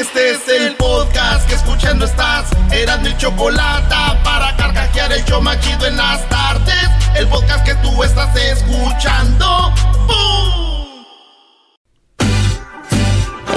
Este es el podcast que escuchando estás. Eran mi chocolate para carcajear el show machido en las tardes. El podcast que tú estás escuchando.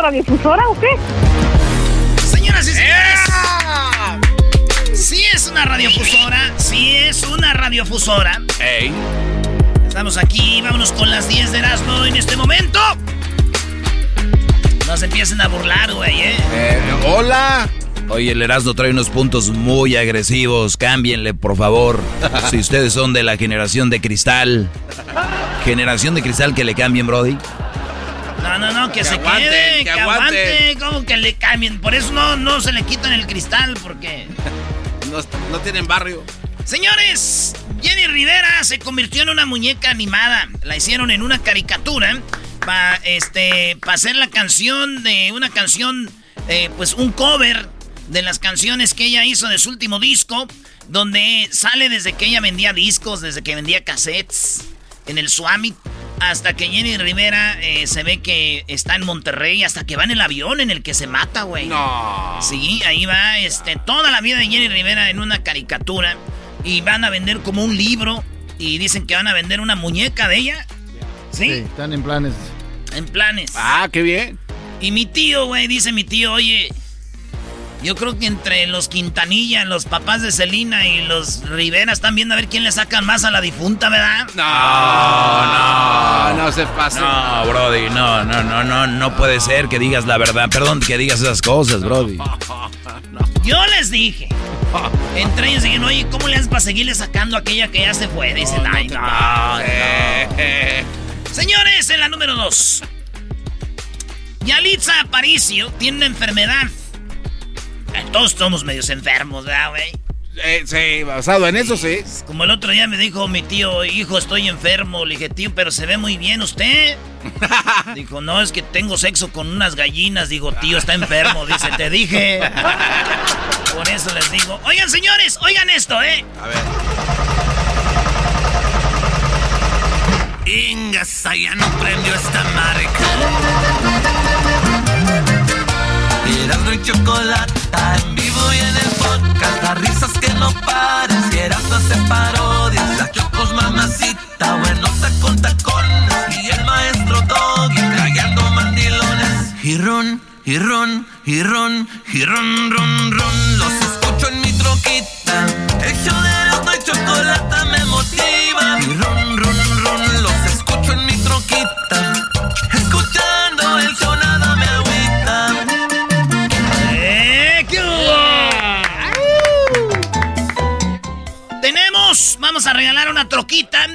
¿Es en la radiodifusora o qué? Señoras y señores. Sí es una radiofusora. Sí es una radiofusora. Ey. Estamos aquí. Vámonos con las 10 de Erasmo en este momento. No se empiecen a burlar, güey, ¿eh? Eh, hola. Oye, el Erasmo trae unos puntos muy agresivos. Cámbienle, por favor. si ustedes son de la generación de cristal. Generación de cristal que le cambien, Brody. No, no, no, que, Que se aguanten, quede, que aguante. Como que le cambien. Por eso no, no se le quitan el cristal, porque. No, no tienen barrio. Señores, Jenny Rivera se convirtió en una muñeca animada. La hicieron en una caricatura para este, pa hacer la canción de una canción, eh, pues un cover de las canciones que ella hizo de su último disco, donde sale desde que ella vendía discos, desde que vendía cassettes en el Swami, hasta que Jenny Rivera eh, se ve que está en Monterrey, hasta que va en el avión en el que se mata, güey. No. Sí, ahí va este, toda la vida de Jenny Rivera en una caricatura. Y van a vender como un libro. Y dicen que van a vender una muñeca de ella. ¿Sí? están en planes. En planes. Ah, qué bien. Y mi tío, güey, dice mi tío, oye. Yo creo que entre los Quintanilla, los papás de Celina y los Rivera están viendo a ver quién le sacan más a la difunta, ¿verdad? No, no, no se pase. No, Brody, no, no, no, no, no puede ser que digas la verdad. Perdón que digas esas cosas, Brody. Yo les dije. Entre ellos dijeron, oye, ¿cómo le haces para seguirle sacando a aquella que ya se fue? Dicen, ay, no, no. Señores, en la número dos. Yalitza Aparicio tiene una enfermedad. Todos somos medios enfermos, ¿verdad, güey? Eh, sí, basado en eso, sí. Como el otro día me dijo mi tío, hijo, estoy enfermo. Le dije, tío, pero se ve muy bien usted. Dijo, no, es que tengo sexo con unas gallinas. Digo, tío, está enfermo. Dice, te dije. Por eso les digo. Oigan, señores, oigan esto, ¿eh? A ver. Ingasa, ya no prendió esta marca. Y chocolata en vivo y en el podcast. Las risas que no paran. Si Erasmo hace parodias. La chocos mamacita. Buenota con tacones. Y el maestro Doggy callando mandilones. Y y ron, y ron, ron. Los escucho en mi troquita. El show de Erasmo y chocolata me motiva. A regalar una troquita.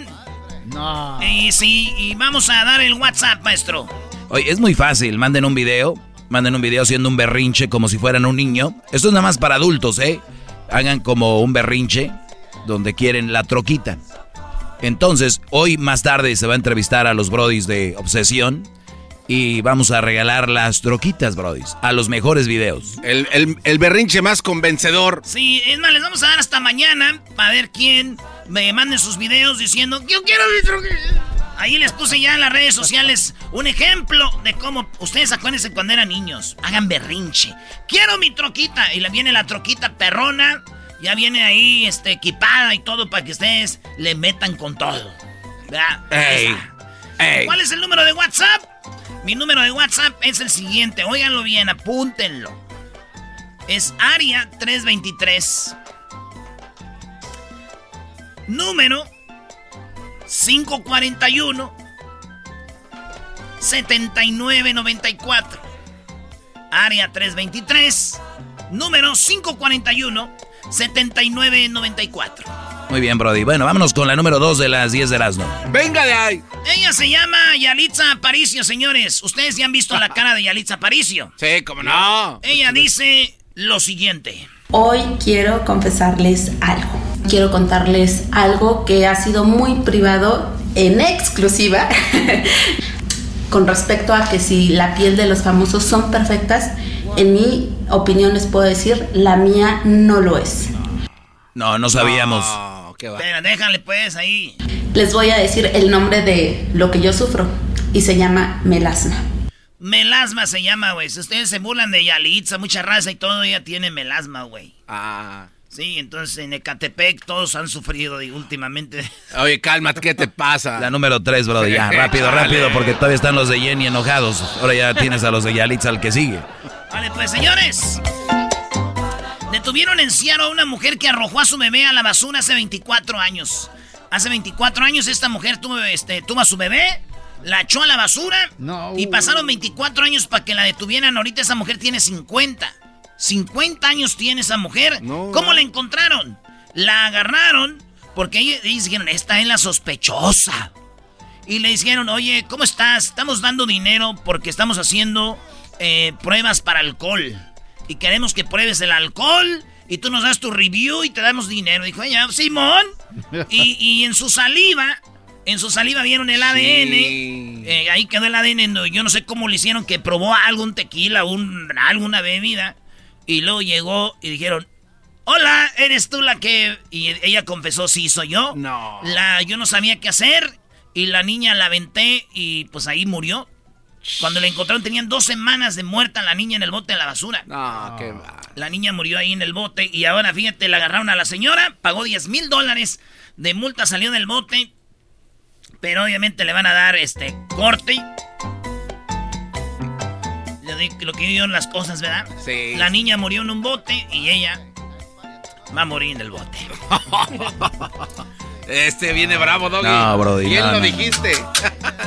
No. Y sí, y vamos a dar el WhatsApp, maestro. Oye, es muy fácil. Manden un video. Manden un video haciendo un berrinche como si fueran un niño. Esto es nada más para adultos, ¿eh? Hagan como un berrinche donde quieren la troquita. Entonces, hoy más tarde se va a entrevistar a los brodis de Obsesión y vamos a regalar las troquitas, brodis, a los mejores videos. El, el, el berrinche más convencedor. Sí, es más, les vamos a dar hasta mañana para ver quién me mande sus videos diciendo, yo quiero mi troquita. Ahí les puse ya en las redes sociales un ejemplo de cómo ustedes acuérdense cuando eran niños. Hagan berrinche. Quiero mi troquita. Y le viene la troquita perrona. Ya viene ahí este, equipada y todo para que ustedes le metan con todo. ¿Verdad? Ey, ey. ¿Cuál es el número de WhatsApp? Mi número de WhatsApp es el siguiente. Óiganlo bien, apúntenlo. Es Aria 323. Número 541 7994. Área 323. Número 541 7994. Muy bien, Brody. Bueno, vámonos con la número 2 de las 10 de Erasmo. Venga de ahí. Ella se llama Yalitza Aparicio, señores. Ustedes ya han visto la cara de Yalitza Aparicio. Sí, cómo no. Ella dice lo siguiente. Hoy quiero confesarles algo. Quiero contarles algo que ha sido muy privado en exclusiva con respecto a que si la piel de los famosos son perfectas, en mi opinión les puedo decir, la mía no lo es. No, no sabíamos. No, qué va. Pero déjale pues ahí. Les voy a decir el nombre de lo que yo sufro y se llama melasma. Melasma se llama, güey. Si ustedes se burlan de Yalitza, mucha raza y todo, ella tiene melasma, güey. Ah. Sí, entonces en Ecatepec todos han sufrido y últimamente. Oye, cálmate, ¿qué te pasa? La número 3, Brody. Ya, rápido, rápido, porque todavía están los de Jenny enojados. Ahora ya tienes a los de Yalitza al que sigue. Vale, pues señores. Detuvieron en Seattle a una mujer que arrojó a su bebé a la basura hace 24 años. Hace 24 años esta mujer tuvo, este, tuvo a su bebé, la echó a la basura No. y pasaron 24 años para que la detuvieran. Ahorita esa mujer tiene 50. 50 años tiene esa mujer. No, ¿Cómo la encontraron? La agarraron porque ellos dijeron, esta es la sospechosa. Y le dijeron, oye, ¿cómo estás? Estamos dando dinero porque estamos haciendo eh, pruebas para alcohol. Y queremos que pruebes el alcohol y tú nos das tu review y te damos dinero. Dijo ella, Simón. Y, y en su saliva, en su saliva vieron el ADN. Eh, ahí quedó el ADN. Yo no sé cómo le hicieron que probó algún tequila, un, alguna bebida. Y luego llegó y dijeron, hola, ¿eres tú la que...? Y ella confesó, sí, soy yo. No. La, yo no sabía qué hacer y la niña la aventé y pues ahí murió. Cuando la encontraron tenían dos semanas de muerta la niña en el bote de la basura. No, qué va. La niña murió ahí en el bote y ahora fíjate, la agarraron a la señora, pagó 10 mil dólares de multa, salió del bote, pero obviamente le van a dar este corte. Lo que vieron las cosas, ¿verdad? Sí. La niña murió en un bote y ella va a morir en el bote. Este viene bravo, Doggy. No, Brody, Bien no, lo no. dijiste.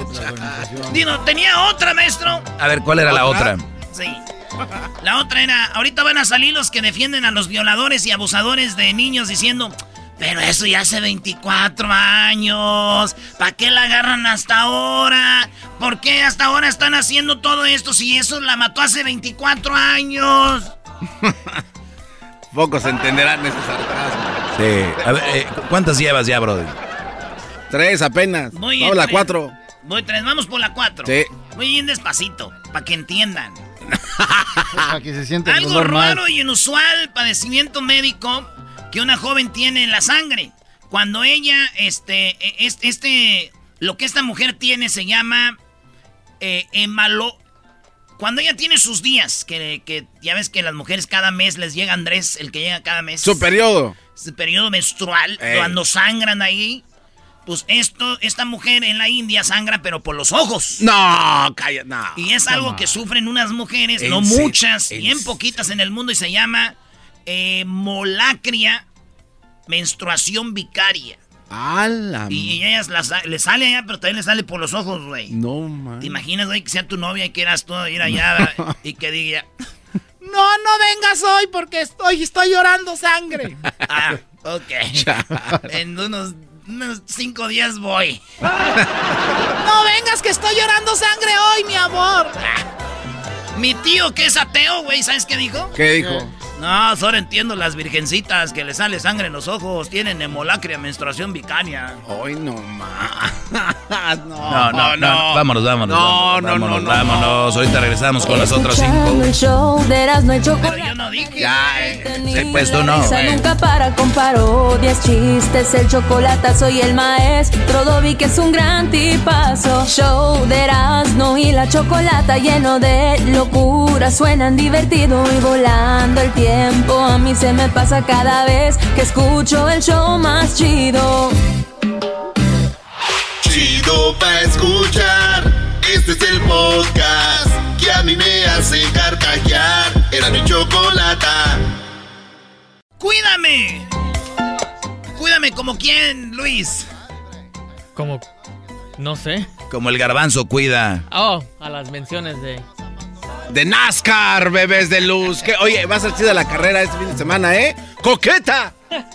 Dino, tenía otra, maestro. A ver, ¿cuál era la otra? Sí. La otra era, ahorita van a salir los que defienden a los violadores y abusadores de niños diciendo, pero eso ya hace 24 años, ¿para qué la agarran hasta ahora? ¿Por qué hasta ahora están haciendo todo esto si eso la mató hace 24 años? Pocos entenderán ese sarcasmo. Sí. A ver, eh, ¿cuántas llevas ya, Brody? Tres apenas. Voy Vamos en la tres. cuatro. Voy tres, vamos por la 4. Sí. Voy bien despacito, para que entiendan. Para que se sienta el Algo raro y inusual, padecimiento médico que una joven tiene en la sangre. Cuando ella, este, e- es- este, lo que esta mujer tiene se llama eh, hemalo. Cuando ella tiene sus días, que, que ya ves que las mujeres cada mes les llega Andrés, el que llega cada mes. Su periodo. Su periodo menstrual, Ey. cuando sangran ahí. Pues esto, esta mujer en la India sangra, pero por los ojos. No, calla, no. Y es algo que sufren unas mujeres, ¿En no muchas, ¿En bien poquitas en el mundo, y se llama eh, molacria menstruación vicaria. ¡Hala! Y ellas las, le sale allá, pero también le sale por los ojos, güey. No, man. ¿Te imaginas, güey, que sea tu novia y quieras tú ir allá y que diga, no, no vengas hoy porque estoy, estoy llorando sangre? ah, ok. en unos, unos cinco días voy. no vengas que estoy llorando sangre hoy, mi amor. Mi tío que es ateo, güey, ¿sabes qué dijo? ¿Qué dijo? No, solo entiendo las virgencitas que le sale sangre en los ojos, tienen hemolacria, menstruación vicaria. Ay, no más. No, no, no, Vámonos, vámonos. No, no, vámonos, no, vámonos. Ahorita regresamos con las otras cinco. el show de Erasmo y Chocolate. Pero yo no dije. Ya, eh. Pues tú no. eh. nunca para con parodias, chistes, el chocolate, soy el maestro Dobby que es un gran tipazo. Show de Erasmo y la chocolata lleno de locura, suenan divertido y volando el tiempo. A mí se me pasa cada vez que escucho el show más chido. Chido pa' escuchar. Este es el podcast que a mí me hace carcajear. Era mi chocolata. ¡Cuídame! Cuídame como quién, Luis. Como, no sé. Como el garbanzo cuida. Oh, a las menciones de... De NASCAR, bebés de luz. Que, oye, va a ser chida la carrera este fin de semana, ¿eh? ¡Coqueta!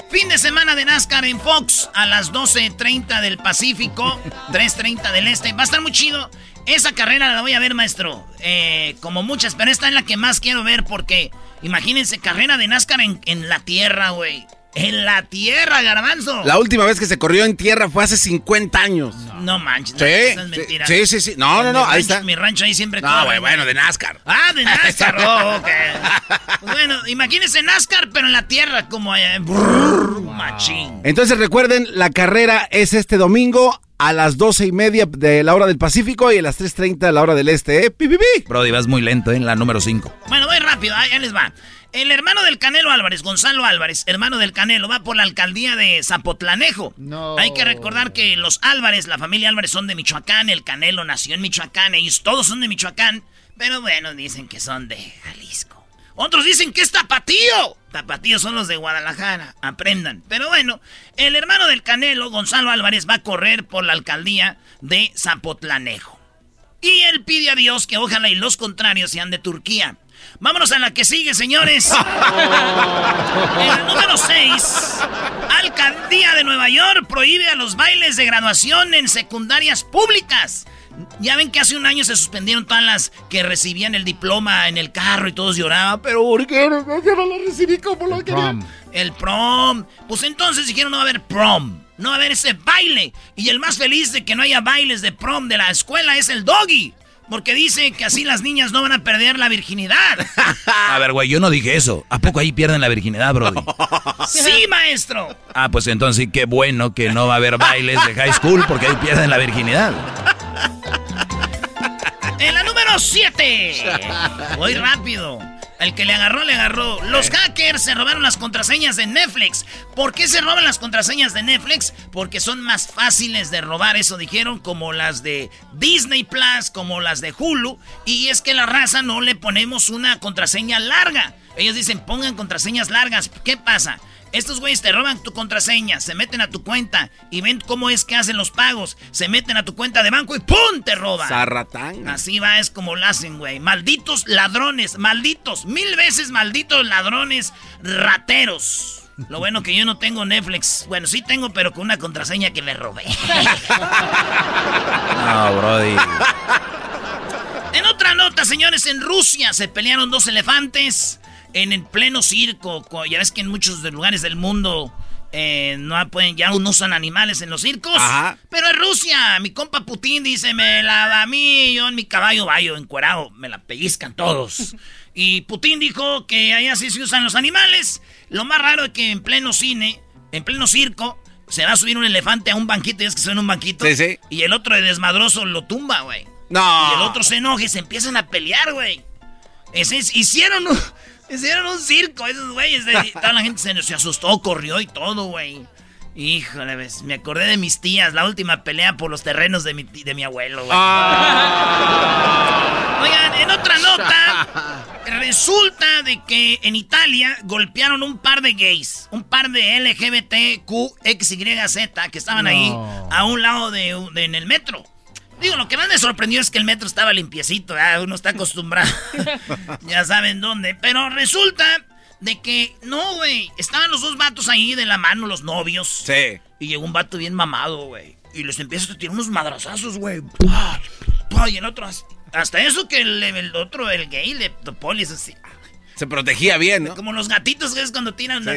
Fin de semana de NASCAR en Fox a las 12.30 del Pacífico, 3.30 del Este. Va a estar muy chido. Esa carrera la voy a ver, maestro. Eh, como muchas, pero esta es la que más quiero ver porque, imagínense, carrera de NASCAR en, en la tierra, güey. En la tierra, garbanzo. La última vez que se corrió en tierra fue hace 50 años. No manches, Sí, no, esas mentiras. sí, sí, sí. No, no, no, ahí rancho- está. Mi rancho ahí siempre No, corre, güey, bueno, de NASCAR. Ah, de NASCAR, oh, ok. Pues bueno, imagínense NASCAR, pero en la tierra, como allá. brrr, Machín. Entonces recuerden, la carrera es este domingo a las 12 y media de la hora del Pacífico y a las 3.30 de la hora del Este, ¿eh? ¡Pi, pi, pi! Brody, vas muy lento, ¿eh? En la número 5. Bueno, voy rápido, ahí les va. El hermano del Canelo Álvarez, Gonzalo Álvarez, hermano del Canelo, va por la alcaldía de Zapotlanejo. No. Hay que recordar que los Álvarez, la familia Álvarez, son de Michoacán. El Canelo nació en Michoacán. Ellos todos son de Michoacán. Pero bueno, dicen que son de Jalisco. Otros dicen que es Tapatío. Tapatío son los de Guadalajara. Aprendan. Pero bueno, el hermano del Canelo, Gonzalo Álvarez, va a correr por la alcaldía de Zapotlanejo. Y él pide a Dios que ojalá y los contrarios sean de Turquía. Vámonos a la que sigue, señores. El número 6, Alcaldía de Nueva York prohíbe a los bailes de graduación en secundarias públicas. Ya ven que hace un año se suspendieron todas las que recibían el diploma en el carro y todos lloraban, pero ¿por qué no, lo recibí como lo quería? El prom. Pues entonces dijeron no va a haber prom. No va a haber ese baile. Y el más feliz de que no haya bailes de prom de la escuela es el doggy. Porque dice que así las niñas no van a perder la virginidad. A ver, güey, yo no dije eso. ¿A poco ahí pierden la virginidad, Brody? sí, maestro. Ah, pues entonces sí, qué bueno que no va a haber bailes de high school porque ahí pierden la virginidad. En la número 7. Voy rápido. El que le agarró, le agarró. Los hackers se robaron las contraseñas de Netflix. ¿Por qué se roban las contraseñas de Netflix? Porque son más fáciles de robar, eso dijeron, como las de Disney Plus, como las de Hulu. Y es que la raza no le ponemos una contraseña larga. Ellos dicen, pongan contraseñas largas. ¿Qué pasa? Estos güeyes te roban tu contraseña, se meten a tu cuenta y ven cómo es que hacen los pagos. Se meten a tu cuenta de banco y ¡pum! te roban. Zarratán. Así va, es como lo hacen, güey. Malditos ladrones, malditos, mil veces malditos ladrones rateros. Lo bueno que yo no tengo Netflix. Bueno, sí tengo, pero con una contraseña que le robé. No, Brody. En otra nota, señores, en Rusia se pelearon dos elefantes en el pleno circo. Co- Ya ves que en muchos lugares del mundo eh, no pueden, ya no usan animales en los circos. Ajá. Pero en Rusia, mi compa Putin dice, me la a mí, yo en mi caballo vayo encuerado, me la pellizcan todos. y Putin dijo que allá sí se usan los animales. Lo más raro es que en pleno cine, en pleno circo, se va a subir un elefante a un banquito, y es que son un banquito. Sí, sí. Y el otro de desmadroso lo tumba, güey. No. Y el otro se enoja y se empiezan a pelear, güey. Hicieron un, hicieron un circo, esos güeyes. toda la gente se, se asustó, corrió y todo, güey. Híjole, ves, me acordé de mis tías, la última pelea por los terrenos de mi, de mi abuelo, güey. Oigan, en otra nota, resulta de que en Italia golpearon un par de gays, un par de LGBTQXYZ que estaban ahí a un lado de, de- en el metro. Digo, lo que más me sorprendió es que el metro estaba limpiecito, uno está acostumbrado. ya saben dónde. Pero resulta de que, no, güey, estaban los dos vatos ahí de la mano, los novios. Sí. Y llegó un vato bien mamado, güey. Y les empieza a tirar unos madrazazos, güey. ¡Pah! Y el otro, as- hasta eso que el, el otro, el gay, le hizo así. Se protegía bien, ¿no? Como los gatitos que es cuando tiran. Sí,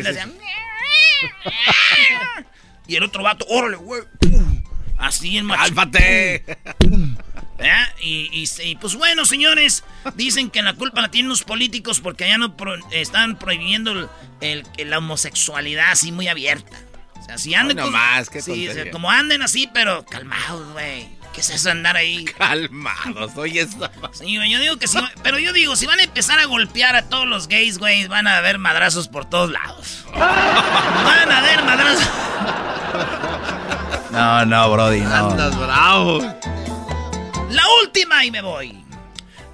Y el otro vato, órale, güey. pum, Así en machín. ¡Cálmate! ¿Verdad? Y, y- y, pues bueno, señores, dicen que la culpa la tienen los políticos porque allá no pro- están prohibiendo el- el- el- la homosexualidad así muy abierta. O sea, si anden Hoy con- nomás, qué sí, o sea, tontería. como anden así, pero calmados, güey. ¿Qué es eso de andar ahí? Calmados, oye, esa- Sí, yo digo que sí, pero yo digo, si van a empezar a golpear a todos los gays, güey, van a haber madrazos por todos lados. Van a haber madrazos. No, no, Brody, no. Andas bravo. La última y me voy.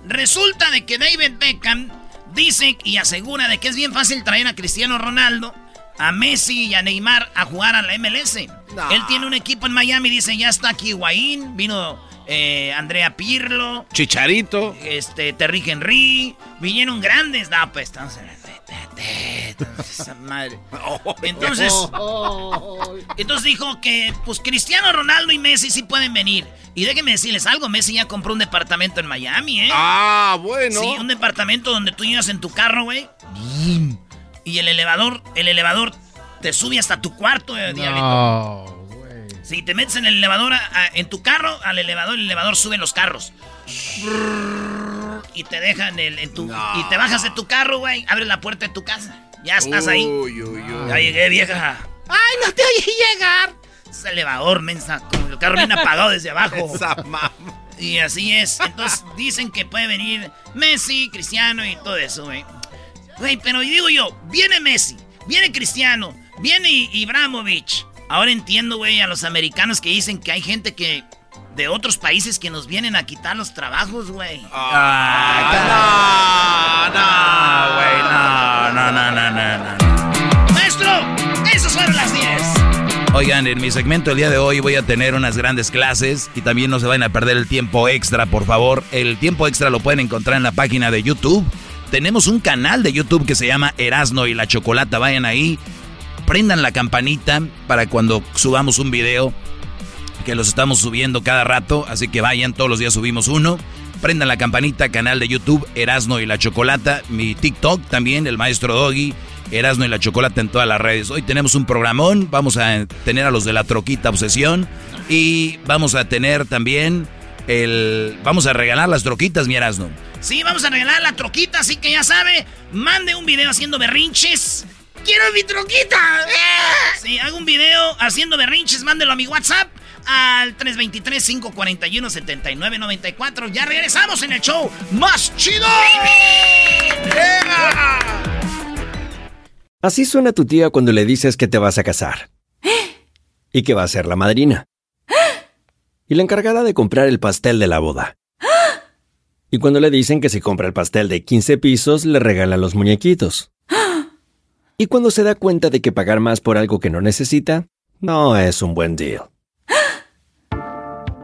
Resulta de que David Beckham dice y asegura de que es bien fácil traer a Cristiano Ronaldo, a Messi y a Neymar a jugar a la MLS. Él tiene un equipo en Miami, dice, ya está aquí Higuaín, vino eh, Andrea Pirlo, Chicharito. este, Terry Henry, vinieron grandes. No, pues estamos en esa madre. Entonces, entonces dijo que pues Cristiano Ronaldo y Messi sí pueden venir. Y déjenme decirles algo, Messi ya compró un departamento en Miami, ¿eh? Ah, bueno. Sí, un departamento donde tú llegas en tu carro, güey. Y el elevador, el elevador te sube hasta tu cuarto, eh. No. Si te metes en el elevador, a- a- en tu carro, al elevador, el elevador sube los carros. Y te dejan el, en tu... No. Y te bajas de tu carro, güey, abres la puerta de tu casa. Ya estás ahí. Uy, uy, uy. Ya llegué, vieja. ¡Ay, no te oí llegar! Es elevador, mensa. Como el carro bien apagado desde abajo. Esa mamá. Y así es. Entonces dicen que puede venir Messi, Cristiano y todo eso, güey. Güey, pero digo yo, viene Messi, viene Cristiano, viene Ibrahimovic. Ahora entiendo, güey, a los americanos que dicen que hay gente que de otros países que nos vienen a quitar los trabajos, güey. Ah, no, güey, no, no, no, no, no, no. Maestro, esas fueron las 10. Oigan, en mi segmento el día de hoy voy a tener unas grandes clases y también no se vayan a perder el tiempo extra, por favor. El tiempo extra lo pueden encontrar en la página de YouTube. Tenemos un canal de YouTube que se llama Erasno y la Chocolata. Vayan ahí, prendan la campanita para cuando subamos un video, que los estamos subiendo cada rato, así que vayan, todos los días subimos uno. Prendan la campanita, canal de YouTube Erasno y la Chocolata, mi TikTok también, el maestro Doggy. Erasno y la Chocolata en todas las redes. Hoy tenemos un programón, vamos a tener a los de la Troquita Obsesión y vamos a tener también el... Vamos a regalar las troquitas, mi Erasno. Sí, vamos a regalar la troquita, así que ya sabe, mande un video haciendo berrinches. ¡Quiero mi troquita! Sí, hago un video haciendo berrinches, mándelo a mi WhatsApp al 323-541-7994. Ya regresamos en el show más chido. Así suena tu tía cuando le dices que te vas a casar. Y que va a ser la madrina. Y la encargada de comprar el pastel de la boda. Y cuando le dicen que si compra el pastel de 15 pisos, le regala los muñequitos. Y cuando se da cuenta de que pagar más por algo que no necesita, no es un buen deal.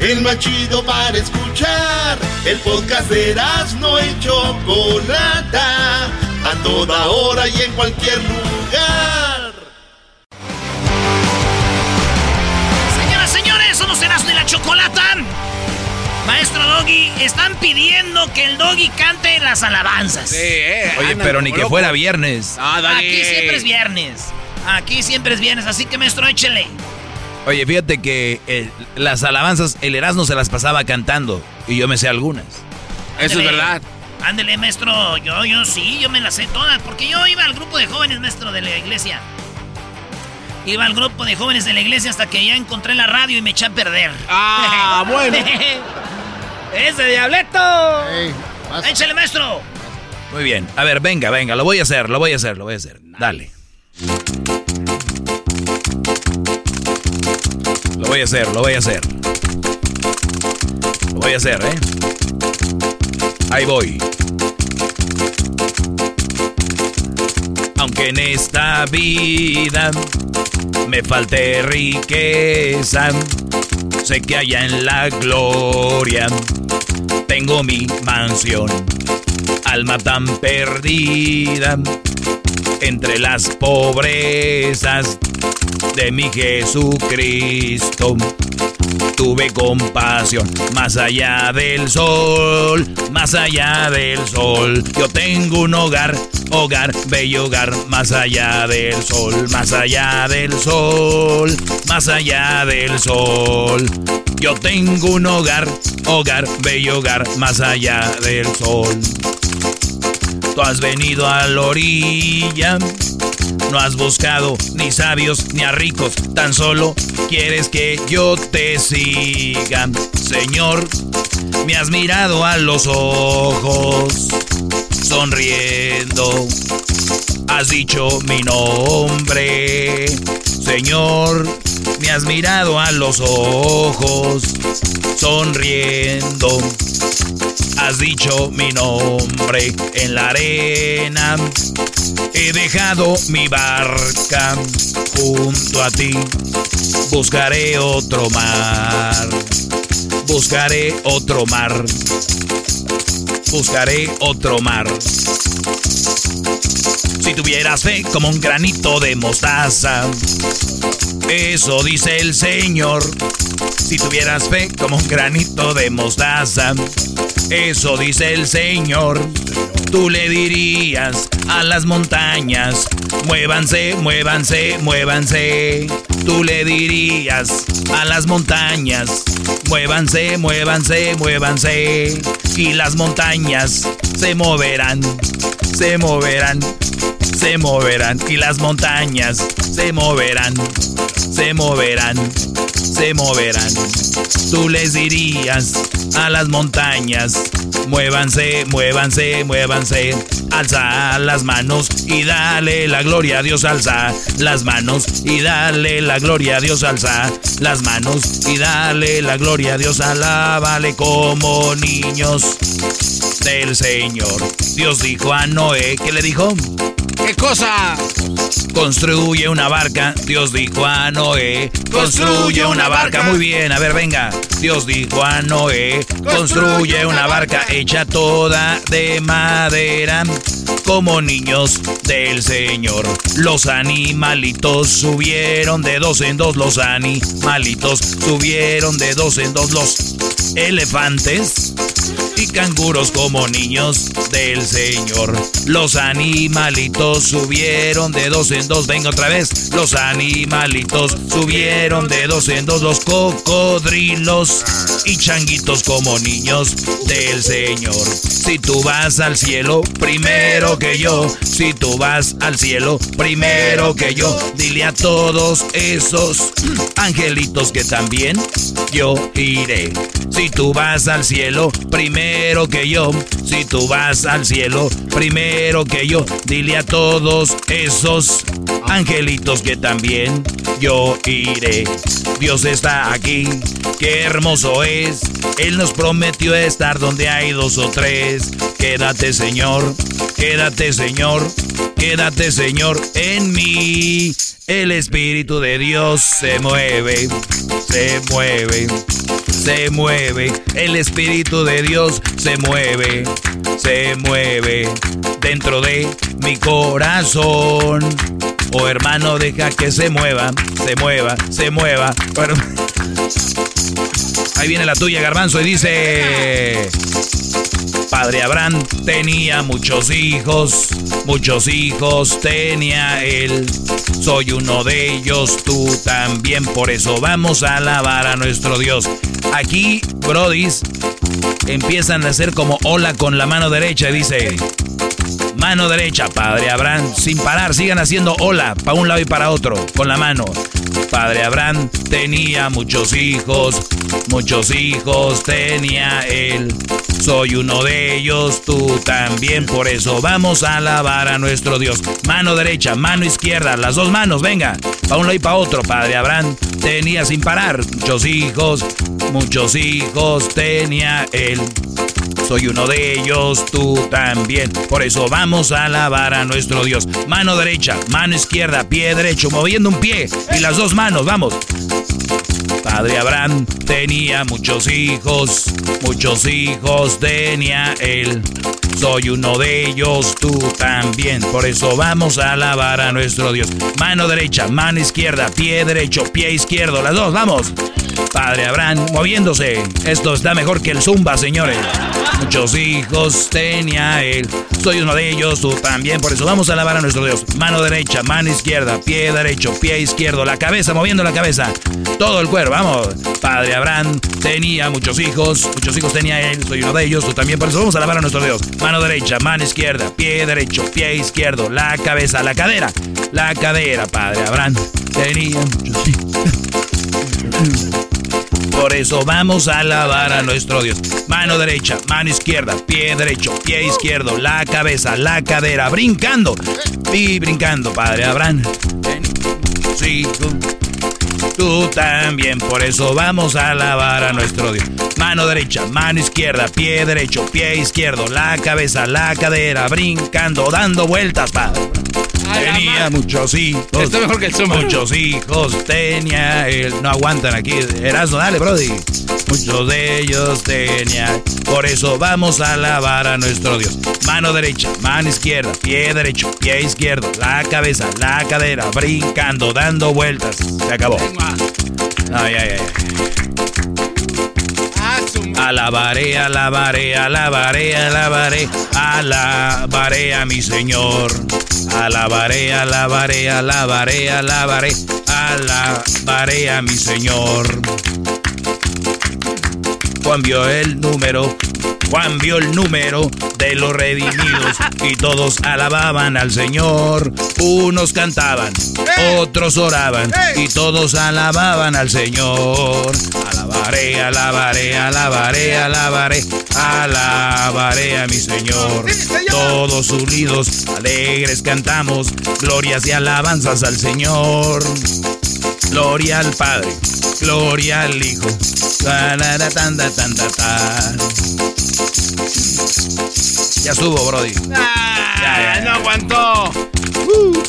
El más chido para escuchar. El podcast de no y Chocolata. A toda hora y en cualquier lugar. Señoras, señores, somos Erasmo y la Chocolata. Maestro Doggy, están pidiendo que el Doggy cante las alabanzas. Sí, eh, Oye, pero ni que fuera viernes. Aquí siempre es viernes. Aquí siempre es viernes, así que maestro, échele. Oye, fíjate que eh, las alabanzas, el Erasmo se las pasaba cantando y yo me sé algunas. Eso es verdad. Ándele, maestro, yo, yo sí, yo me las sé todas, porque yo iba al grupo de jóvenes, maestro, de la iglesia. Iba al grupo de jóvenes de la iglesia hasta que ya encontré la radio y me eché a perder. Ah, bueno. ¡Ese diableto! ¡Échale, maestro! Muy bien. A ver, venga, venga, lo voy a hacer, lo voy a hacer, lo voy a hacer. Dale. Voy a hacer, lo voy a hacer. Lo voy a hacer, ¿eh? Ahí voy. Aunque en esta vida me falte riqueza, sé que allá en la gloria tengo mi mansión. Alma tan perdida entre las pobrezas de mi Jesucristo. Tuve compasión más allá del sol, más allá del sol. Yo tengo un hogar, hogar, bello hogar, más allá del sol, más allá del sol, más allá del sol. Yo tengo un hogar, hogar, bello hogar, más allá del sol. Tú has venido a la orilla, no has buscado ni sabios ni a ricos, tan solo quieres que yo te siga. Señor, me has mirado a los ojos, sonriendo, has dicho mi nombre. Señor, me has mirado a los ojos, sonriendo. Has dicho mi nombre en la arena. He dejado mi barca junto a ti. Buscaré otro mar. Buscaré otro mar. Buscaré otro mar. Si tuvieras fe como un granito de mostaza, eso dice el Señor. Si tuvieras fe como un granito de mostaza, eso dice el Señor. Tú le dirías a las montañas, muévanse, muévanse, muévanse. Tú le dirías a las montañas, muévanse, muévanse, muévanse. Y las montañas se moverán, se moverán, se moverán. Y las montañas se moverán, se moverán, se moverán. Tú les dirías a las montañas, muévanse, muévanse, muévanse. Alza las manos y dale la gloria a Dios, alza las manos y dale la gloria a Dios, alza las manos y dale la gloria a Dios, alábale como niños del Señor. Dios dijo a Noé, ¿qué le dijo? ¿Qué cosa? Construye una barca. Dios dijo a Noé. Construye una barca. Muy bien, a ver, venga. Dios dijo a Noé. Construye una barca hecha toda de madera. Como niños del Señor. Los animalitos subieron de dos en dos. Los animalitos subieron de dos en dos. Los elefantes y canguros como niños del Señor. Los animalitos subieron de dos en dos. Venga otra vez. Los animalitos subieron de dos en dos. Los cocodrilos y changuitos como niños del Señor. Si tú vas al cielo, primero que yo. Si tú vas al cielo, primero que yo. Dile a todos esos angelitos que también yo iré. Si tú vas al cielo, primero que yo. Si tú vas al cielo, primero que yo. Dile a todos esos angelitos que también yo iré. Dios está aquí, qué hermoso es. Él nos prometió estar donde hay dos o tres. Quédate, Señor, quédate, Señor, quédate, Señor, en mí El Espíritu de Dios se mueve, se mueve, se mueve. El Espíritu de Dios se mueve, se mueve dentro de mi corazón. Oh hermano, deja que se mueva, se mueva, se mueva. Ahí viene la tuya, garbanzo, y dice... Padre Abraham tenía muchos hijos, muchos hijos tenía él. Soy uno de ellos, tú también, por eso vamos a alabar a nuestro Dios. Aquí, brodis, empiezan a hacer como hola con la mano derecha, dice... Mano derecha, Padre Abraham, sin parar, sigan haciendo para un lado y para otro, con la mano. Padre Abraham tenía muchos hijos, muchos hijos tenía él. Soy uno de ellos, tú también, por eso vamos a alabar a nuestro Dios. Mano derecha, mano izquierda, las dos manos, venga, para un lado y para otro. Padre Abraham tenía sin parar muchos hijos, muchos hijos tenía él. Soy uno de ellos, tú también. Por eso vamos a alabar a nuestro Dios. Mano derecha, mano izquierda, pie derecho, moviendo un pie y las dos manos, vamos. Padre Abraham tenía muchos hijos, muchos hijos tenía él. Soy uno de ellos, tú también. Por eso vamos a alabar a nuestro Dios. Mano derecha, mano izquierda, pie derecho, pie izquierdo, las dos, vamos. Padre Abraham moviéndose. Esto está mejor que el Zumba, señores. Muchos hijos tenía él. Soy uno de ellos, tú también. Por eso vamos a alabar a nuestro Dios. Mano derecha, mano izquierda, pie derecho, pie izquierdo, la cabeza, moviendo la cabeza. Todo el cuerpo, vamos. Padre Abraham tenía muchos hijos. Muchos hijos tenía él. Soy uno de ellos, tú también. Por eso vamos a alabar a nuestro Dios. Mano derecha, mano izquierda, pie derecho, pie izquierdo, la cabeza, la cadera. La cadera, Padre Abraham tenía muchos hijos. Por eso vamos a alabar a nuestro Dios. Mano derecha, mano izquierda, pie derecho, pie izquierdo, la cabeza, la cadera, brincando. Y brincando, Padre Abraham. Sí, tú también, por eso vamos a alabar a nuestro Dios. Mano derecha, mano izquierda, pie derecho, pie izquierdo, la cabeza, la cadera, brincando, dando vueltas, Padre. Tenía muchos hijos. Está mejor que el. Muchos hijos tenía él. No aguantan aquí. Erasmo, dale, Brody. Muchos de ellos tenía. Por eso vamos a alabar a nuestro Dios. Mano derecha, mano izquierda, pie derecho, pie izquierdo, la cabeza, la cadera, brincando, dando vueltas. Se acabó. Ay, ay, ay. Alabaré, alabaré, alabaré, alabaré, alabaré a mi Señor. Alabaré, alabaré, alabaré, alabaré, alabaré a mi Señor. Juan vio el número, Juan vio el número de los redimidos y todos alababan al Señor. Unos cantaban, otros oraban y todos alababan al Señor. Alabaré, alabaré, alabaré, alabaré, alabaré a mi Señor. Todos unidos, alegres cantamos, glorias y alabanzas al Señor. Gloria al Padre, gloria al Hijo. Tan, ta, tan, ta, ta. Ya subo, Brody. Ah, no aguantó.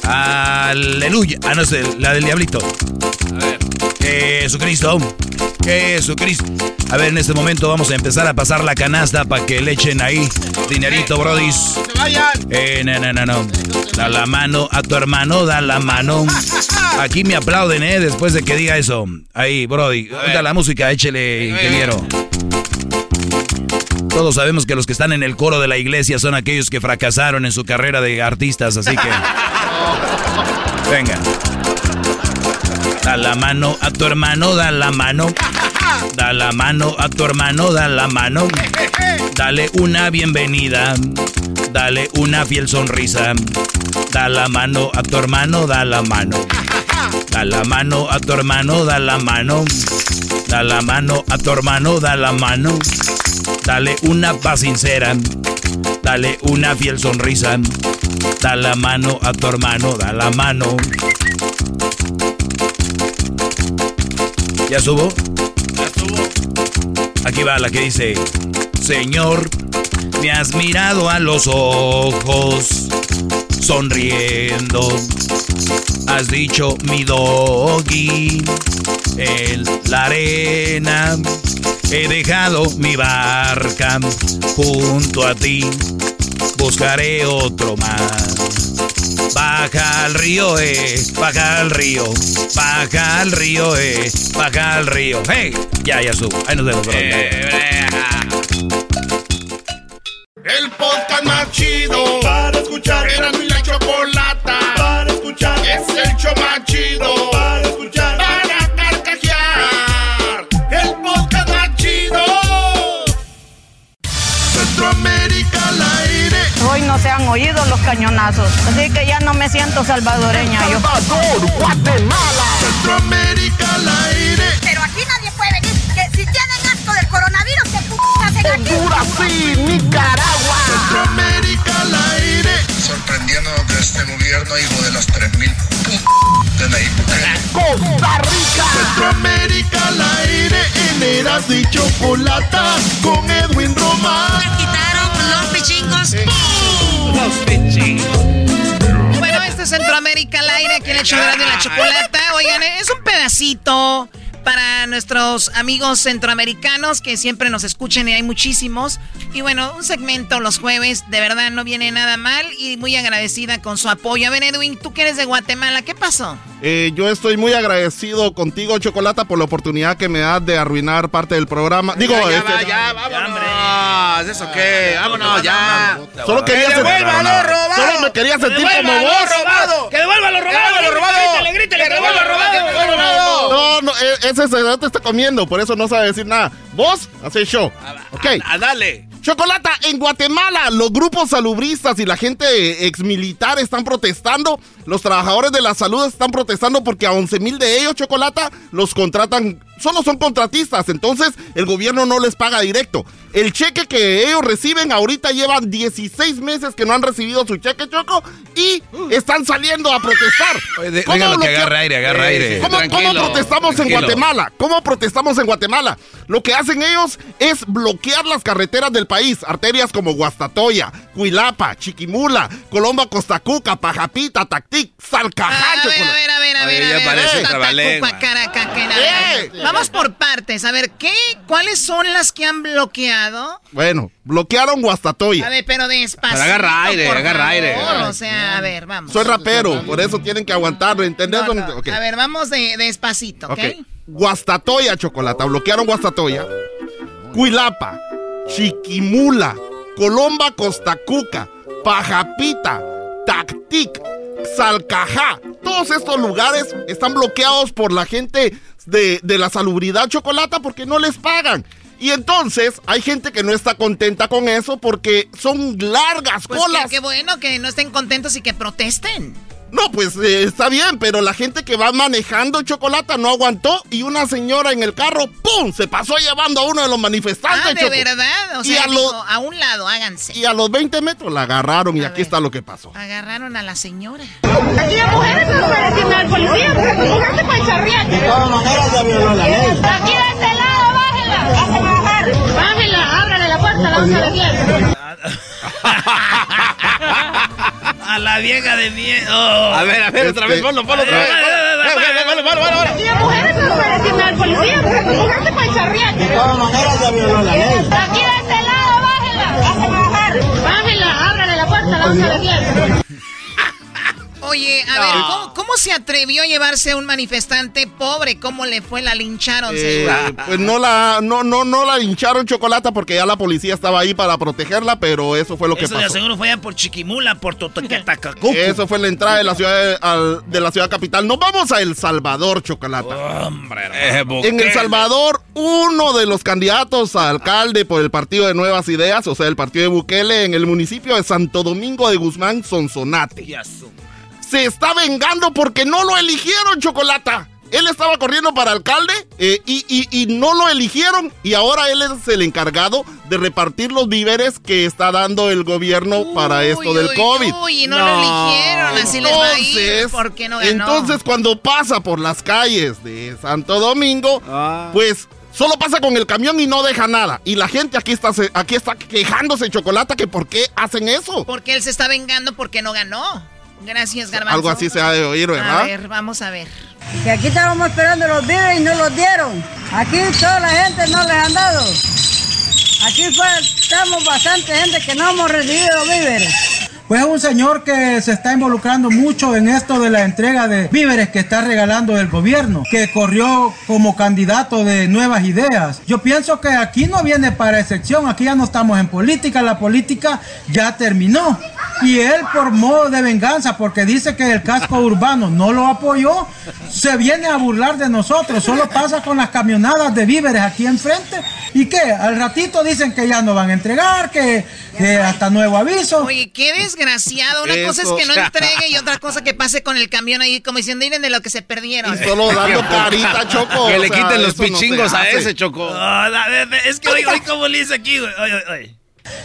Aleluya. Ah, no sé, la del diablito. A ver. Jesucristo. Jesucristo. A ver, en este momento vamos a empezar a pasar la canasta para que le echen ahí dinerito, brodis. ¡Se vayan! Eh, no, no, no, no. Da la mano a tu hermano, da la mano. Aquí me aplauden, ¿eh? Después de que diga eso. Ahí, brody. Da la música, échele, ingeniero. Todos sabemos que los que están en el coro de la iglesia son aquellos que fracasaron en su carrera de artistas, así que... Venga. Da la mano a tu hermano, da la mano. Da la mano a tu hermano, da la mano. Dale una bienvenida. Dale una fiel sonrisa. Da la mano a tu hermano, da la mano. Da la mano a tu hermano, da la mano. Da la mano a tu hermano, da la mano. Dale una paz sincera. Dale una fiel sonrisa. Da la mano a tu hermano, da la mano. ¿Ya subo? Ya estuvo. Aquí va la que dice, Señor, Me has mirado a los ojos, sonriendo. Has dicho mi doggy en la arena. He dejado mi barca junto a ti. Buscaré otro más. Baja al río, eh, baja al río, baja al río, eh, baja al río. ¡Hey! Ya, ya subo. Ahí nos vemos, bro. El podcast más chido para escuchar. Era mi se han oído los cañonazos, así que ya no me siento salvadoreña yo. Salvador, Guatemala. Centroamérica al aire. Pero aquí nadie puede venir. Que si tienen asco del coronavirus, ¿qué p hacen aquí? Honduras, sí, Nicaragua. Centroamérica al aire. Sorprendiendo de este gobierno, hijo de las 3000 de la Costa Rica. Centroamérica al aire. En Eras y Chocolata con Edwin Román. Los pichingos. Los pichingos. Bueno, este es Centroamérica al aire, aquí en el show de la chocolata. Oigan, es un pedacito para nuestros amigos centroamericanos que siempre nos escuchen y hay muchísimos. Y bueno, un segmento los jueves, de verdad no viene nada mal y muy agradecida con su apoyo. A ver, Edwin, tú que eres de Guatemala, ¿qué pasó? Eh, yo estoy muy agradecido contigo, Chocolata, por la oportunidad que me das de arruinar parte del programa. Digo, ya, ya, este, va, ya, vámonos. ¿Eso qué? Vámonos, ya. Solo quería ¡Que sentir-! Solo me quería sentir ¡Que como vos. robado! ¡Que devuelva lo robado! que devuelva lo robado, que devuelva lo robado. No, no, e- ese se te está comiendo, por eso no sabe decir nada. Vos, hacés show. Ok. Ah, dale. Chocolata, en Guatemala, los grupos salubristas y la gente exmilitar están protestando. Los trabajadores de la salud están protestando porque a 11 mil de ellos, Chocolata, los contratan, solo son contratistas. Entonces, el gobierno no les paga directo. El cheque que ellos reciben ahorita llevan 16 meses que no han recibido su cheque, Choco, y están saliendo a protestar. Oye, ¿Cómo déjalo que agarre aire, agarre aire. ¿Cómo, protestamos tranquilo. en Guatemala? ¿Cómo protestamos en Guatemala? Lo que hacen ellos es bloquear las carreteras del país. Arterias como Guastatoya, Cuilapa, Chiquimula, Colomba, Costacuca, Pajapita, Tactic, Salcajá. A ver, a ver, a ver, a ver, a ya ver. Vamos por partes. A ver, ¿qué? ¿Cuáles son las que han bloqueado? Bueno, bloquearon Guastatoya. A ver, pero despacito. Pero agarra aire, por agarra favor. aire. O sea, a ver, vamos. Soy rapero, por eso tienen que aguantarlo, ¿entendés? No, no. Ok. A ver, vamos de, despacito, ¿ok? Ok. Guastatoya, Chocolata. Bloquearon Guastatoya. Cuilapa, Chiquimula, Colomba, Costacuca, Pajapita, Tactic, Salcajá. Todos estos lugares están bloqueados por la gente de, de la salubridad Chocolata porque no les pagan. Y entonces hay gente que no está contenta con eso porque son largas Pues colas. qué, qué bueno que no estén contentos y que protesten. No, pues eh, está bien, pero la gente que va manejando chocolate no aguantó y una señora en el carro, ¡pum! Se pasó llevando a uno de los manifestantes. Ah, ¿de Choco. verdad? O Y sea, a lo- dijo, a un lado, háganse. Y a los 20 metros la agarraron y aquí está lo que pasó. Agarraron a la señora. Aquí hay mujeres no pueden decirle al policía, porque charrear. De todas maneras ya violó la ley. Aquí de este lado, bájela. Bájela, ábrale la puerta, la vamos a desviar. A la vieja de miedo. A ver, a ver, otra vez, ponlo, ponlo otra vez. Ponlo, mujeres no pueden decirle al policía, porque tu mujer te. De todas maneras ya violó la ley. Aquí de este lado, bájela. Bájela, ábrale la puerta, la vamos a desviar. Oye, a ver, ¿cómo, cómo se atrevió a llevarse a un manifestante pobre? ¿Cómo le fue? La lincharon, Eh, seguro. pues no la, no, no, no la hincharon chocolate porque ya la policía estaba ahí para protegerla, pero eso fue lo que Eso pasó. seguro fue allá por Chiquimula, por Totoquetacacu. Eso fue la entrada de la ciudad de, al- de la ciudad capital. Nos vamos a El Salvador, Chocolata. En El Salvador, uno de los candidatos a alcalde por el Partido de Nuevas Ideas, o sea, el partido de Bukele, en el municipio de Santo Domingo de Guzmán, Sonsonate. Se está vengando porque no lo eligieron, Chocolata. Él estaba corriendo para alcalde eh, y, y- y no lo eligieron y ahora él es el encargado de repartir los víveres que está dando el gobierno para esto del COVID. Uy, y no, lo eligieron, así les va a ir. Entonces, ¿Por qué no ganó? Entonces, cuando pasa por las calles de Santo Domingo, Ah. pues Solo pasa con el camión y no deja nada. Y la gente aquí está, se- aquí está quejándose, Chocolata, que por qué hacen eso. Porque él se está vengando porque no ganó. Gracias, Garbanzo. Algo así se ha de oír, A ¿verdad? ver, vamos a ver. Que aquí estábamos esperando los víveres y no los dieron. Aquí toda la gente no les han dado. Aquí fue, estamos bastante gente que no hemos recibido víveres. Pues es un señor que se está involucrando mucho en esto de la entrega de víveres que está regalando el gobierno, que corrió como candidato de nuevas ideas. Yo pienso que aquí no viene para excepción, aquí ya no estamos en política, la política ya terminó. Y él por modo de venganza, porque dice que el casco urbano no lo apoyó, se viene a burlar de nosotros. Solo pasa con las camionadas de víveres aquí enfrente. ¿Y qué? Al ratito dicen que ya no van a entregar, que, hasta nuevo aviso. Oye, qué desgraciado. Una cosa es que no entregue y otra cosa que pase con el camión ahí como diciendo, miren de lo que se perdieron. Y solo dando carita, Choco. Que le sea, quiten los no pichingos a ese, Choco. Ah, es que hoy, hoy como le dice aquí, güey.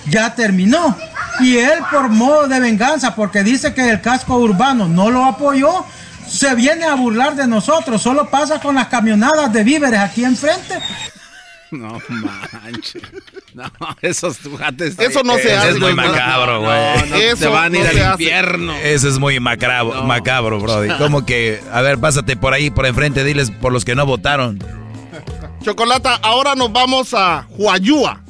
Ya terminó. Y él por modo de venganza, porque dice que el casco urbano no lo apoyó, se viene a burlar de nosotros. Solo pasa con las camionadas de víveres aquí enfrente. No manches. No, esos tujates. Eso no se hace. Es muy macabro, güey. No, no, Eso se van a ir no al infierno. Ese es muy macabro, macabro, Brody. Como que, a ver, pásate por ahí, por enfrente, diles por los que no votaron. Chocolata, ahora nos vamos a Huayúa.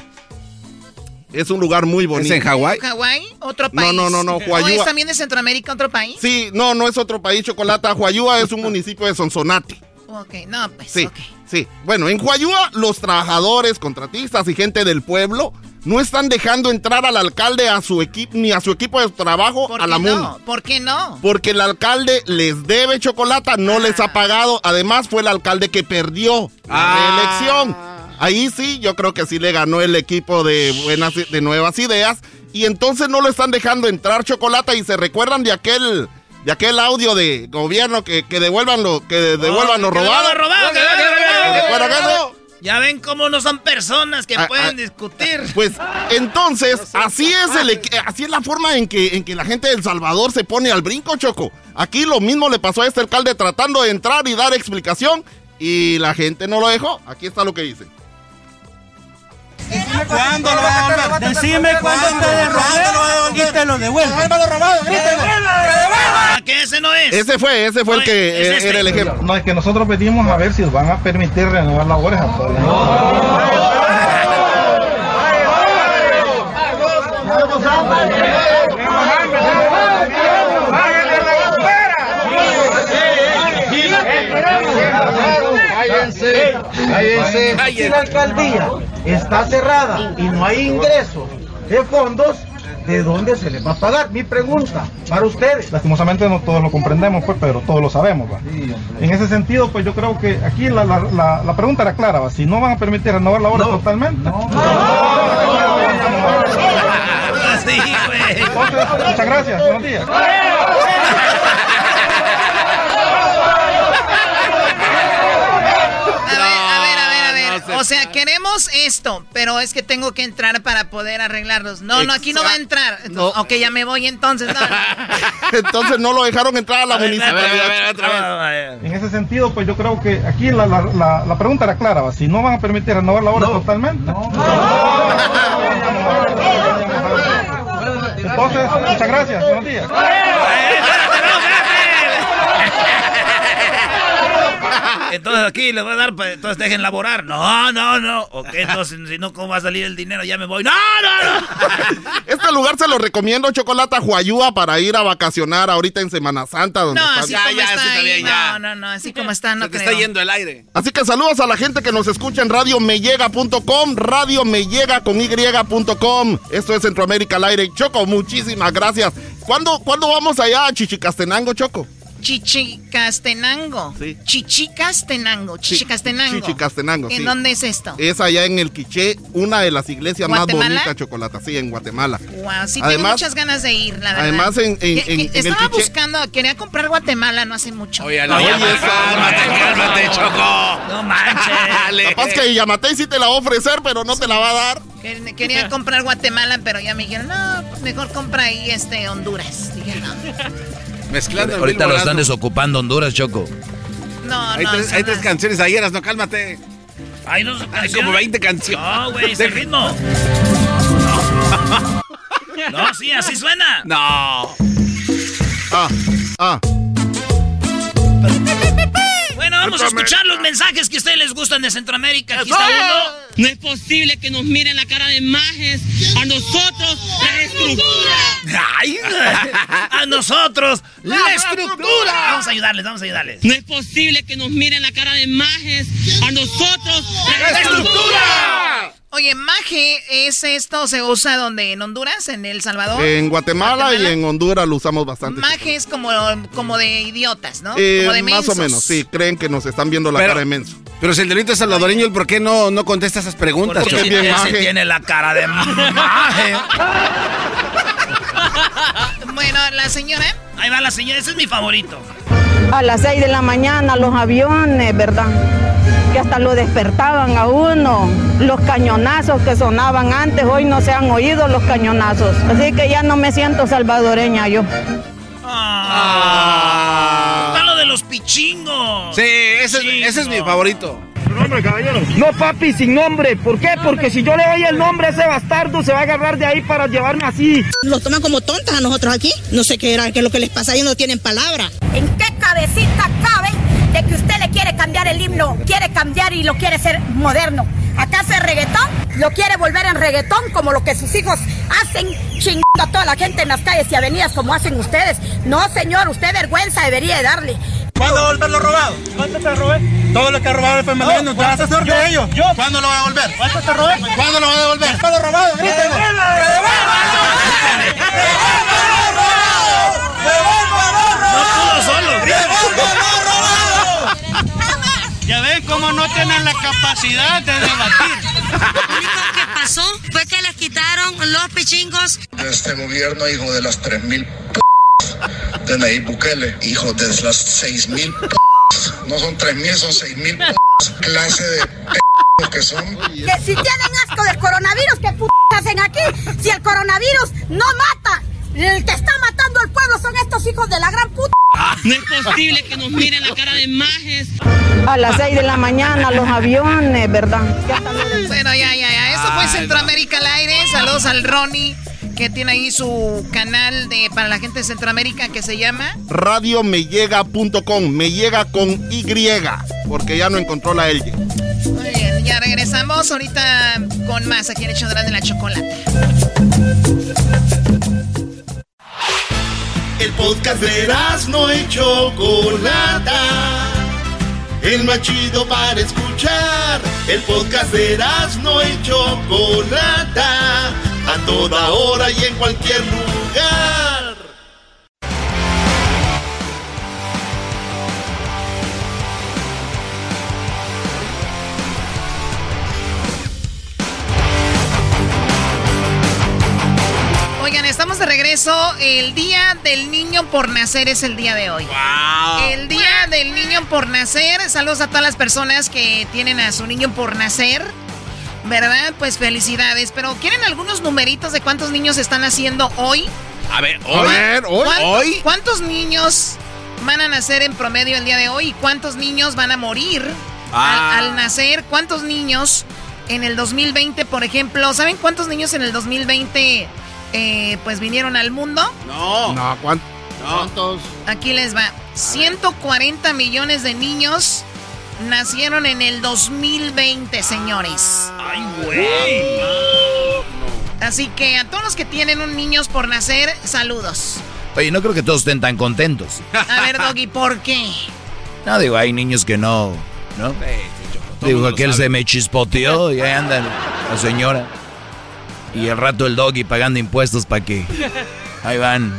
Es un lugar muy bonito. en Hawái? ¿Hawái? ¿Otro No, país? no, no, no, ¿O Huayúa. es también de Centroamérica otro país? Sí, no, no es otro país, Chocolata. Huayúa es un municipio de Sonsonate. Ok, no, pues, Sí, ok. Sí. Bueno, en Huayúa, los trabajadores, contratistas y gente del pueblo no están dejando entrar al alcalde a su equipo ni a su equipo de trabajo ¿Por a la MUNI. no? ¿Por qué no? Porque el alcalde les debe chocolate, no les ha pagado. Además, fue el alcalde que perdió la Ah. reelección. Ahí sí, yo creo que sí le ganó el equipo de buenas de nuevas ideas. Y entonces no lo están dejando entrar chocolate. Y se recuerdan de aquel, de aquel audio de gobierno que, que devuelvan lo, que devuelvan lo Que robado. lo robado, que lo robado. ¿Recuerdan eso? Ya ven cómo no son personas que Ah, pueden ah. discutir. Pues entonces, así es el, así es la forma en que, en que la gente de El Salvador se pone al brinco, Choco. Aquí lo mismo le pasó a este alcalde tratando de entrar y dar explicación y la gente no lo dejó. Aquí está lo que dice. ¿Cuándo lo vas a devolver? Decime cuándo te devuelve y te lo devuelvo. Ah, que ese no es. Ese fue, ese fue el que es eh, este. era el ejemplo. No, es que nosotros pedimos a ver si nos van a permitir renovar labores a todos. Cállense, cállense. Si la alcaldía está cerrada y no hay ingresos de fondos, ¿de dónde se les va a pagar? Mi pregunta para ustedes. Lastimosamente no todos lo comprendemos, pues, pero todos lo sabemos. ¿va? En ese sentido, pues yo creo que aquí la, la- la- la pregunta era clara, ¿va? si no van a permitir renovar la obra totalmente. Sí, güey. Entonces, muchas gracias, buenos días. A ver, a ver, a ver, a ver. no se o sea, queremos esto, pero es que tengo que entrar para poder arreglarlos. No, no, aquí no va a entrar. No. Ok, ya me voy entonces. No, no. Entonces no lo dejaron entrar a la A ver, a ver, a ver, municipalidad. otra vez. Ah. En ese sentido, pues yo creo que aquí la, la- la- la pregunta era clara, si no van a permitir renovar la obra totalmente. Entonces, muchas gracias, buenos días. Entonces aquí les voy a dar, entonces dejen laborar. No, no, no. Ok, entonces si no, ¿cómo va a salir el dinero? Ya me voy. No, no, no. Este lugar se lo recomiendo, Chocolata Huayúa, para ir a vacacionar ahorita en Semana Santa. Donde No, así Ya, como ya, está ahí, bien, ya. No, no, no, así como está, no Se te creo. está yendo el aire. Así que saludos a la gente que nos escucha en Radio Mellega.com, Radio Mellega con Y.com. Esto es Centroamérica al aire. Choco, muchísimas gracias. ¿Cuándo, ¿cuándo vamos allá a Chichicastenango, Choco? Chichicastenango. Sí. Chichicastenango. Chichicastenango. Chichicastenango, ¿En sí. dónde es esto? Es allá en el Quiché, una de las iglesias más bonitas, Chocolata, sí, en Guatemala. Wow, sí tengo Además- muchas ganas de ir, la verdad. además, en- en- en- en estaba buscando, quería comprar Guatemala no hace mucho. Oye, no, Oye, cálmate, cálmate, Choco. No manches. Capaz que Yamatei sí te la va a ofrecer, pero no te la va a dar. Que- Quería comprar Guatemala, pero ya me dijeron, no, mejor compra ahí este Honduras. Dije, no, Mezclando Ahorita lo están desocupando Honduras, Choco. no, Hay no, tres, hay no. tres canciones ayeras, no, cálmate. Hay dos Hay como 20 canciones. No, güey, es el ritmo. No, sí, así suena. No. Ah, ah. Bueno, vamos a escuchar los mensajes que a ustedes les gustan de Centroamérica. Aquí está uno. No es posible que nos miren la cara de majes. A nosotros, la estructura. Ay, a nosotros, la, estructura. Vamos a ayudarles, vamos a ayudarles. No es posible que nos miren la cara de majes. A nosotros, la, ¡La estructura. estructura! Oye, maje, ¿es esto se usa donde? ¿En Honduras? ¿En El Salvador? En Guatemala, y en Honduras lo usamos bastante. Maje es como, como de idiotas, ¿no? Eh, como de más o mensos. menos, sí, creen que nos están viendo la Pero- cara de menso. Pero si el delito es salvadoreño, ¿el por qué no, no contesta esas preguntas? Porque ese tiene la cara de maje. Bueno, la señora. Ahí va la señora, ese es mi favorito. A las 6 de la mañana los aviones, ¿verdad? Que hasta lo despertaban a uno. Los cañonazos que sonaban antes, hoy no se han oído los cañonazos. Así que ya no me siento salvadoreña yo. Ah. Está lo de los pichingos. Sí, ese, es- ese es mi favorito. No, papi, sin nombre. ¿Por qué? Porque si yo le doy el nombre a ese bastardo, se va a agarrar de ahí para llevarme así. Los toman como tontas a nosotros aquí. No sé qué era, qué es lo que les pasa, ellos no tienen palabra. ¿En qué cabecita cabe de que usted le quiere cambiar el himno, quiere cambiar y lo quiere ser moderno? ¿Acaso es reggaetón? ¿Lo quiere volver en reggaetón como lo que sus hijos hacen chingando a toda la gente en las calles y avenidas como hacen ustedes? No, señor, usted vergüenza debería de darle. ¿Cuándo va a volver lo robado? ¿Cuánto te robé? Todo lo que ha robado el FMLN, no, ¿te vas a hacer de ellos? Yo. ¿Cuándo lo va a devolver? ¿Cuánto te robé? ¿Cuándo lo va a devolver? ¿Cuándo robado? Grítenlo. No pudo solo, Ya ven cómo no tienen la capacidad de debatir. Lo único que pasó fue que les quitaron los pichingos. Este gobierno, hijo de las 3.000 p de Nayib Bukele, hijo de las 6.000 p no son 3.000, son 6.000 p clase de p que son. Que si tienen asco del coronavirus, ¿qué p hacen aquí? Si el coronavirus no mata, el que está matando al pueblo son estos hijos de la gran puta. No es posible que nos miren la cara de majes. A las 6 de la mañana los aviones, ¿verdad? Bueno, ya, ya, ya. Esto fue Centroamérica al aire. Saludos al Ronnie, que tiene ahí su canal de para la gente de Centroamérica que se llama. Radiomелlega.com, me llega con Y, porque ya no encontró la L. Muy bien, ya regresamos ahorita con más aquí en Hecho de la Chocolate. El podcast de no y Chocolata. El más chido para escuchar. El podcast de no y Chocolata. A toda hora y en cualquier lugar. Oigan, estamos de regreso. El Día del Niño por Nacer es el día de hoy. El Día del Niño por Nacer. Saludos a todas las personas que tienen a su niño por nacer. ¿Verdad? Pues felicidades. Pero ¿quieren algunos numeritos de cuántos niños están naciendo hoy? A ver, A ver, hoy, ¿Cuánto- hoy. ¿Cuántos niños van a nacer en promedio el día de hoy? ¿Y cuántos niños van a morir Ah. al, al nacer? ¿Cuántos niños en el 2020, por ejemplo? ¿Saben cuántos niños en el 2020 eh, pues vinieron al mundo? No. No, ¿cuán- ¿Cuántos? Aquí les va. 140 millones de niños nacieron en el 2020, señores. Ay, güey. Así que a todos los que tienen un niños por nacer, saludos. Oye, no creo que todos estén tan contentos. A ver, Doggy, ¿por qué? No, digo, hay niños que no, ¿no? Digo, mundo aquel se me chispoteó y ahí anda la señora. Y el rato el doggy pagando impuestos para que... Ahí van.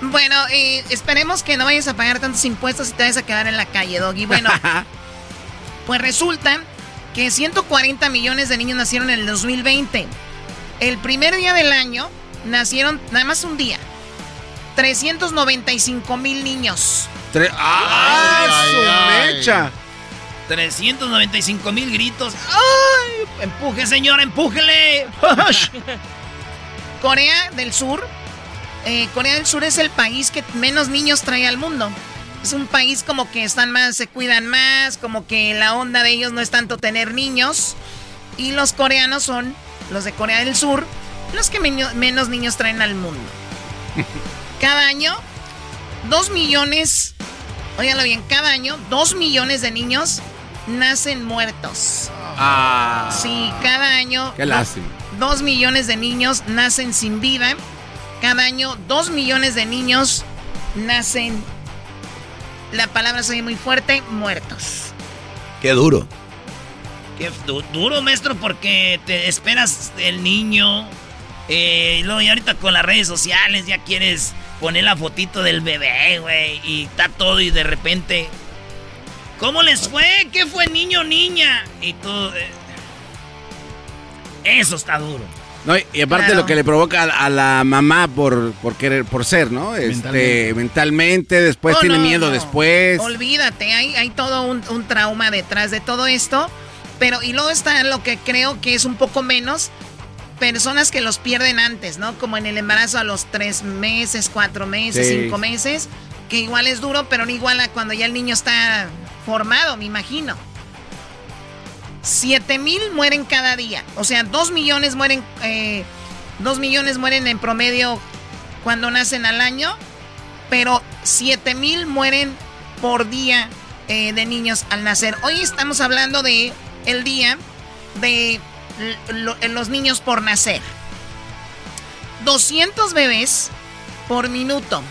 Bueno, eh, esperemos que no vayas a pagar tantos impuestos y te vayas a quedar en la calle, Doggy. Bueno, pues resulta que 140 millones de niños nacieron en el 2020. El primer día del año nacieron nada más un día. 395 mil niños. Tre- ¡Ah, su mecha! 395 mil gritos. ¡Ay! Empuje, señora, empújele. Corea del Sur. Eh, Corea del Sur es el país que menos niños trae al mundo. es un país como que están más, se cuidan más, como que la onda de ellos no es tanto tener niños. Y los coreanos son, los de Corea del Sur, los que menos niños traen al mundo. Cada año, dos millones, óigalo bien, cada año, dos millones de niños nacen muertos. Ah. Sí, cada año. Qué lástima. Dos millones de niños nacen sin vida. Cada año, dos millones de niños nacen, la palabra se muy fuerte, muertos. Qué duro. Qué duro, maestro, porque te esperas el niño. Eh, y luego, y ahorita con las redes sociales ya quieres poner la fotito del bebé, güey. Y está todo y de repente. ¿Cómo les fue? ¿Qué fue niño o niña? Y todo. Eh, eso está duro. No, y aparte lo que le provoca a, la mamá por, por querer, por ser, ¿no? Este, mentalmente, después tiene miedo después. Olvídate, hay, hay todo un, un, trauma detrás de todo esto. Pero, y luego está lo que creo que es un poco menos, personas que los pierden antes, ¿no? Como en el embarazo a los tres meses, cuatro meses, cinco meses, que igual es duro, pero no igual a cuando ya el niño está formado, me imagino. Siete mil mueren cada día. O sea, dos millones mueren, eh, dos millones mueren en promedio cuando nacen al año, pero siete mil mueren por día eh, de niños al nacer. Hoy estamos hablando de el día de los niños por nacer. 200 bebés por minuto.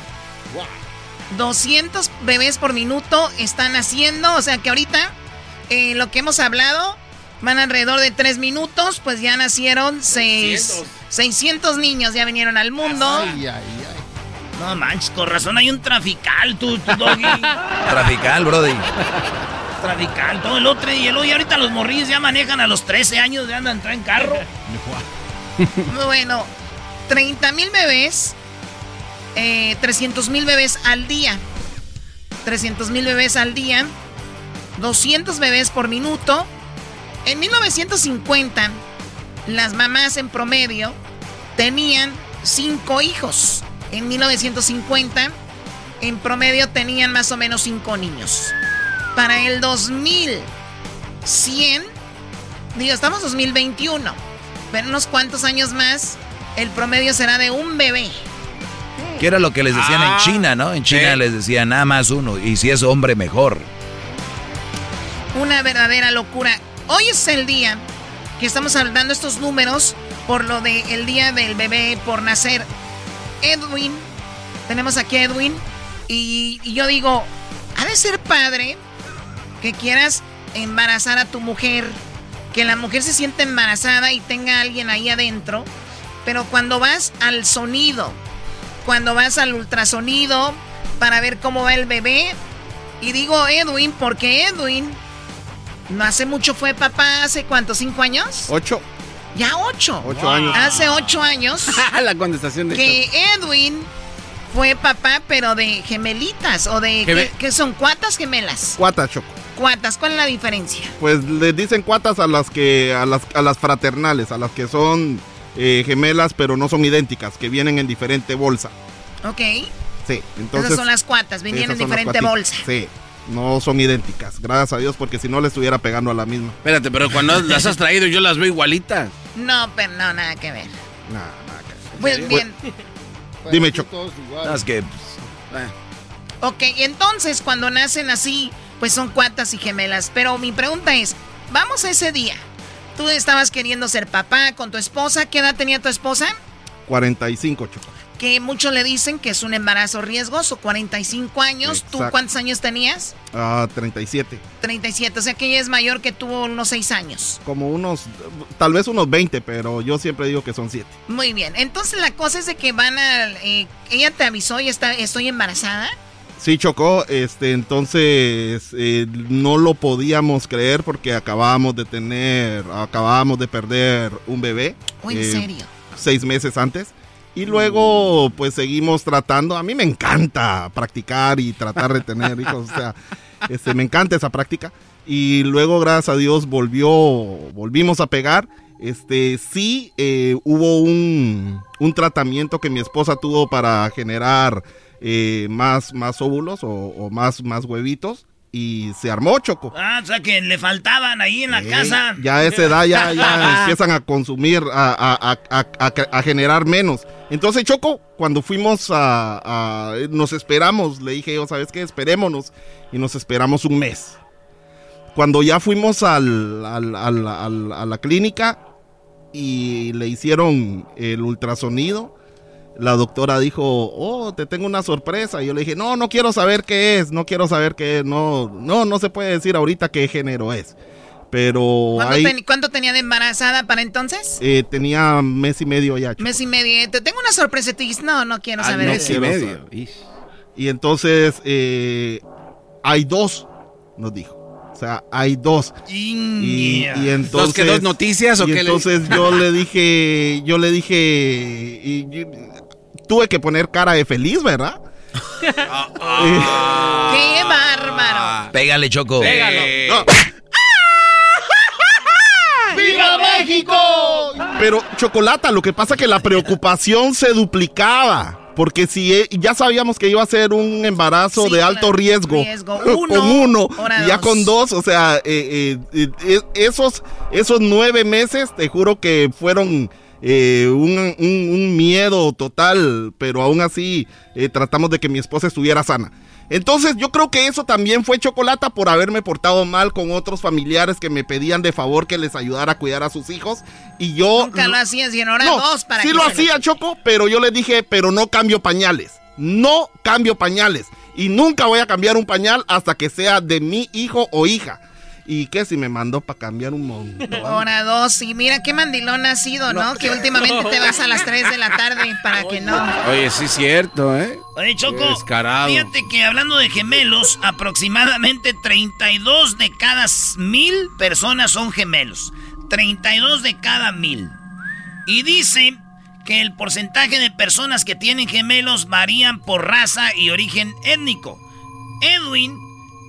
200 bebés por minuto están naciendo, o sea que ahorita eh, lo que hemos hablado van alrededor de 3 minutos, pues ya nacieron 600 niños, ya vinieron al mundo. No manches, con razón hay un trafical, tú, tu doggy. trafical, brody. Trafical, todo el otro y el hoy ahorita los morrillos ya manejan a los 13 años, ya andan en carro. bueno, 30 mil bebés, eh, 300 mil bebés al día. 300 mil bebés al día, 200 bebés por minuto. En 1950, las mamás en promedio tenían 5 hijos. En 1950, en promedio tenían más o menos 5 niños para el 2100, digo, estamos 2021, pero unos cuantos años más, el promedio será de un bebé. Que era lo que les decían en ah, China, ¿no? En China les decían nada más uno, y si es hombre, mejor. Una verdadera locura. Hoy es el día que estamos hablando estos números por lo del día del bebé por nacer. Edwin, tenemos aquí Edwin, y, y yo digo, ha de ser padre que quieras embarazar a tu mujer, que la mujer se siente embarazada y tenga a alguien ahí adentro, pero cuando vas al sonido, cuando vas al ultrasonido para ver cómo va el bebé, y digo Edwin porque Edwin no hace mucho fue papá, ¿hace cuánto? ¿Cinco años? Ocho. Ya ocho. Ocho años. Hace ocho años. la contestación de Que Edwin fue papá, pero de gemelitas o de... ¿qué, son? ¿Cuatas gemelas? Cuatas, Choco cuatas? ¿Cuál es la diferencia? Pues le dicen cuatas a las que a las, a las fraternales, a las que son eh, gemelas pero no son idénticas, que vienen en diferente bolsa. Ok. Sí, entonces. Esas son las cuatas, vienen en diferente bolsa. Sí. No son idénticas, gracias a Dios, porque si no le estuviera pegando a la misma. Espérate, pero cuando las has traído yo las veo igualitas. No, pero no, nada que ver. Nada, nada que ver. Pues bien. Dime, Choco. Es que. Pues, eh. Ok, entonces cuando nacen así, pues son cuatas y gemelas. Pero mi pregunta es, vamos a ese día. Tú estabas queriendo ser papá con tu esposa. ¿Qué edad tenía tu esposa? 45, Choco. Que muchos le dicen que es un embarazo riesgoso, 45 años. ¿Tú cuántos años tenías? Ah, 37. 37, o sea que ella es mayor que tú unos 6 años. Como unos, tal vez unos 20, pero yo siempre digo que son 7. Muy bien, entonces la cosa es de que van a... Eh, ella te avisó y está, estoy embarazada. Sí, chocó, este, entonces eh, no lo podíamos creer porque acabábamos de tener, acabábamos de perder un bebé. ¿O en eh, serio? Seis meses antes. Y luego, pues seguimos tratando. A mí me encanta practicar y tratar de tener hijos. O sea, este, me encanta esa práctica. Y luego, gracias a Dios, volvió, volvimos a pegar. Este, sí, eh, hubo un, un tratamiento que mi esposa tuvo para generar eh, más, más óvulos o, o más, más huevitos. Y se armó, Choco. Ah, o sea que le faltaban ahí en la casa. Ya a esa edad ya, ya empiezan a consumir, a, a- a- a- generar menos. Entonces, Choco, cuando fuimos a, Nos esperamos, le dije yo, ¿sabes qué? Esperémonos. Y nos esperamos un mes. Cuando ya fuimos al- al- al- al- a la clínica y le hicieron el ultrasonido, la doctora dijo, oh, te tengo una sorpresa. Y yo le dije, no, no quiero saber qué es, no quiero saber qué es, no, no, no se puede decir ahorita qué género es. Pero ¿Cuánto, ahí ten- cuánto tenía de embarazada para entonces? eh, tenía mes y medio ya. Mes y medio. Te tengo una sorpresa. Te dices, no, no quiero Ah, saber no eso. quiero saber. Y entonces eh, hay dos, nos dijo. O sea, hay dos. Y, y entonces. ¿Dos que dos noticias o y qué le- entonces yo le dije, yo le dije, y tuve que poner cara de feliz, ¿verdad? Ah. ¡Qué bárbaro! Pégale, Choco. Eh, no. ¡Viva México! Pero, Chocolata, lo que pasa es que la preocupación se duplicaba. Porque si e- ya sabíamos que iba a ser un embarazo Sí, de alto claro. riesgo, Riesgo. con Uno, uno, ahora y ya dos. con dos, o sea, eh, eh, eh, esos, esos nueve meses, te juro que fueron eh, un, un- un miedo total, pero aún así eh, tratamos de que mi esposa estuviera sana. Entonces yo creo que eso también fue chocolata por haberme portado mal con otros familiares que me pedían de favor que les ayudara a cuidar a sus hijos y yo Nunca lo hacías y ahora no, dos para sí que lo hacía Choco, pero yo le dije, pero no cambio pañales. No cambio pañales. Y nunca voy a cambiar un pañal hasta que sea de mi hijo o hija. ¿Y qué si me mandó para cambiar un montón? Ahora dos. Y mira qué mandilón has sido, ¿no? Que últimamente te vas a las 3 de la tarde para que no. Oye, sí es cierto, ¿eh? Oye, Choco, Qué descarado. fíjate que hablando de gemelos, aproximadamente 32 de cada mil personas son gemelos. 32 de cada mil. Y dice que el porcentaje de personas que tienen gemelos varían por raza y origen étnico. Edwin,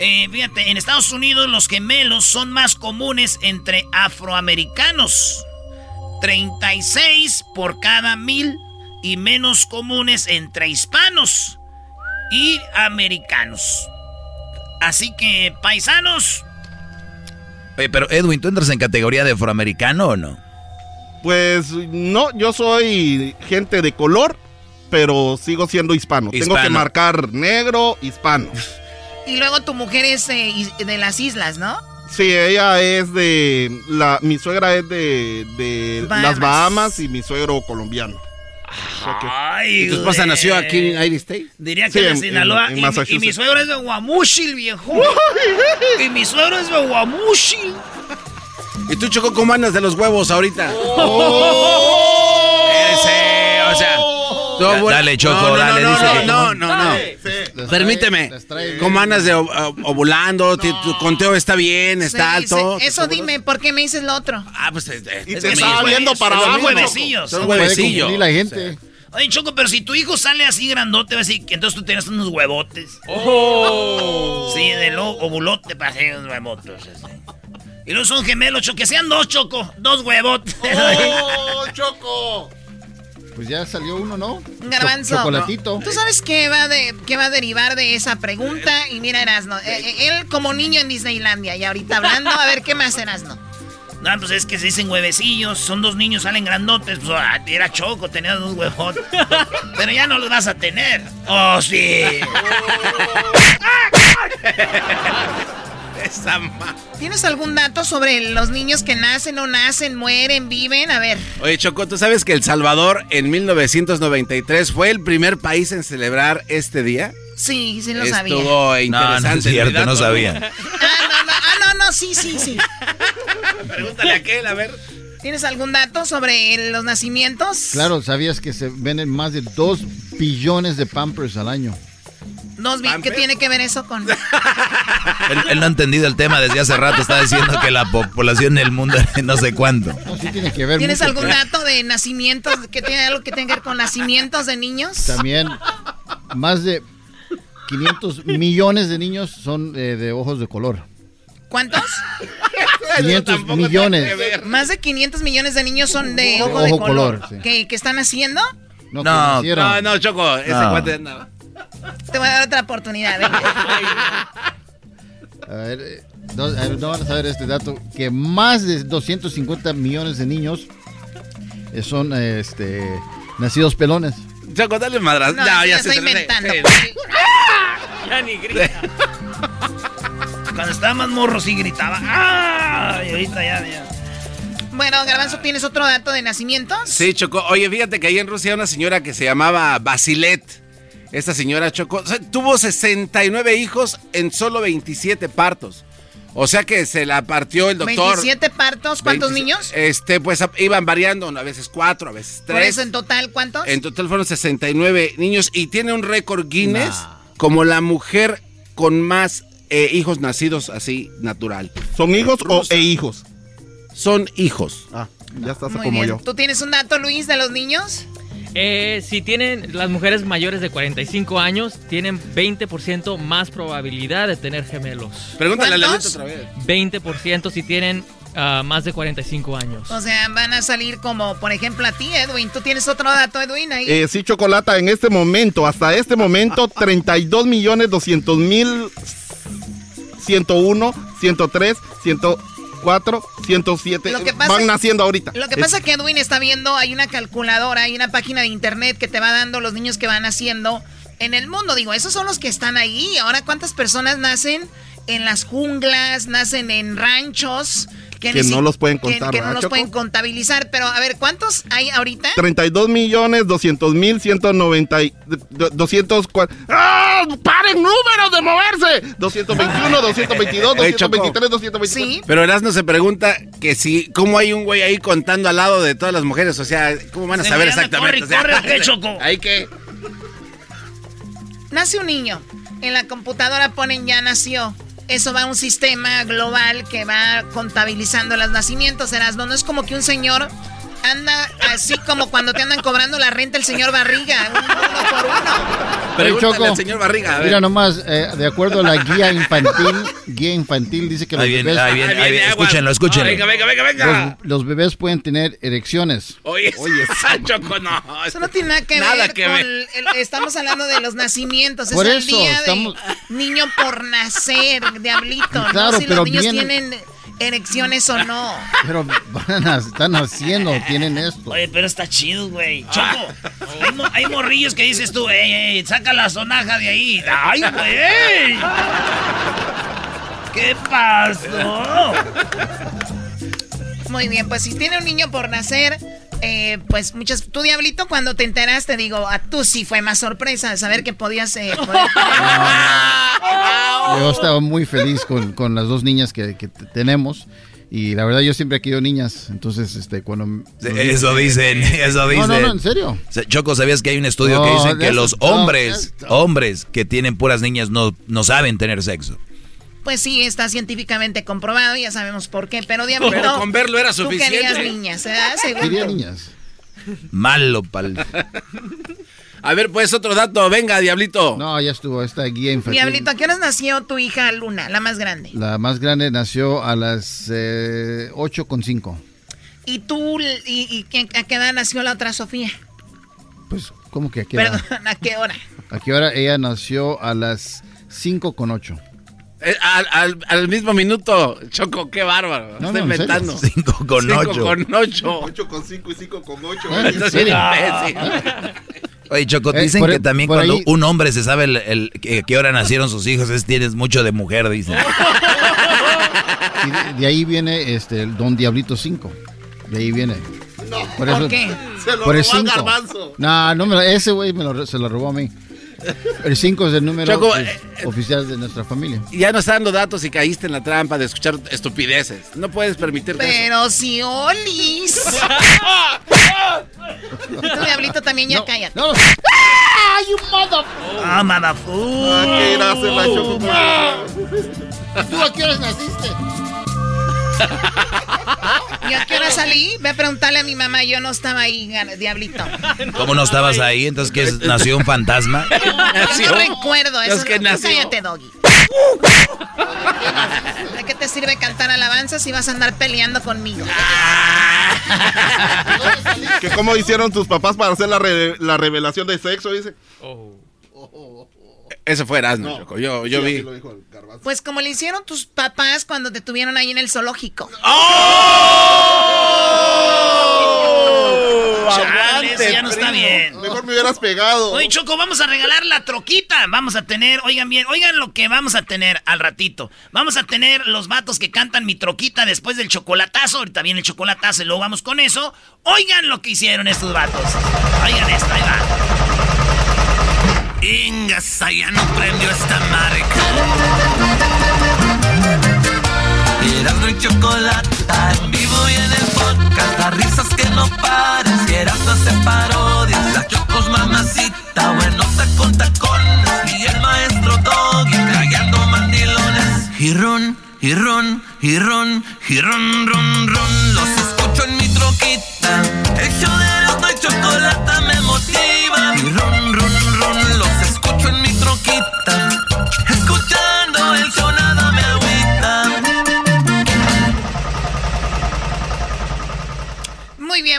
eh, fíjate, en Estados Unidos los gemelos son más comunes entre afroamericanos. 36 por cada mil y menos comunes entre hispanos y americanos. Así que, paisanos, Oye, pero Edwin, ¿tú entras en categoría de afroamericano o no? Pues no, yo soy gente de color, pero sigo siendo hispano. Tengo que Hispano. marcar negro, hispano. Y luego tu mujer es eh, de las islas, ¿no? Sí, ella es de... La, mi suegra es de, de Bahamas. las Bahamas y mi suegro colombiano. Ay, ¿Y tu esposa güey. nació aquí en United States? Diría que Sí, de en- Sinaloa. en- en y mi- y, Massachusetts. mi suegro es de Guamuchil, viejo. y mi suegro es de Guamuchil. ¿Y tú, Choco, cómo andas de los huevos ahorita? Oh. Ese, o sea... bueno, dale, Choco, no, no, dale, no, dice no, no, no, no. Les Permíteme. trae-. ¿Cómo andas de ovulando? ¿Tu- ¿Tu conteo está bien? ¿Está Sí, alto? sí, Eso dime, ¿por qué me dices lo otro? Ah, pues... Y te estaba mismo. viendo para Son abajo. huevecillos. Son huevecillos. la gente. Oye, Choco, pero si tu hijo sale así grandote, va a decir que entonces tú tienes unos huevotes. Oh. Sí, de lo, ovulote para hacer unos huevotes. así. Y luego son gemelos, Choco, que sean dos, Choco. Dos huevotes. ¡Oh, Choco! Pues ya salió uno, ¿no? Un garbanzo. Cho- chocolatito. ¿Tú sabes qué va, de, qué va a derivar de esa pregunta? Y mira, Erasno, eh, eh, él como niño en Disneylandia y ahorita hablando, a ver qué más Erasno. No, pues es que se dicen huevecillos, son dos niños, salen grandotes. Pues, ah, era choco, tenía dos huevotes. Pero ya no los vas a tener. Oh, sí. Esa ma- ¿Tienes algún dato sobre los niños que nacen, no nacen, mueren, viven? A ver. Oye, Choco, ¿tú sabes que El Salvador en 1993 fue el primer país en celebrar este día? Sí, sí lo sabía. Estuvo No, interesante. no es el cierto, dato, no sabía. Ah, no, no, ah, no, no, sí, sí, sí. Pregúntale a aquel, a ver. ¿Tienes algún dato sobre los nacimientos? Claro, ¿sabías que se venden más de 2 billones de Pampers al año? Dos ¿Qué tiene que ver eso con...? Él, él no ha entendido el tema desde hace rato. Está diciendo que la población del mundo es no sé cuánto. No, sí tiene que ver ¿Tienes mucho. algún dato de nacimientos que tiene algo que tenga que ver con nacimientos de niños? También más de 500 millones de niños son eh, de ojos de color. ¿Cuántos? 500 millones. Más de 500 millones de niños son de ojo de color. color, sí. ¿Qué, qué están haciendo? No, No. No, no, Choco, ese No. cuate andaba. Te voy a dar otra oportunidad. A ver, eh, no, a ver, no van a saber este dato, que más de 250 millones de niños eh, son eh, este, nacidos pelones. Choco, dale madras. No, ya se inventando. Ya ni grita. Cuando estaba más morro sí gritaba. ¡Ah! Y ahorita ya, ya. Bueno, Garbanzo, ¿tienes otro dato de nacimientos? Sí, Choco. Oye, fíjate que ahí en Rusia hay una señora que se llamaba Basilet. Esta señora Choco o sea, tuvo 69 hijos en solo 27 partos. O sea que se la partió el doctor. 27 partos, ¿cuántos 20 niños? Este, pues iban variando, a veces cuatro, a veces Por tres. eso en total, ¿cuántos? En total fueron 69 niños y tiene un récord Guinness como la mujer con más eh, hijos nacidos así natural. ¿Son hijos o e hijos? Son hijos. Ah, ya estás Muy como bien. yo. ¿Tú tienes un dato, Luis, de los niños? Eh, si tienen las mujeres mayores de 45 años, tienen 20% más probabilidad de tener gemelos. Pregúntale a. Lalito otra vez. 20% si tienen ah, más de 45 años. O sea, van a salir como, por ejemplo, a ti, Edwin. ¿Tú tienes otro dato, Edwin, ahí? Eh, sí, Chocolata, en este momento, hasta este momento, 32 millones 200 mil 101, 103, 104, 107 Lo que pasa- van naciendo ahorita. Lo que pasa es que Edwin está viendo, hay una calculadora, hay una página de internet que te va dando los niños que van naciendo en el mundo. Digo, esos son los que están ahí. Ahora, ¿cuántas personas nacen en las junglas, nacen en ranchos? Que no si- los pueden que- contar, Que, no ¿verdad, los Choco? pueden contabilizar. Pero, a ver, ¿cuántos hay ahorita? 32 millones 200 mil 190 y- do- 204 ¡Ah! ¡Paren números de moverse! 221, 222, Oye, Choco. 223, 224. Sí. Pero Erasmo se pregunta que si, ¿cómo hay un güey ahí contando al lado de todas las mujeres? O sea, ¿cómo van a Se saber exactamente? corre, O sea, corre, ¿o qué, Choco? ¿Ahí qué? Nace un niño. En la computadora ponen ya nació. Eso va a un sistema global que va contabilizando los nacimientos. Erasmo, no es como que un señor anda así como cuando te andan cobrando la renta el señor Barriga, uno por uno. Pregúntale Choco, al señor Barriga. a ver. Mira nomás, eh, de acuerdo a la guía infantil, guía infantil dice que los Ahí viene, bebés, ahí viene, ahí viene. Escúchenlo, escúchenlo. Venga, venga, venga, venga. los, los bebés pueden tener erecciones. Oye, Choco, no. Eso no tiene nada que Nada ver que con ver. el- estamos hablando de los nacimientos. Por es el eso, día estamos- de niño por nacer, diablito. Claro, no si pero los niños tienen erecciones o no. Pero van a- están haciendo, tienen esto. Oye, pero está chido, güey. Choco, hay, mo- hay morrillos que dices tú, ey, ey, saca la sonaja de ahí. ¡Ay, güey! ¿Qué pasó? Muy bien, pues si tiene un niño por nacer, eh, pues muchas... Tú, Diablito, cuando te enteraste, digo, a tú sí fue más sorpresa saber que podías... eh, poder- Yo estaba muy feliz con, con las dos niñas que, tenemos. Y la verdad, yo siempre he querido niñas. Entonces, este, cuando. Eso dicen, eso dicen. no, no, en serio. Choco, ¿sabías que hay un estudio que dice que eso- los no, hombres, hombres que tienen puras niñas no, no saben tener sexo? Pues sí, está científicamente comprobado, ya sabemos por qué. Pero, Diablito... Pero con verlo era Tú suficiente. querías niñas, ¿verdad? Según Quería tú. niñas. Malo pal. A ver, pues otro dato. Venga, Diablito. No, ya estuvo esta guía infantil. Diablito, ¿a qué horas nació tu hija Luna, la más grande? La más grande nació a las eh, 8.5. ¿Y tú, y, y qué- a qué edad nació la otra Sofía? Pues, ¿cómo que a qué hora? Perdón, ¿a qué hora? ¿A qué hora? Ella nació a las 5.8. Eh, al, al- al mismo minuto, Choco, qué bárbaro. No, Está no, en inventando. serio. Cinco con Cinco ocho. con ocho. 8 con 5 y 5 con 8. Ah, ¿en serio? Oye, Choco, Eh, dicen que también por cuando ahí- un hombre se sabe el, el- que, qué hora nacieron sus hijos, es tienes mucho de mujer, dicen. Y de, de ahí viene este, el Don Diablito 5. De ahí viene. No. Por eso- ¿Por qué? Se lo por el robó al 5. garbanzo. No, no me lo- ese güey me lo- se lo robó a mí. El 5 es el número Choco, pues, eh, oficial de nuestra familia. Ya no está dando datos y caíste en la trampa de escuchar estupideces. No puedes permitirte eso. Pero si Olis. tú, Diablito, también ya cállate. No, no. ¡Ay, un modo! Ah, madafu. Ah, qué la choco ¿Tú a qué horas naciste? ¿Y a qué hora salí? Ve a preguntarle a mi mamá, yo no estaba ahí, Diablito. ¿Cómo no estabas ahí? Entonces, ¿qué es? ¿Nació un fantasma? Yo no recuerdo eso. Es que Tú nació. Cállate, Doggy. ¿De qué te sirve cantar alabanzas si vas a andar peleando conmigo? Que cómo hicieron tus papás para hacer la, re- la revelación de sexo, dice. Ese fue Erasmo, Choco. Yo, yo vi. Pues como le hicieron tus papás cuando te tuvieron ahí en el zoológico. ¡Oh! Ya no está bien. Mejor me hubieras pegado. Oye, Choco, vamos a regalar la troquita. Vamos a tener, oigan bien, oigan lo que vamos a tener al ratito. Vamos a tener los vatos que cantan mi troquita después del chocolatazo. Ahorita viene el chocolatazo y luego vamos con eso. Oigan lo que hicieron estos vatos. Oigan esto, ahí va. Ingas, ya no prendió esta marca. Erasmo y chocolate en vivo y en el podcast. Las risas que no paran. Si Erasmo hace parodias. La chocos mamacita. Buenosa con tacones. Y el maestro Doggy trayendo mandilones. Y ron, y ron, y ron, ron, ron. Los escucho en mi troquita. El show de Erasmo y chocolate me motiva. Y ron,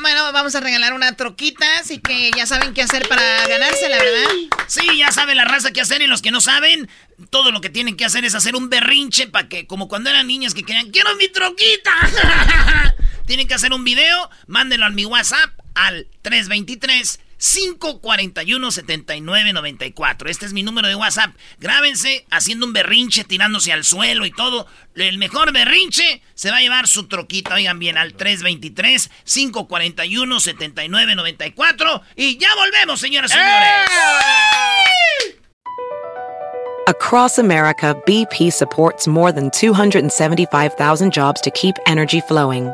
bueno, vamos a regalar una troquita, así que ya saben qué hacer para ganársela, ¿verdad? Sí, ya sabe la raza qué hacer y los que no saben, todo lo que tienen que hacer es hacer un berrinche para que, como cuando eran niñas que querían, quiero mi troquita. tienen que hacer un video, mándenlo a mi WhatsApp al 323 541-7994. Este es mi número de WhatsApp. Grábense haciendo un berrinche, tirándose al suelo y todo. El mejor berrinche se va a llevar su troquita. Oigan bien, al 323-541-7994. Y ya volvemos, señoras y señores. Across America, BP supports more than 275,000 jobs to keep energy flowing.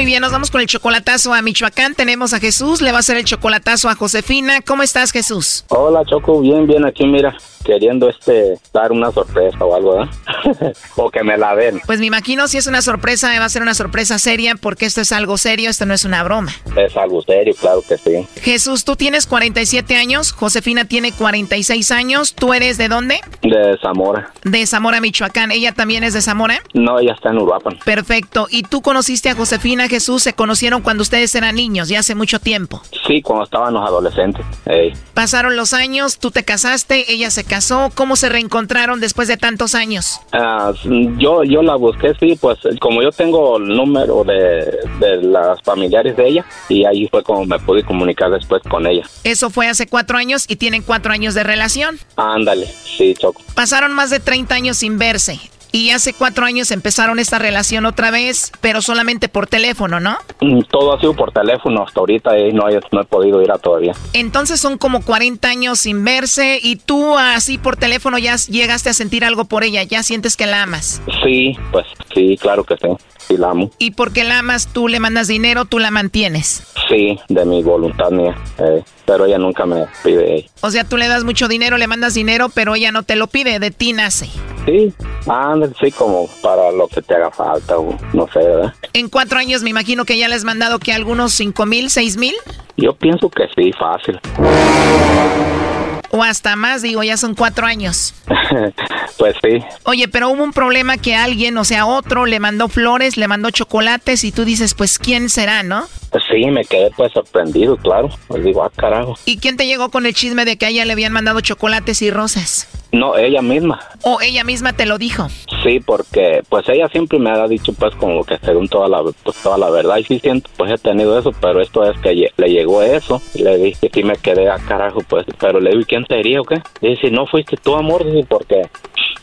Muy bien, nos vamos con el chocolatazo a Michoacán. Tenemos a Jesús, le va a hacer el chocolatazo a Josefina. ¿Cómo estás, Jesús? Hola, Choco, bien, bien, aquí mira, queriendo este dar una sorpresa o algo, ¿verdad? o que me la den. Pues me imagino si es una sorpresa, va a ser una sorpresa seria porque esto es algo serio, esto no es una broma. Es algo serio, claro que sí. Jesús, tú tienes 47 años, Josefina tiene 46 años. ¿Tú eres de dónde? De Zamora. De Zamora, Michoacán. ¿Ella también es de Zamora? No, ella está en Uruapan. Perfecto. ¿Y tú conociste a Josefina, Jesús? ¿Se conocieron cuando ustedes eran niños, ya hace mucho tiempo? Sí, cuando estábamos adolescentes. Ey. Pasaron los años, tú te casaste, ella se casó. ¿Cómo se reencontraron después de tantos años? Ah, yo, yo la busqué, sí, pues como yo tengo el número de, de las familiares de ella y ahí fue como me pude comunicar después con ella. Eso fue hace cuatro años y tienen cuatro años de relación. Ándale, sí, Choco. Pasaron más de 30 años sin verse. Y hace cuatro años empezaron esta relación otra vez, pero solamente por teléfono, ¿no? Mm, Todo ha sido por teléfono hasta ahorita y no he, no he podido ir a todavía. Entonces son como 40 años sin verse y tú así por teléfono ya llegaste a sentir algo por ella, ya sientes que la amas. Sí, pues sí, claro que sí, sí la amo. Y porque la amas, tú le mandas dinero, tú la mantienes. Sí, de mi voluntad mía, eh, pero ella nunca me pide. O sea, tú le das mucho dinero, le mandas dinero, pero ella no te lo pide, de ti nace. Sí, ándale, sí, como para lo que te haga falta, o no sé, ¿verdad? En cuatro años me imagino que ya le has mandado que algunos cinco mil, seis mil. Yo pienso que sí, fácil. O hasta más, digo, ya son cuatro años. pues sí. Oye, pero hubo un problema que alguien, o sea, otro, le mandó flores, le mandó chocolates y tú dices, pues, ¿quién será, no? Sí, me quedé pues sorprendido, claro. Pues digo, ah, carajo. ¿Y quién te llegó con el chisme de que a ella le habían mandado chocolates y rosas? No, ella misma. ¿O ella misma te lo dijo? Sí, porque pues ella siempre me ha dicho pues como que según toda la, pues, toda la verdad y sí siento pues he tenido eso, pero esto es que le llegó eso y le dije que sí me quedé a carajo pues, pero le dije, ¿quién sería o qué? Dice, no fuiste tú amor, dice, porque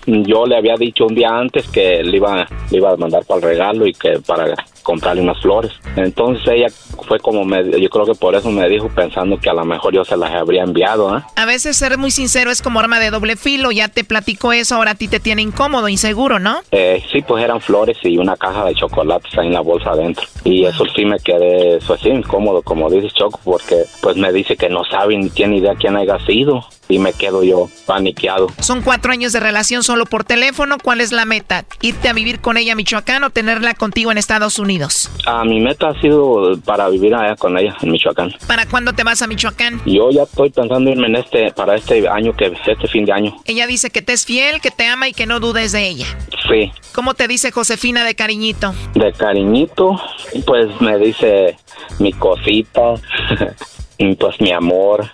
yo le había dicho un día antes que le iba, le iba a mandar para el regalo y que para comprarle unas flores. Entonces ella fue como, me, yo creo que por eso me dijo pensando que a lo mejor yo se las habría enviado. ¿eh? A veces ser muy sincero es como arma de doble filo, ya te platico eso, ahora a ti te tiene incómodo, inseguro, ¿no? Eh, sí, pues eran flores y una caja de chocolates ahí en la bolsa adentro. Y eso sí me quedé, eso así, incómodo, como dices Choco, porque pues me dice que no sabe ni tiene idea quién haya sido y me quedo yo paniqueado. Son cuatro años de relación solo por teléfono. ¿Cuál es la meta? ¿Irte a vivir con ella a Michoacán o tenerla contigo en Estados Unidos? Ah, mi meta ha sido para vivir allá con ella en Michoacán. ¿Para cuándo te vas a Michoacán? Yo ya estoy pensando irme en este, para este año, que este fin de año. Ella dice que te es fiel, que te ama y que no dudes de ella. Sí. ¿Cómo te dice Josefina de cariñito? De cariñito, pues me dice mi cosita. pues mi amor,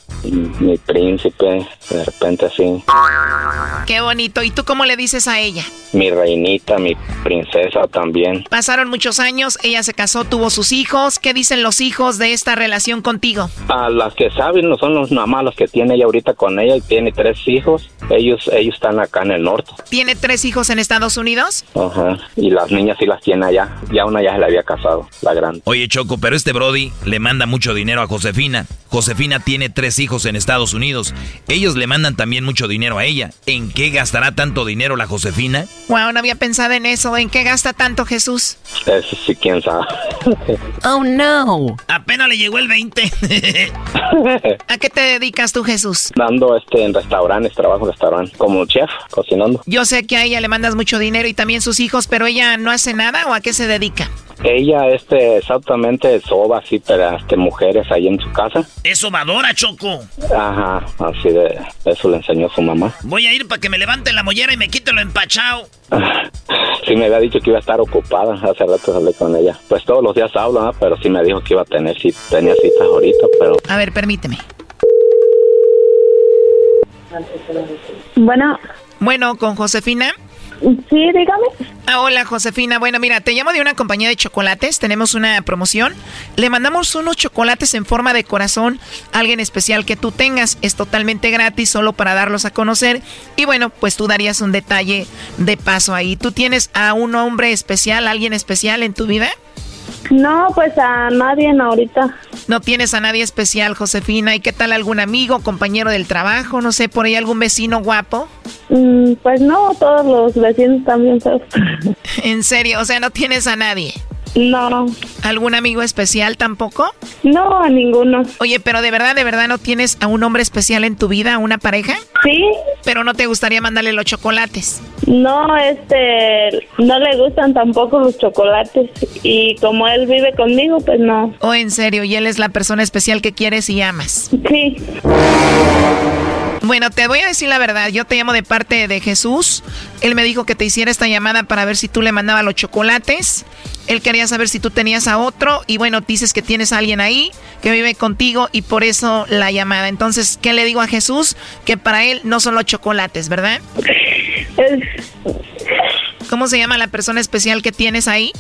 mi príncipe, de repente así. Qué bonito. ¿Y tú cómo le dices a ella? Mi reinita, mi princesa también. Pasaron muchos años, ella se casó, tuvo sus hijos. ¿Qué dicen los hijos de esta relación contigo? A las que saben, no son los mamás los que tiene ella ahorita con ella y tiene tres hijos. Ellos, ellos están acá en el norte. ¿Tiene tres hijos en Estados Unidos? Ajá. Y las niñas sí las tiene allá. Ya una ya se la había casado, la grande. Oye, Choco, pero este Brody le manda mucho dinero a Josefina. Josefina tiene tres hijos en Estados Unidos. Ellos le mandan también mucho dinero a ella. ¿En qué gastará tanto dinero la Josefina? Wow, no había pensado en eso. ¿En qué gasta tanto Jesús? Eso sí, quién sabe. oh, no. Apenas le llegó el 20. ¿A qué te dedicas tú, Jesús? Dando este en restaurantes, trabajo en restaurante, como chef, cocinando. Yo sé que a ella le mandas mucho dinero y también sus hijos, pero ella no hace nada o a qué se dedica? Ella, este, exactamente soba así para este, mujeres ahí en su casa. Es sobadora, Choco. Ajá, así de eso le enseñó su mamá. Voy a ir para que me levante la mollera y me quite lo empachado. sí, me había dicho que iba a estar ocupada. Hace rato hablé con ella. Pues todos los días hablo, pero sí me dijo que iba a tener, sí, tenía citas ahorita, pero... A ver, permíteme. Bueno. Bueno, con Josefina. Sí, dígame. Ah, hola, Josefina. Bueno, mira, te llamo de una compañía de chocolates. Tenemos una promoción. Le mandamos unos chocolates en forma de corazón alguien especial que tú tengas. Es totalmente gratis, solo para darlos a conocer. Y bueno, pues tú darías un detalle de paso ahí. ¿Tú tienes a un hombre especial, alguien especial en tu vida? No, pues a nadie ahorita. ¿No tienes a nadie especial, Josefina? ¿Y qué tal algún amigo, compañero del trabajo? No sé, por ahí algún vecino guapo. Mm, pues no, todos los vecinos también. ¿En serio? O sea, ¿no tienes a nadie? No. ¿Algún amigo especial tampoco? No, a ninguno. Oye, pero de verdad, de verdad no tienes a un hombre especial en tu vida, a una pareja? Sí. Pero no te gustaría mandarle los chocolates. No, este, no le gustan tampoco los chocolates y como él vive conmigo, pues no. Oh, en serio, y él es la persona especial que quieres y amas. Sí. Bueno, te voy a decir la verdad. Yo te llamo de parte de Jesús. Él me dijo que te hiciera esta llamada para ver si tú le mandabas los chocolates. Él quería saber si tú tenías a otro. Y bueno, dices que tienes a alguien ahí que vive contigo y por eso la llamada. Entonces, ¿qué le digo a Jesús? Que para él no son los chocolates, ¿verdad? ¿Cómo se llama la persona especial que tienes ahí?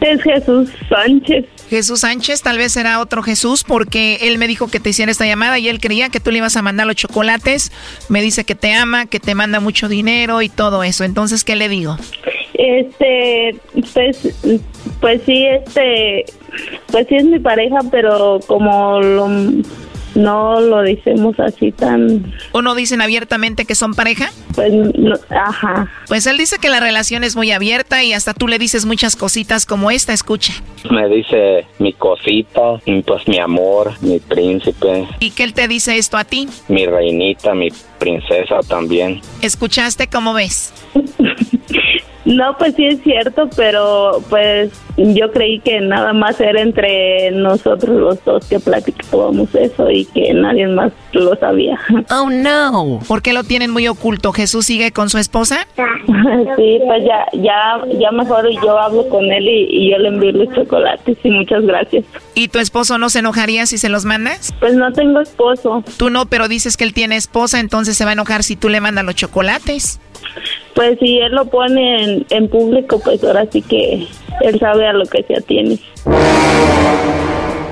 Es Jesús Sánchez. Jesús Sánchez, tal vez será otro Jesús porque él me dijo que te hiciera esta llamada y él creía que tú le ibas a mandar los chocolates. Me dice que te ama, que te manda mucho dinero y todo eso. Entonces, ¿qué le digo? Este, pues, pues sí, este, pues sí es mi pareja, pero como lo no lo decimos así tan... ¿O no dicen abiertamente que son pareja? Pues, ajá. Pues él dice que la relación es muy abierta y hasta tú le dices muchas cositas como esta, escucha. Me dice mi cosita, pues mi amor, mi príncipe. ¿Y qué él te dice esto a ti? Mi reinita, mi princesa también. ¿Escuchaste cómo ves? No, pues sí es cierto, pero pues yo creí que nada más era entre nosotros los dos que platicábamos eso y que nadie más lo sabía. Oh no. ¿Por qué lo tienen muy oculto? ¿Jesús sigue con su esposa? Sí, pues ya, ya, ya mejor yo hablo con él y, y yo le envío los chocolates y muchas gracias. ¿Y tu esposo no se enojaría si se los mandas? Pues no tengo esposo. Tú no, pero dices que él tiene esposa, entonces se va a enojar si tú le mandas los chocolates. Pues si él lo pone en, en público, pues ahora sí que él sabe a lo que se atiene.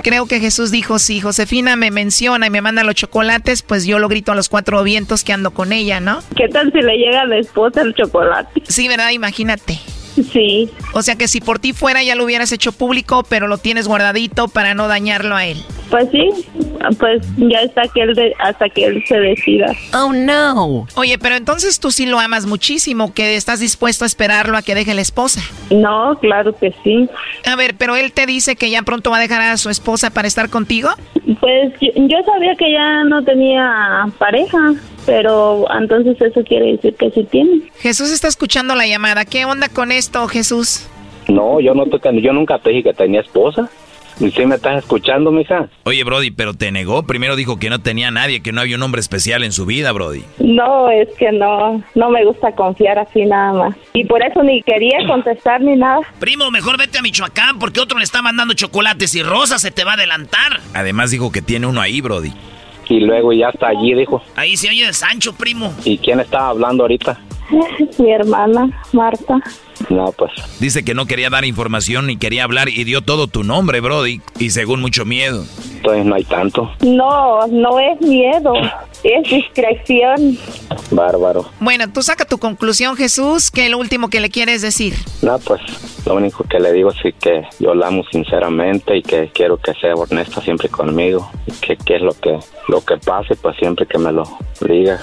Creo que Jesús dijo, si Josefina me menciona y me manda los chocolates, pues yo lo grito a los cuatro vientos que ando con ella, ¿no? ¿Qué tal si le llega a la esposa el chocolate? Sí, ¿verdad? Imagínate. Sí. O sea que si por ti fuera ya lo hubieras hecho público, pero lo tienes guardadito para no dañarlo a él. Pues sí, pues ya está que él de- hasta que él se decida. Oh no. Oye, pero entonces tú sí lo amas muchísimo, que estás dispuesto a esperarlo a que deje la esposa. No, claro que sí. A ver, pero él te dice que ya pronto va a dejar a su esposa para estar contigo. Pues yo, yo sabía que ya no tenía pareja, pero entonces eso quiere decir que sí tiene. Jesús está escuchando la llamada. ¿Qué onda con esto, Jesús? No, yo no te- yo nunca te dije que tenía esposa. ¿Y si me estás escuchando, mija? Oye, Brody, pero te negó. Primero dijo que no tenía nadie, que no había un hombre especial en su vida, Brody. No, es que no, no me gusta confiar así nada más. Y por eso ni quería contestar ni nada. Primo, mejor vete a Michoacán porque otro le está mandando chocolates y rosas, se te va a adelantar. Además dijo que tiene uno ahí, Brody. Y luego ya está allí, dijo. Ahí se oye de Sancho, primo. ¿Y quién estaba hablando ahorita? Mi hermana, Marta. No, pues. Dice que no quería dar información ni quería hablar y dio todo tu nombre, Brody. Y según mucho miedo. Entonces no hay tanto. No, no es miedo, es discreción. Bárbaro. Bueno, tú saca tu conclusión, Jesús, que es lo último que le quieres decir. No, pues lo único que le digo es que yo la amo sinceramente y que quiero que sea honesta siempre conmigo. Y que qué es lo que, lo que pase, pues siempre que me lo diga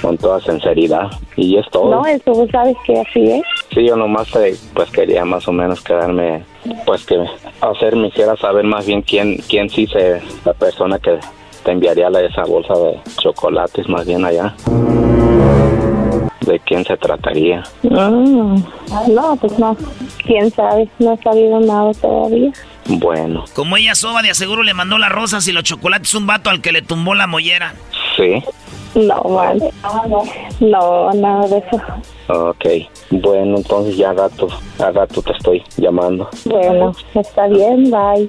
con toda sinceridad. Y es todo. No, eso vos sabes que así es. Sí, yo nomás eh, pues quería más o menos quedarme, pues que hacer me hiciera saber más bien quién, quién sí se, la persona que te enviaría la, esa bolsa de chocolates más bien allá. De quién se trataría. Mm, no, pues no. ¿Quién sabe? No he sabido nada todavía. Bueno, Como ella soba, de aseguro le mandó las rosas y los chocolates un vato al que le tumbó la mollera. sí. No, man. No, nada de eso. Ok. Bueno, entonces ya a rato, a rato te estoy llamando. Bueno, está bien, bye.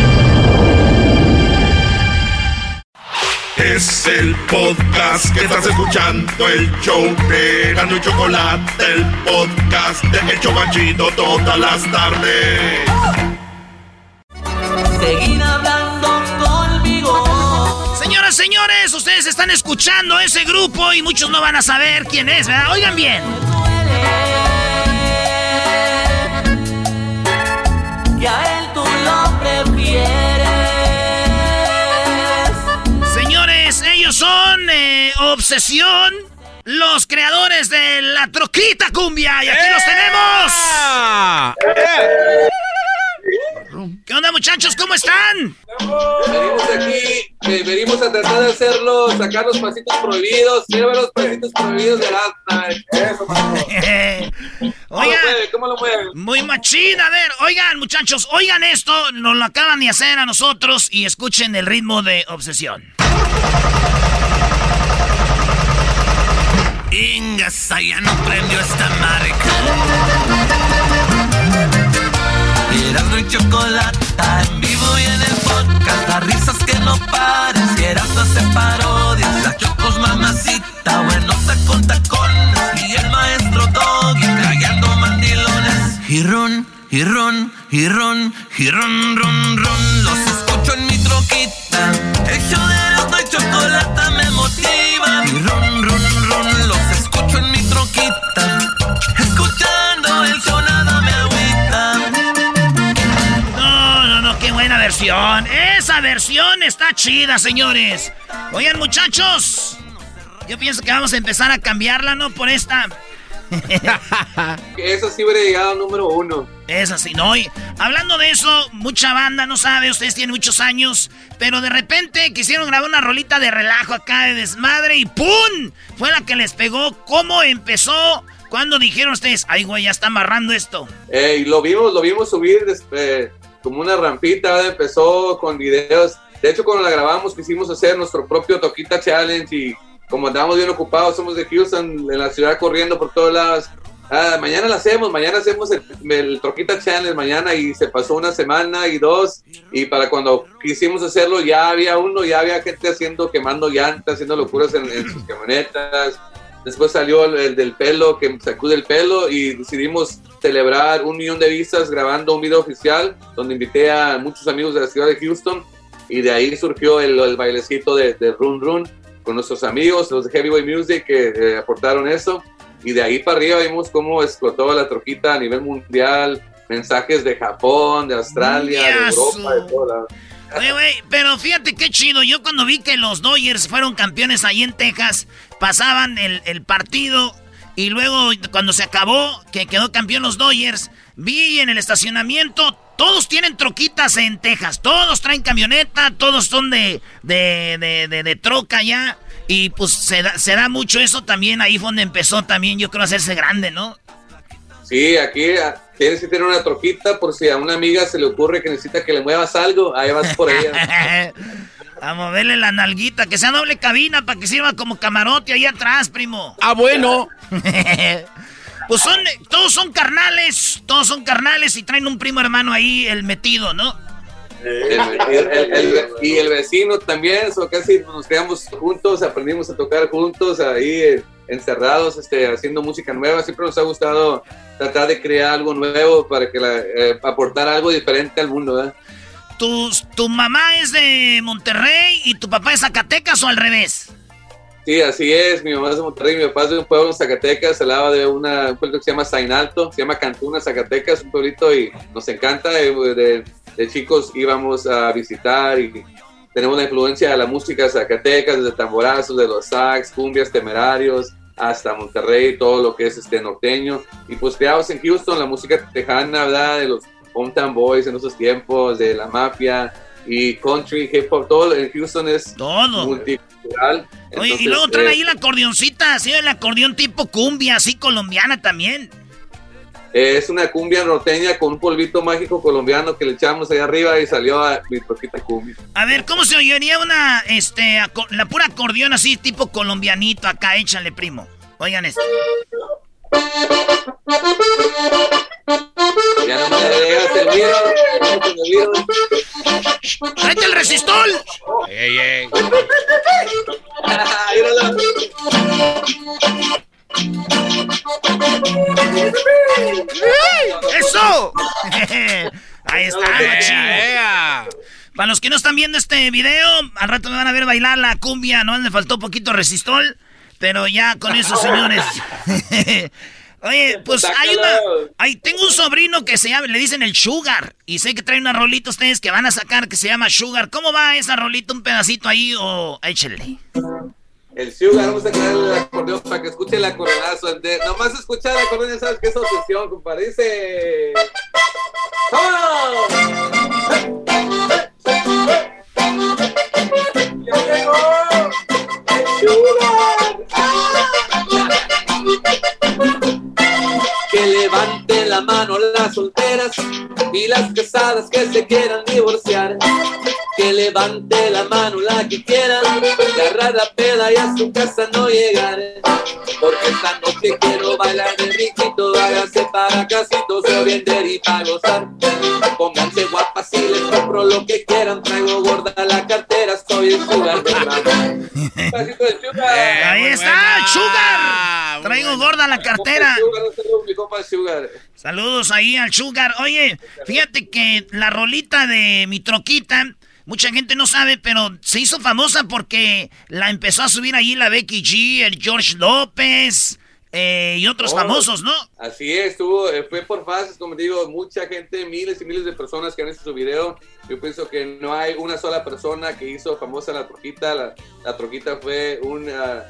Es el podcast que estás escuchando, el show de Gano y Chocolate, el podcast de El Chocachito todas las tardes. Seguir hablando conmigo. Señoras, señores, ustedes están escuchando ese grupo y muchos no van a saber quién es, ¿verdad? Oigan bien. Que a él tú lo prefieres. Eh, Obsesión, los creadores de la troquita cumbia. Y aquí los tenemos. ¿Qué onda, muchachos? ¿Cómo están? Venimos aquí, eh, venimos a tratar de hacerlo, sacar los pasitos prohibidos, lleva los pasitos prohibidos de la Eso. ¿Cómo lo Oigan, mueve? ¿Cómo lo mueve? muy machín. A ver, oigan, muchachos, oigan esto. Nos lo acaban de hacer a nosotros y escuchen el ritmo de Obsesión. Ingas, ya no prendió esta marca. Erasmo y chocolata en vivo y en el podcast. Las risas que no pares. Y Erasmo hace parodias. Chocos mamacita. Buenosa con tacones. Y el maestro Doggy trayendo mandilones. Girón, girón, girón, girón, ron, ron. Los escucho en mi troquita. El show de y Escuchando el show nada me agüita. No, no, no, qué buena versión. Esa versión está chida, señores. Oigan, muchachos. Yo pienso que vamos a empezar a cambiarla, ¿no? Por esta. eso sí hubiera llegado número uno. Es así, ¿no? Y hablando de eso, mucha banda no sabe, ustedes tienen muchos años, pero de repente quisieron grabar una rolita de relajo acá de desmadre y ¡pum! Fue la que les pegó. ¿Cómo empezó? ¿Cuándo dijeron ustedes, ay, güey, ya está amarrando esto? Eh, lo vimos, lo vimos subir eh, como una rampita, empezó con videos. De hecho, cuando la grabamos quisimos hacer nuestro propio Toquita Challenge y como andamos bien ocupados, somos de Houston, en la ciudad corriendo por todos lados. Ah, mañana la hacemos, mañana hacemos el, el Troquita Challenge mañana y se pasó una semana y dos y para cuando quisimos hacerlo ya había uno, ya había gente haciendo, quemando llantas, haciendo locuras en, sus camionetas. Después salió el, del pelo, que sacude el pelo y decidimos celebrar un millón de vistas grabando un video oficial donde invité a muchos amigos de la ciudad de Houston y de ahí surgió el, el bailecito de, de Run Run con nuestros amigos, los de Heavyweight Music, que eh, aportaron eso. Y de ahí para arriba vimos cómo explotó la troquita a nivel mundial, mensajes de Japón, de Australia, de Europa, de todo pero fíjate qué chido. Yo cuando vi que los Dodgers fueron campeones ahí en Texas, pasaban el, el partido y luego cuando se acabó, que quedó campeón los Dodgers, vi en el estacionamiento todos tienen troquitas en Texas. Todos traen camioneta. Todos son de, de, de, de, troca ya. Y pues se da, mucho eso también. Ahí fue donde empezó también, yo creo, a hacerse grande, ¿no? Sí, aquí ah, tienes que tener una troquita por si a una amiga se le ocurre que necesita que le muevas algo. Ahí vas por ella. a moverle la nalguita, que sea doble cabina para que sirva como camarote ahí atrás, primo. Ah, bueno. Pues son, todos son carnales, todos son carnales y traen un primo hermano ahí, el metido, ¿no? y el vecino también, eso casi nos quedamos juntos, aprendimos a tocar juntos, ahí encerrados, este, haciendo música nueva. Siempre nos ha gustado tratar de crear algo nuevo para que eh, aportar algo diferente al mundo. ¿eh? ¿Tu, ¿Tu mamá es de Monterrey y tu papá es Zacatecas o al revés? Sí, así es. Mi mamá es de Monterrey, mi papá es de un pueblo en Zacatecas, se lava de una, un pueblo que se llama Sainalto, se llama Cantuna, Zacatecas, un pueblito y nos encanta. De, chicos íbamos a visitar y tenemos la influencia de la música de Zacatecas, desde tamborazos, de los sax, cumbias, temerarios, hasta Monterrey, todo lo que es este norteño. Y pues creados en Houston, la música tejana, ¿verdad? De los hometown boys en esos tiempos, de la mafia y country, hip hop, todo en Houston es todo. Oye, y luego trae eh, ahí la acordeoncita, así el acordeón tipo cumbia, así colombiana también. Es una cumbia norteña con un polvito mágico colombiano que le echamos ahí arriba y salió a mi poquita cumbia. A ver, ¿cómo se oiría una, este, la pura acordeón así tipo colombianito acá? Échale, primo. Oigan esto. Ya no me dejas el video. ¡Tráete el resistol! ¡Ey, ey! ¡Eso! Ahí está, Para los que no están viendo este video, al rato me van a ver bailar la cumbia. No me faltó poquito resistol. Pero ya con eso, señores. Oye, pues hay una. Hay, tengo un sobrino que se llama, le dicen el Sugar. Y sé que trae una rolita ustedes que van a sacar que se llama Sugar. ¿Cómo va esa rolita? ¿Un pedacito ahí o échale? El Sugar, vamos a crear el acordeón para que escuche el acordeonazo. nomás escuchar el acordeón, sabes que es obsesión, compadre. Dice. Las casadas que se quieran divorciar. Que levante la mano la que quiera, agarrar la peda y a su casa no llegar. Porque esta noche quiero bailar de riquito, háganse para casito, se vender y para gozar. Pónganse guapas y les compro lo que quieran, traigo gorda la cartera, soy el sugar de Ahí está, sugar. Traigo gorda la cartera. Saludos ahí al Sugar. Oye, fíjate que la rolita de mi troquita, mucha gente no sabe, pero se hizo famosa porque la empezó a subir ahí la Becky G, el George López. Eh, y otros Oh, famosos, ¿no? Así es, estuvo, eh, fue por fases, como digo, mucha gente, miles y miles de personas que han hecho su video. Yo pienso que no hay una sola persona que hizo famosa la troquita. La, la troquita fue una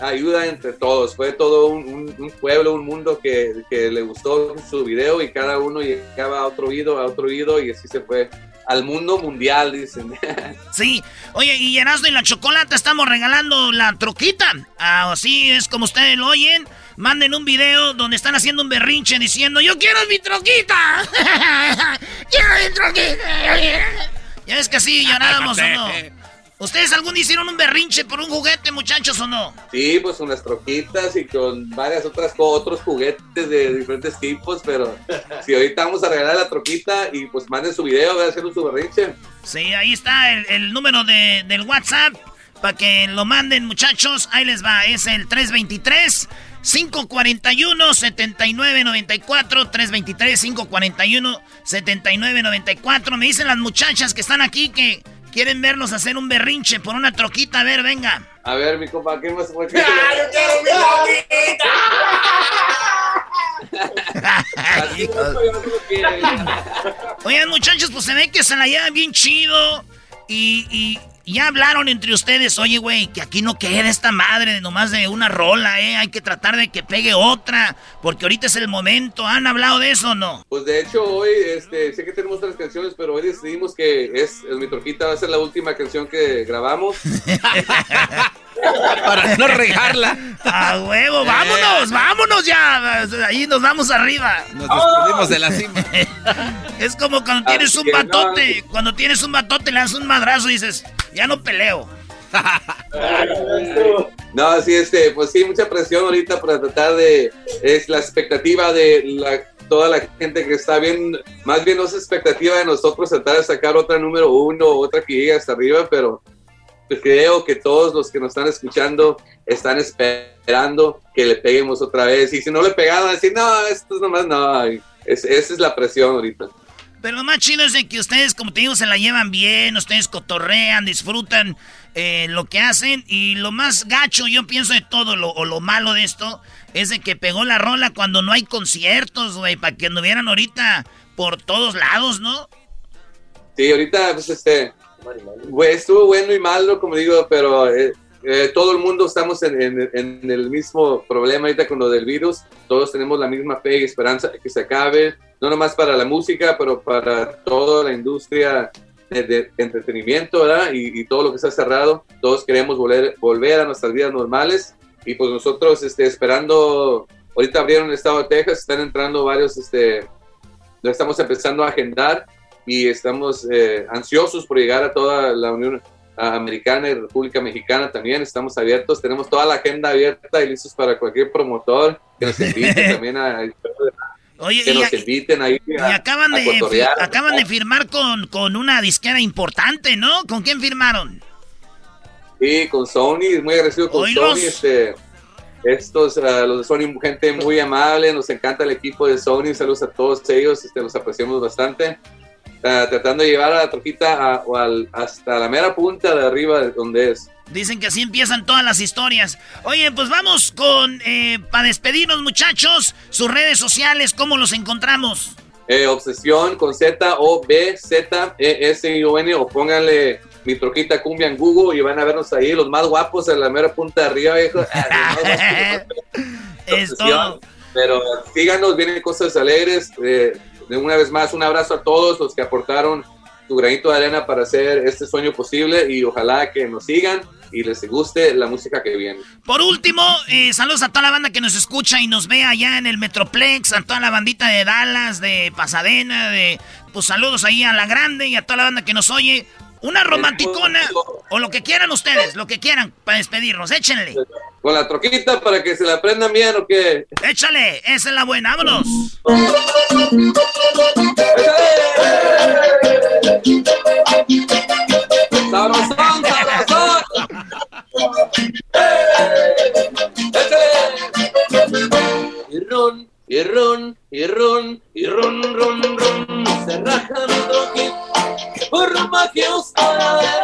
ayuda entre todos, fue todo un, un- un pueblo, un mundo que, que le gustó su video y cada uno llegaba a otro oído, a otro oído y así se fue al mundo mundial, dicen. Sí. Oye, y Erasmo y la Chocolata estamos regalando la troquita. Ah, Así es como ustedes lo oyen. Manden un video donde están haciendo un berrinche diciendo, yo quiero mi troquita. quiero mi troquita. Ya ves que así llorábamos o no. ¿Ustedes algún día hicieron un berrinche por un juguete, muchachos, o no? Sí, pues unas troquitas y con varias otras otros juguetes de diferentes tipos, pero si ahorita vamos a regalar la troquita y pues manden su video, voy a hacer un su berrinche. Sí, ahí está el, el número de, del WhatsApp para que lo manden, muchachos. Ahí les va, es el 323 541 7994 323 541 7994. Me dicen las muchachas que están aquí que quieren verlos hacer un berrinche por una troquita. A ver, venga. A ver, mi compa, ¿qué más? ¿Qué- Oigan, muchachos, pues se ve que se la llevan bien chido. Y, y ya hablaron entre ustedes. Oye, güey, que aquí no queda esta madre de nomás de una rola, ¿eh? Hay que tratar de que pegue otra. Porque ahorita es el momento. ¿Han hablado de eso o no? Pues de hecho hoy, este, sé que tenemos otras canciones, pero hoy decidimos que es, es mi troquita va a ser la última canción que grabamos. Para no regarla. ¡A huevo! ¡Vámonos! ¡Vámonos ya! Ahí nos vamos arriba. Nos despedimos de la cima. Es como cuando tienes un no. batote. Cuando tienes un batote, le das un madrazo y dices, ya no peleo. No, sí, este, pues sí, mucha presión ahorita para tratar de, es la expectativa de la, toda la gente que está bien, más bien no es expectativa de nosotros tratar de sacar otra número uno, otra que llegue hasta arriba, pero creo que todos los que nos están escuchando están esperando que le peguemos otra vez, y si no le pegaron, decir, no, esto es nomás, no, es, esa es la presión ahorita. Pero lo más chido es de que ustedes, como te digo, se la llevan bien, ustedes cotorrean, disfrutan eh, lo que hacen. Y lo más gacho, yo pienso de todo, lo, o lo malo de esto, es de que pegó la rola cuando no hay conciertos, güey, para que anduvieran ahorita por todos lados, ¿no? Sí, ahorita, pues este, güey, estuvo bueno y malo, como digo, pero eh, eh, todo el mundo estamos en, en- en el mismo problema ahorita con lo del virus. Todos tenemos la misma fe y esperanza de que se acabe, no nomás para la música, pero para toda la industria de, de entretenimiento, ¿verdad? Y, y todo lo que está cerrado. Todos queremos volver, volver a nuestras vidas normales y pues nosotros este, esperando, ahorita abrieron el estado de Texas, están entrando varios, este, lo estamos empezando a agendar y estamos eh, ansiosos por llegar a toda la Unión Americana y República Mexicana también. Estamos abiertos, tenemos toda la agenda abierta y listos para cualquier promotor que nos invite también a, Oye, que y, nos inviten ahí y a, acaban, a de, cotorrear. acaban de firmar con, con una disquera importante, ¿no? ¿Con quién firmaron? Sí, con Sony, muy agradecido con Oílos. Sony. Este, estos, ah, los de Sony, gente muy amable, nos encanta el equipo de Sony, saludos a todos ellos, este, los apreciamos bastante. Ah, tratando de llevar a la troquita a- al- hasta la mera punta de arriba de donde es. Dicen que así empiezan todas las historias. Oye, pues vamos con, eh, para despedirnos muchachos, sus redes sociales, ¿cómo los encontramos? Eh, obsesión con Z O B Z E S I O N o pónganle mi troquita cumbia en Google y van a vernos ahí los más guapos en la mera punta de arriba, viejo. Ah. Es todo. Pero síganos, vienen cosas alegres. eh, de una vez más, un abrazo a todos los que aportaron su granito de arena para hacer este sueño posible y ojalá que nos sigan y les guste la música que viene. Por último, eh, saludos a toda la banda que nos escucha y nos ve allá en el Metroplex, a toda la bandita de Dallas, de Pasadena, de pues saludos ahí a la grande y a toda la banda que nos oye. Una romanticona o lo que quieran ustedes, lo que quieran para despedirnos, échenle. Con la troquita para que se la aprendan bien o qué. Échale, esa es la buena, vámonos. ¡Sabrosón, y ron, y ron, y ron, ron, ron, se raja mi troquita. Por más que os pueda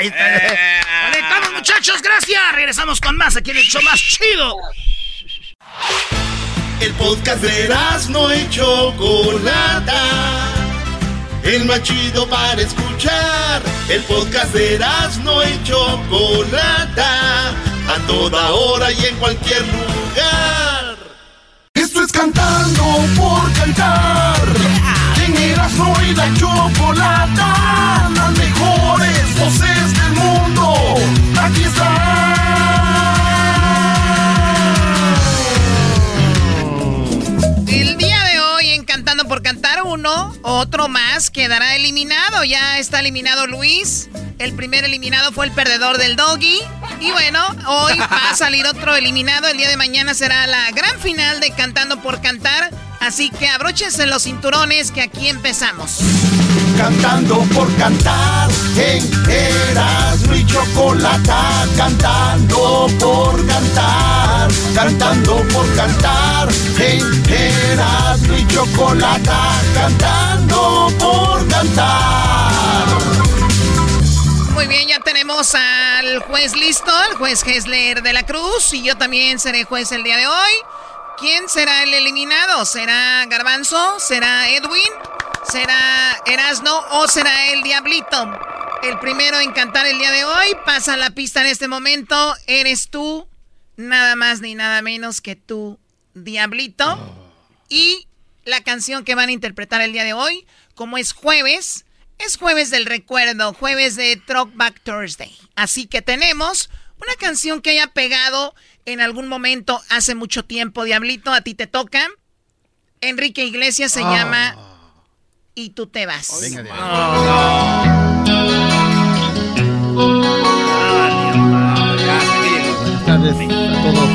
Ahí está. Vale, muchachos, gracias. Regresamos con más aquí en el show más chido. El podcast de no hecho Chocolata. El más chido para escuchar. El podcast de no hecho Chocolata. A toda hora y en cualquier lugar. Esto es cantando por cantar. En Erasmo y la Chocolata. Las mejores voces del mundo. Aquí están. El día de hoy en Cantando por Cantar uno, otro más quedará eliminado. Ya está eliminado Luis. El primer eliminado fue el perdedor del doggy. Y bueno, hoy va a salir otro eliminado. El día de mañana será la gran final de Cantando por Cantar. Así que abróchense los cinturones que aquí empezamos. Cantando por cantar en Erasmo y Chocolata. Cantando por cantar, cantando por cantar en Erasmo y Chocolata. Cantando por cantar. Muy bien, ya tenemos al juez listo, el juez Hesler de la Cruz. Y yo también seré juez el día de hoy. ¿Quién será el eliminado? ¿Será Garbanzo? ¿Será Edwin? ¿Será Erasno o será el Diablito? El primero en cantar el día de hoy pasa la pista en este momento. Eres tú, nada más ni nada menos que tú, Diablito. Y la canción que van a interpretar el día de hoy, como es jueves, es jueves del recuerdo, jueves de Back Thursday. Así que tenemos una canción que haya pegado en algún momento hace mucho tiempo, Diablito, a ti te toca. Enrique Iglesias se ah. llama Y tú te vas. Venga, Buenas tardes a todos.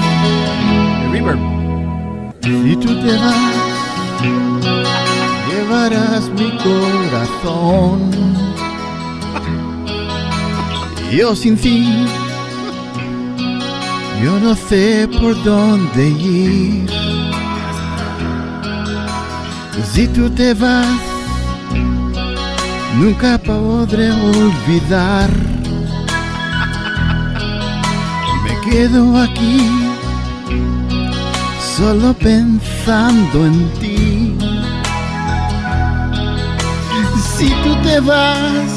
Si tú te vas, llevarás mi corazón. Yo sin ti yo no sé por dónde ir. Si tú te vas, nunca podré olvidar. Me quedo aquí, solo pensando en ti. Si tú te vas,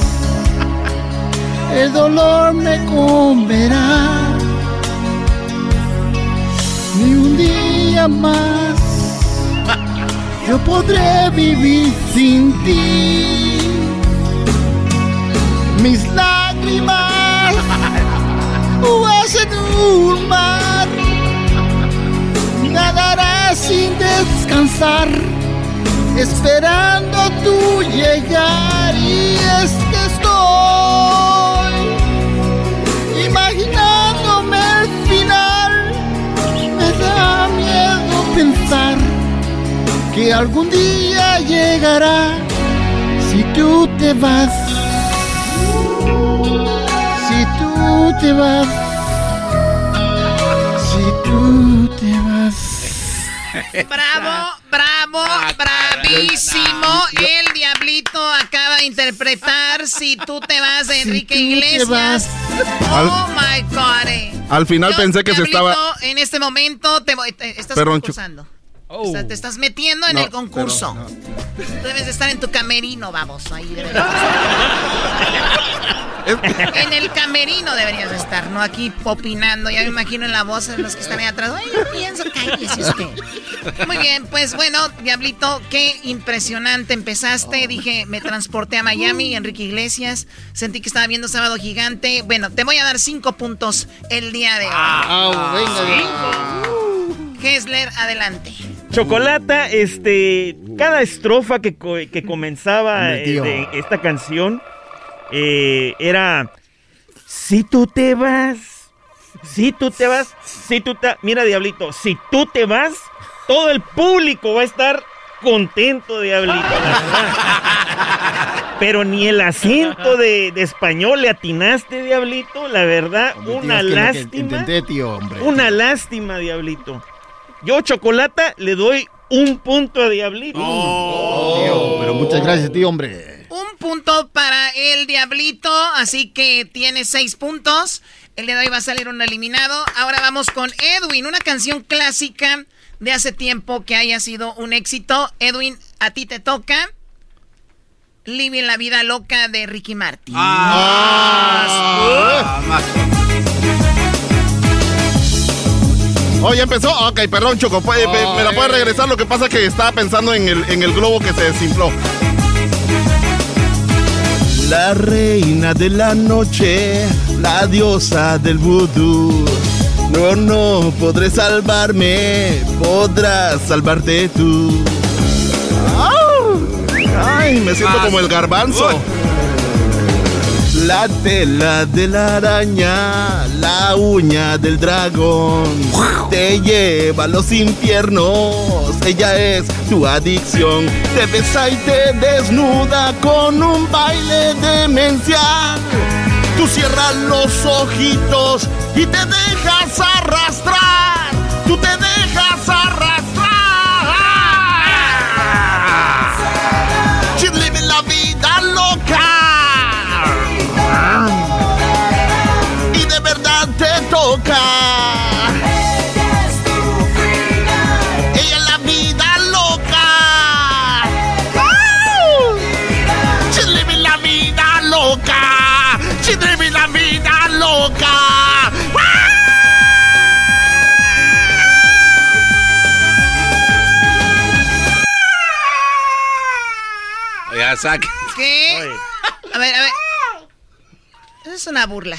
el dolor me comerá ni un día más. Yo podré vivir sin ti. Mis lágrimas en un mar, nadarás sin descansar, esperando tu llegar. Y es que estoy que algún día llegará si tú te vas. Si tú te vas. Si tú te vas. Bravo, bravo, ah, bravísimo. El diablito acaba de interpretar Si tú te vas de Enrique Iglesias. Oh my God. Eh. Al final pensé que se estaba. En este momento te, estás concursando. Oh. te estás metiendo en el concurso. Debes de estar en tu camerino, vamos. Ahí en el camerino deberías estar, no aquí opinando. Ya me imagino en la voz de los que están ahí atrás. Ay, yo pienso, cállese usted. Muy bien, pues bueno, Diablito, qué impresionante empezaste. Dije, me transporté a Miami, Enrique Iglesias. Sentí que estaba viendo Sábado Gigante. Bueno, te voy a dar cinco puntos el día de hoy. Ah, venga, Kessler, adelante. Chocolata, este, cada estrofa que, que comenzaba eh, esta canción eh, era, si tú te vas, si tú te vas, si tú te... Mira, Diablito, si tú te vas, todo el público va a estar contento, Diablito. Pero ni el acento de, español le atinaste, Diablito. La verdad, una lástima. Una lástima, Diablito. Yo, Chocolata, le doy un punto a Diablito. Oh. pero muchas gracias, tío, hombre. un punto para el Diablito, así que tiene seis puntos. El día de hoy va a salir un eliminado. Ahora vamos con Edwin, una canción clásica de hace tiempo que haya sido un éxito. Edwin, a ti te toca. Living la vida loca de Ricky Martin. Ah, Oh, ya empezó. Ok, perdón, Choco. ¿Me, me la puede regresar? Lo que pasa es que estaba pensando en el, en el globo que se desinfló. La reina de la noche, la diosa del vudú. No, no podré salvarme, podrás salvarte tú. Ay, me siento como el garbanzo. La tela de la araña, la uña del dragón, te lleva a los infiernos, ella es tu adicción. Te besa y te desnuda con un baile demencial. Tú cierras los ojitos y te dejas arrastrar. Tú te dejas arrastrar. Ya saque. ¿Qué? A ver, a ver. Eso es una burla.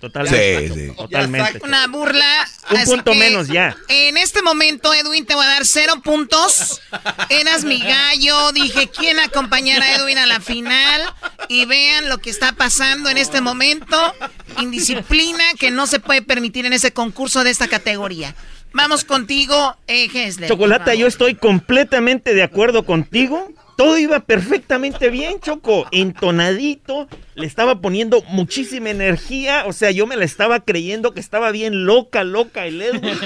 Totalmente. Sí, sí. Totalmente. Una burla. Un punto que menos ya. En este momento, Edwin, te voy a dar cero puntos. Eras mi gallo. Dije, ¿quién acompañará a Edwin a la final? Y vean lo que está pasando en este momento. Indisciplina que no se puede permitir en ese concurso de esta categoría. Vamos contigo, eh, Hessler. Chocolata, yo estoy completamente de acuerdo contigo. Todo iba perfectamente bien, Choco. Entonadito, le estaba poniendo muchísima energía. O sea, yo me la estaba creyendo que estaba bien loca, loca el Edwin.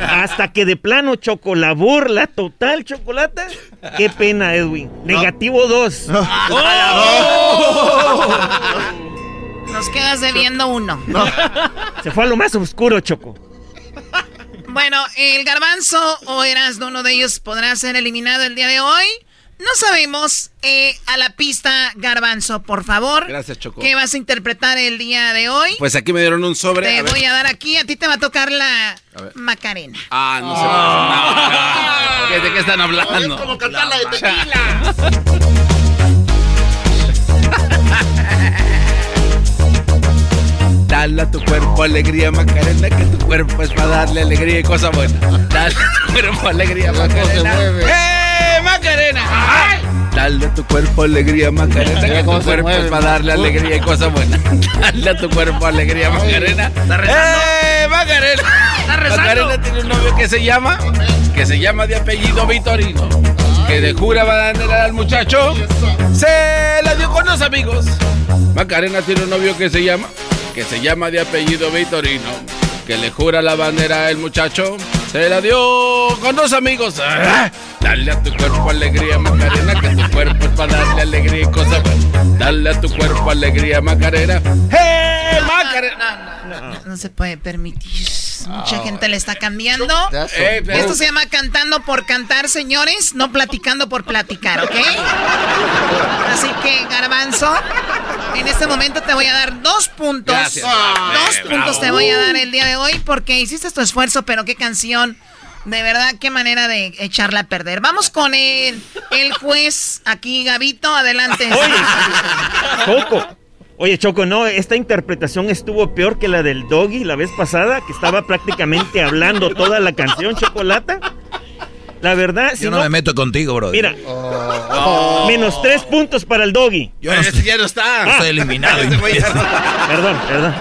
Hasta que de plano, Choco, la burla total, Chocolata. Qué pena, Edwin. Negativo 2. Nos quedas debiendo uno. Se fue a lo más oscuro, Choco. Bueno, el garbanzo o eras uno de ellos podrá ser eliminado el día de hoy. No sabemos. Eh, a la pista, garbanzo, por favor. Gracias, Choco. ¿Qué vas a interpretar el día de hoy? Pues aquí me dieron un sobre. Te a ver. voy a dar aquí. A ti te va a tocar la A. Macarena. Ah, no se no, no. ¿De qué están hablando? Es como cantar la de tequila. Dale a tu cuerpo alegría, Macarena, que tu cuerpo es para darle alegría y cosa buena. Dale a tu cuerpo alegría, Macarena. ¡Eh, Macarena! ¡Ay! Dale a tu cuerpo alegría, Macarena, que tu cuerpo es para darle alegría y cosa buena. Dale a tu cuerpo alegría, Macarena. ¡Eh, Macarena! rezando? Macarena tiene un novio que se llama, que se llama de apellido Vitorino. Que de jura bandera al muchacho, se la dio con los amigos. Macarena tiene un novio que se llama, que se llama de apellido Vitorino, que le jura la bandera al muchacho, se la dio con dos amigos. Ah, Dale a tu cuerpo alegría, Macarena, que tu cuerpo es para darle alegría y cosas. Dale a tu cuerpo alegría, Macarena. ¡Hey, Macarena! No, no se puede permitir. Mucha gente le está cambiando. Eh, Esto se llama cantando por cantar, señores, no platicando por platicar, ¿ok? Así que, Garbanzo, en este momento te voy a dar dos puntos. Gracias. Dos Eh, puntos bravo. te voy a dar el día de hoy porque hiciste tu esfuerzo, pero qué canción. De verdad, qué manera de echarla a perder. Vamos con el, el juez aquí, Gabito, adelante. Choco. Oye, Choco, no, esta interpretación estuvo peor que la del Doggy la vez pasada, que estaba prácticamente hablando toda la canción, Chocolata. La verdad, si Yo no, me meto contigo, bro. Mira, menos tres puntos para el Doggy. Yo no Ese ya no está. Estoy eliminado. Perdón, perdón.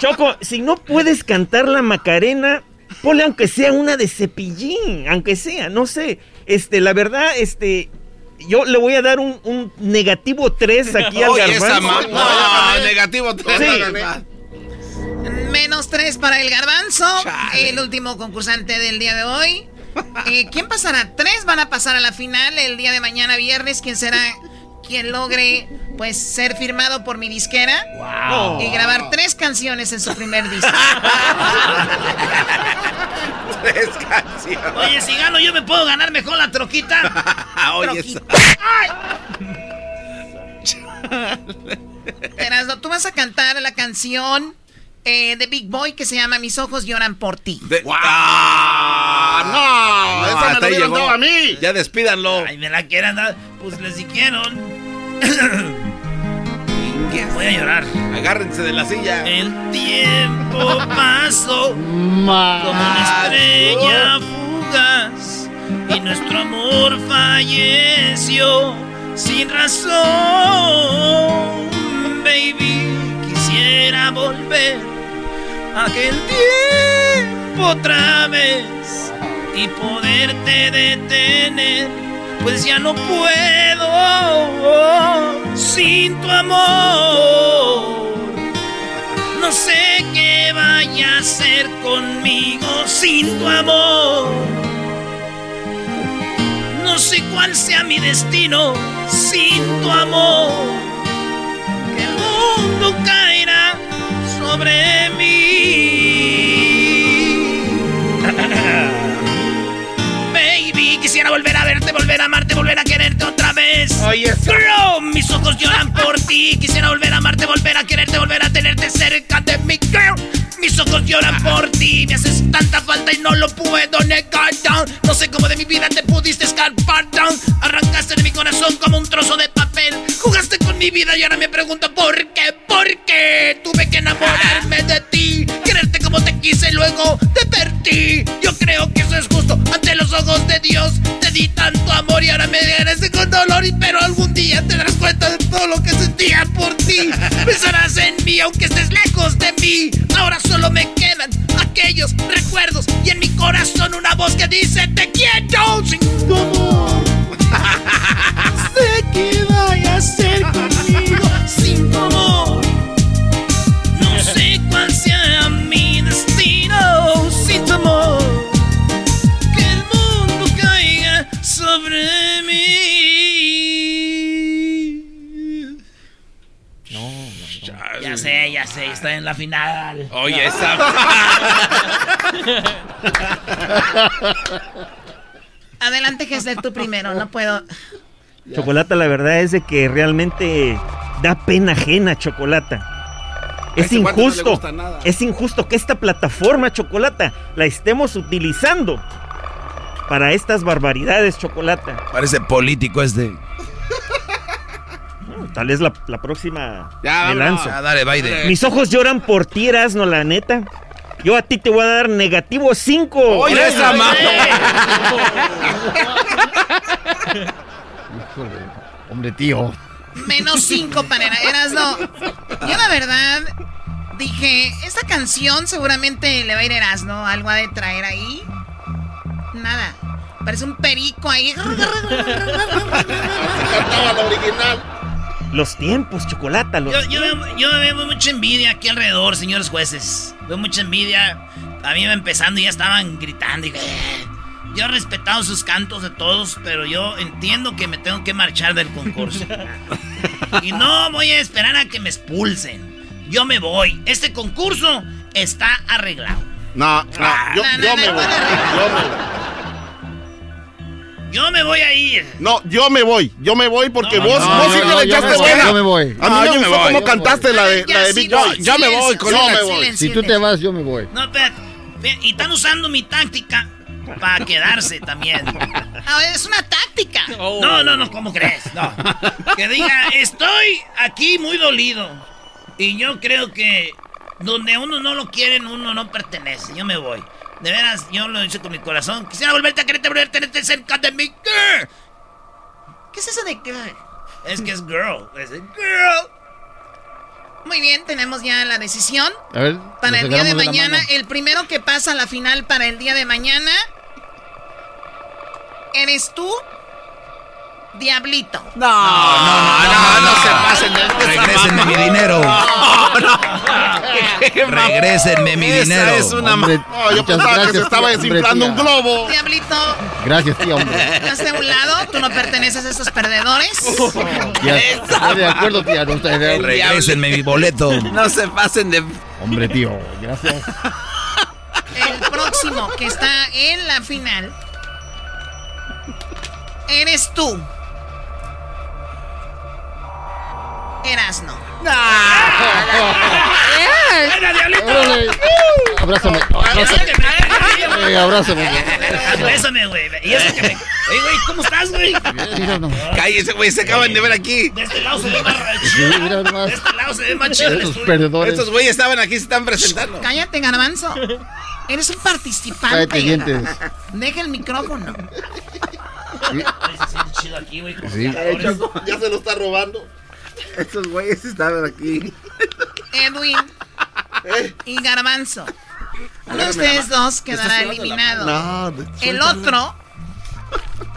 Choco, si no puedes cantar la Macarena, ponle aunque sea una de cepillín, aunque sea, no sé. Este, la verdad, este, yo le voy a dar un, un negativo 3 aquí al garbanzo. No, negativo tres. Sí. Menos tres para el garbanzo, el último concursante del día de hoy. Eh, ¿Quién pasará? Tres van a pasar a la final el día de mañana viernes. ¿Quién será quien logre pues ser firmado por mi disquera Wow. y grabar tres canciones en su primer disco? Tres canciones. Oye, si gano yo me puedo ganar mejor la troquita. Oye, Troquita. Erasno, tú vas a cantar la canción eh, de Big Boy que se llama Mis ojos lloran por ti. ¡Ah! no, esa me la hubieran dado a mí. Ya despídanlo. Ay, me la quieren dar. Pues les dijeron. Voy a llorar. Agárrense de la silla. El tiempo pasó como una estrella fugaz y nuestro amor falleció sin razón, baby. Quisiera volver a aquel tiempo otra vez y poderte detener, pues ya no puedo sin tu amor. No sé qué vaya a hacer conmigo sin tu amor. No sé cuál sea mi destino sin tu amor. Que el mundo caerá sobre mí. Quisiera volver a verte, volver a amarte, volver a quererte otra vez. Oye, Girl, mis ojos lloran por ti. Quisiera volver a amarte, volver a quererte, volver a tenerte cerca de mí. Girl, mis ojos lloran por ti. Me haces tanta falta y no lo puedo negar. Down. No sé cómo de mi vida te pudiste escapar. Down. Arrancaste de mi corazón como un trozo de papel. Jugaste con mi vida y ahora me pregunto por qué. ¿Por qué tuve que enamorarme de ti? Quererte como te quise y luego te perdí. Yo creo que eso es justo ante los ojos de Dios. Te di tanto amor y ahora me regresé con dolor. y- Pero algún día te darás cuenta de todo lo que sentía por ti. Pensarás en mí aunque estés lejos de mí. Ahora solo me quedan aquellos recuerdos y en mi corazón una voz que dice te quiero sin tu amor. sé que vaya a ser conmigo sin tu amor. Ya sé, ya sé, está en la final. Oye, esa. Adelante, Gessler, tú primero. No puedo. Chocolata, la verdad es de que realmente da pena ajena, Chocolata. Es no le injusto, nada. es injusto que esta plataforma, Chocolata, la estemos utilizando para estas barbaridades, Chocolata. Parece político este. Tal vez la, la próxima Ya, me lanzo. Ah, dale, Biden. Mis ojos lloran por ti, no la neta. Yo a ti te voy a dar negativo 5. Oye, esa mano. Híjole, hombre, tío. Menos cinco para Erasno. Yo la verdad dije, esta canción seguramente le va a ir a Erasno. Algo ha de traer ahí. Nada. Parece un perico ahí. Cantaba la original. Los tiempos, Chocolata. Los Yo, yo, veo, yo veo mucha envidia aquí alrededor, señores jueces. Veo mucha envidia. A mí iba empezando y ya estaban gritando. Y, "Eh". yo he respetado sus cantos de todos, pero yo entiendo que me tengo que marchar del concurso. y no voy a esperar a que me expulsen. Yo me voy. Este concurso está arreglado. No, no, yo, No, no, yo no, me voy. No, Yo me voy. Yo a ir. No, yo me voy. Yo me voy porque No, vos, no, vos no, sí no, te le yo echaste buena. yo me voy. A mí No, me yo me gustó voy, cómo yo cantaste la de, Ya, la de Big. Boy. Yo me voy con Yo me voy. Si tú te vas, yo me voy. No, espérate. Y están usando mi táctica para quedarse también. Ah, es una táctica. No, no, no, ¿cómo crees? No. Que diga, estoy aquí muy dolido. Y yo creo que donde uno no lo quieren, uno no pertenece. Yo me voy. De veras, yo lo hice con mi corazón. Quisiera volverte a quererte, volver a tenerte cerca de mi girl. ¿Qué es eso de girl? Es que es girl. Es girl. Muy bien, tenemos ya la decisión. A ver, Para el día de mañana, el primero que pasa a la final para el día de mañana. ¿Eres tú? Diablito. No, no, no, no, se pasen de Regrésenme mi dinero. Regrésenme mi dinero. es una Hombre, No, yo pensaba que se estaba desinflando un globo. Diablito, Gracias, tía, hombre. hazte a un lado. Tú no perteneces a estos perdedores. Estoy de acuerdo, tía. No está de Regrésenme mi boleto. No se pasen de. Hombre, tío, gracias. El próximo que está en la final eres tú. Erasno. ¡Venga, diablito! Órale. Abrázame. Abrázame. Eh, abrázame. Bésame, güey. Y eso que me... Ey, güey, ¿cómo estás, güey? Mira, no. Cállese, güey, se acaban de ver aquí. De este lado se ve más Sí, chido. mira nomás. De este lado se ve más chido estudio. perdedores. Estos güeyes estaban aquí, se están presentando. Cállate, garbanzo. Eres un participante. Cállate, dientes. Deja el micrófono. Sí. Ay, se siente chido aquí, güey. Sí. Ya se lo está robando. Estos güeyes estaban aquí. Edwin y Garbanzo. Uno de ustedes dos quedará eliminado. No, El otro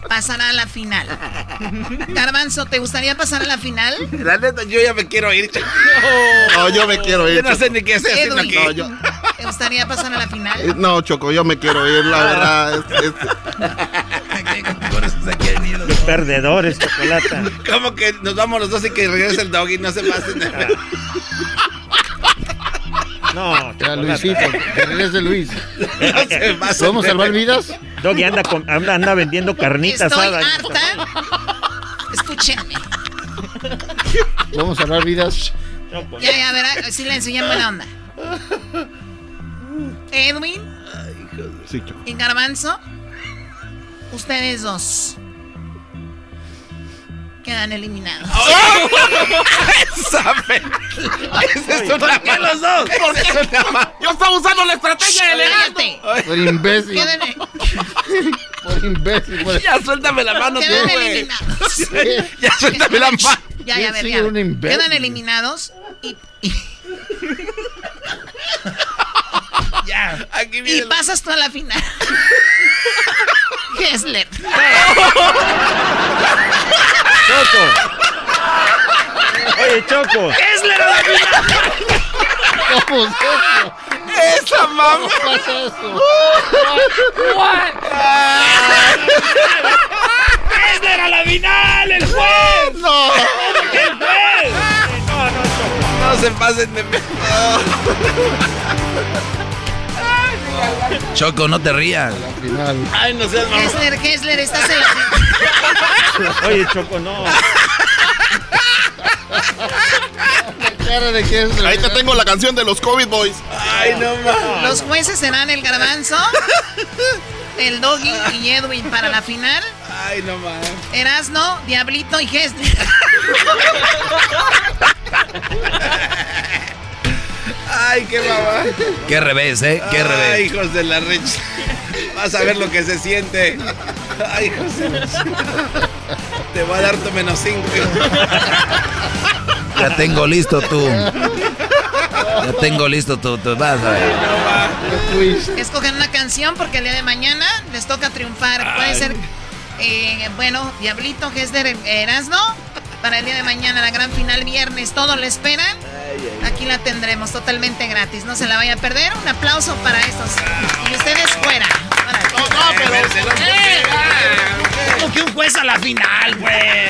pasará a la final. Garbanzo, ¿te gustaría pasar a la final? La neta, yo ya me quiero ir. no, yo me quiero Yo ir. no sé ni qué estoy haciendo Edwin, aquí. No, yo- ¿te gustaría pasar a la Eh, final? No, Choco, yo me quiero ir, la verdad. es- es- Perdedores, chocolata. ¿Cómo que nos vamos los dos y que regrese el doggy? No se pasen de. No, Ya. Luisito, que regrese Luis. No se pasen ¿Podemos de salvar vidas? Doggy anda, con- anda, anda vendiendo carnita Estoy asada. harta. Escúchenme. ¿Podemos salvar vidas? Pues, Ya, ya, verá. Silencio, ya en buena onda. Edwin Sí, y Garbanzo, ustedes dos quedan eliminados. Es una ¿Por qué los dos? ¿Por qué? Una Yo estaba usando la estrategia de Cállate. Por imbécil. Quedan, Por imbécil. Por... Ya suéltame la mano, tú, quedan güey. eliminados. Ya suéltame la mano. Ya, ya, ver, ya. Quedan eliminados y, y, Ya. Aquí y viene. la- pasas tú a la final. Hessler. Choco. Oye, Choco. ¡Es la la final! ¿Cómo es eso? ¡Esa mamá! ¿Cómo pasa eso? ¡Es la la final! ¡El juez! No. ¡El juez! No, no, Choco. No se pasen de ver. Choco, no te rías. Ay, no seas mamá. Hessler, Hessler, estás en. Oye, Choco, no. La cara de que es. Ahí te tengo la canción de los COVID Boys. Ay, no mames. Los jueces serán el garbanzo, el doggy y Edwin para la final. Ay, no mames. Erasno, Diablito y Hessler. Ay, qué mamá. Qué revés, ¿eh? Qué Ay, revés. hijos de la rich. Vas a ver lo que se siente. Ay, hijos de la Te voy a dar tu menos cinco. Ya tengo listo tú. Ya tengo listo tú. tú vas a ver. Luis. Escogen una canción porque el día de mañana les toca triunfar. Puede ser, eh, bueno, Diablito, Hessler, Erasno. Para el día de mañana, la gran final viernes, todos le esperan. Aquí la tendremos totalmente gratis. No se la vaya a perder. Un aplauso para estos. Y ustedes fuera. No, no, pero. ¡Eh! ¿Cómo que un juez a la final, güey?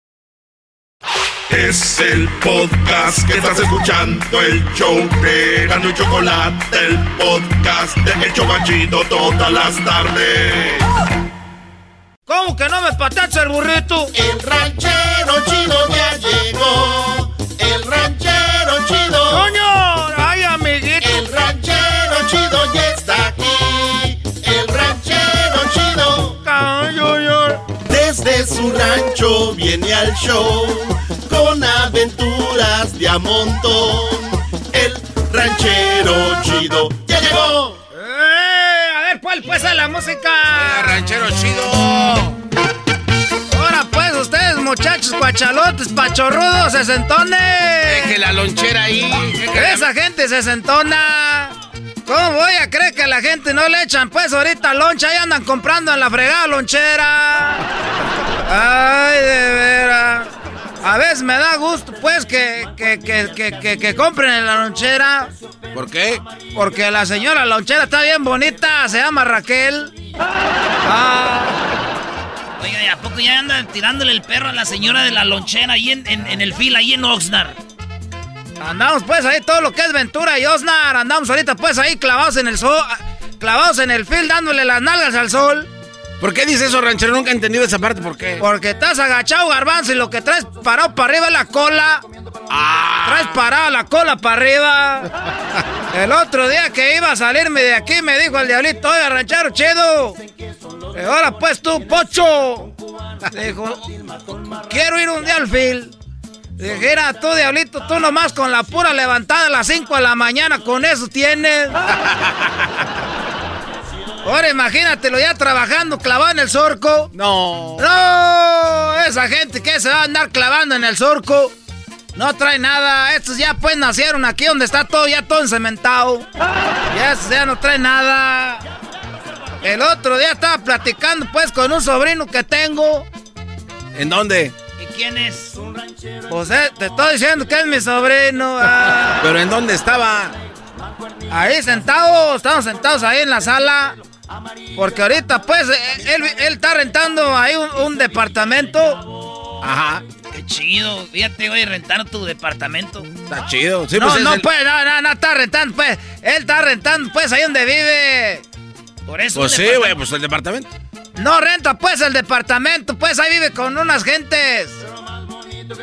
Es el podcast que estás escuchando, el show de Gano y Chocolate, el podcast de El Chobachito todas las tardes. ¿Cómo que no me patacha el burrito? El ranchero chido ya llegó, el ranchero chido. ¡Coño! ¡Ay, amiguito! El ranchero chido ya está aquí, el ranchero chido Desde su rancho viene al show con aventuras de a montón. El ranchero chido ya llegó. ¡Eh! A ver, ¿cuál pues a la música? ranchero chido. Ahora pues, ustedes muchachos cuachalotes, pachorrudos, sesentones. Deje la lonchera ahí. Esa gente sesentona. ¿Cómo voy a creer que a la gente no le echan pues ahorita loncha y andan comprando en la fregada lonchera? Ay, de veras. A veces me da gusto pues que, que, que, que, que compren en la lonchera. ¿Por qué? Porque la señora lonchera está bien bonita, se llama Raquel. Ah. Oiga, ¿y a poco ya andan tirándole el perro a la señora de la lonchera ahí en, en, en el fil, ahí en Oxnard? Andamos pues ahí todo lo que es Ventura y Osnar. Andamos ahorita pues ahí clavados en el sol, clavados en el fil dándole las nalgas al sol. ¿Por qué dice eso, ranchero? Nunca he entendido esa parte, ¿por qué? Porque estás agachado, garbanzo, y lo que traes parado para arriba es la cola. Ah. Traes parada la cola para arriba. El otro día que iba a salirme de aquí me dijo el diablito, oiga, ranchero chido. Ahora pues tú, pocho. Dijo, quiero ir un día al fil. Dijera tú, diablito, tú nomás con la pura levantada a las 5 de la mañana, con eso tienes. Ahora imagínatelo ya trabajando clavado en el surco. No. No, esa gente que se va a andar clavando en el surco. No trae nada. Estos ya pues nacieron aquí donde está todo, ya todo encementado. Ya estos ya no trae nada. El otro día estaba platicando pues con un sobrino que tengo. ¿En dónde? ¿Y quién es? Pues eh, te estoy diciendo que es mi sobrino. ah. ¿Pero en dónde estaba? Ahí sentados, estamos sentados ahí en la sala. Porque ahorita, pues, eh, él, él está rentando ahí un, un departamento. Ajá. Qué chido. Fíjate, voy a rentar tu departamento. Está chido. Sí, no, pues es no, el- pues, no, no, no está rentando, pues. Él está rentando, pues, ahí donde vive. Por eso. Pues sí, güey, pues el departamento. No renta, pues, el departamento, pues, ahí vive con unas gentes.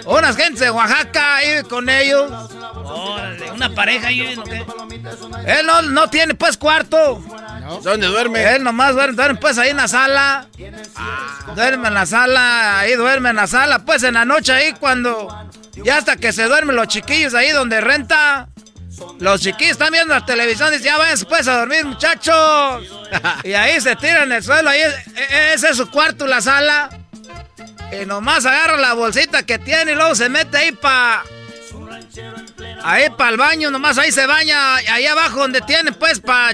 Unas gentes de Oaxaca, ahí vive con ellos. Órale, una pareja ahí, ¿no qué? Él no, no tiene, pues, cuarto. ¿Dónde duerme? Él nomás duerme, duerme, pues, ahí en la sala. Duerme en la sala, ahí duerme en la sala, pues, en la noche ahí cuando... Ya hasta que se duermen los chiquillos ahí donde renta. Los chiquillos están viendo la televisión y dicen, ya vayan pues a dormir, muchachos. y ahí se tiran en el suelo, ahí es- e- ese es su cuarto, la sala. Y nomás agarra la bolsita que tiene y luego se mete ahí pa... Ahí para el baño, nomás ahí se baña, ahí abajo donde tiene pues pa...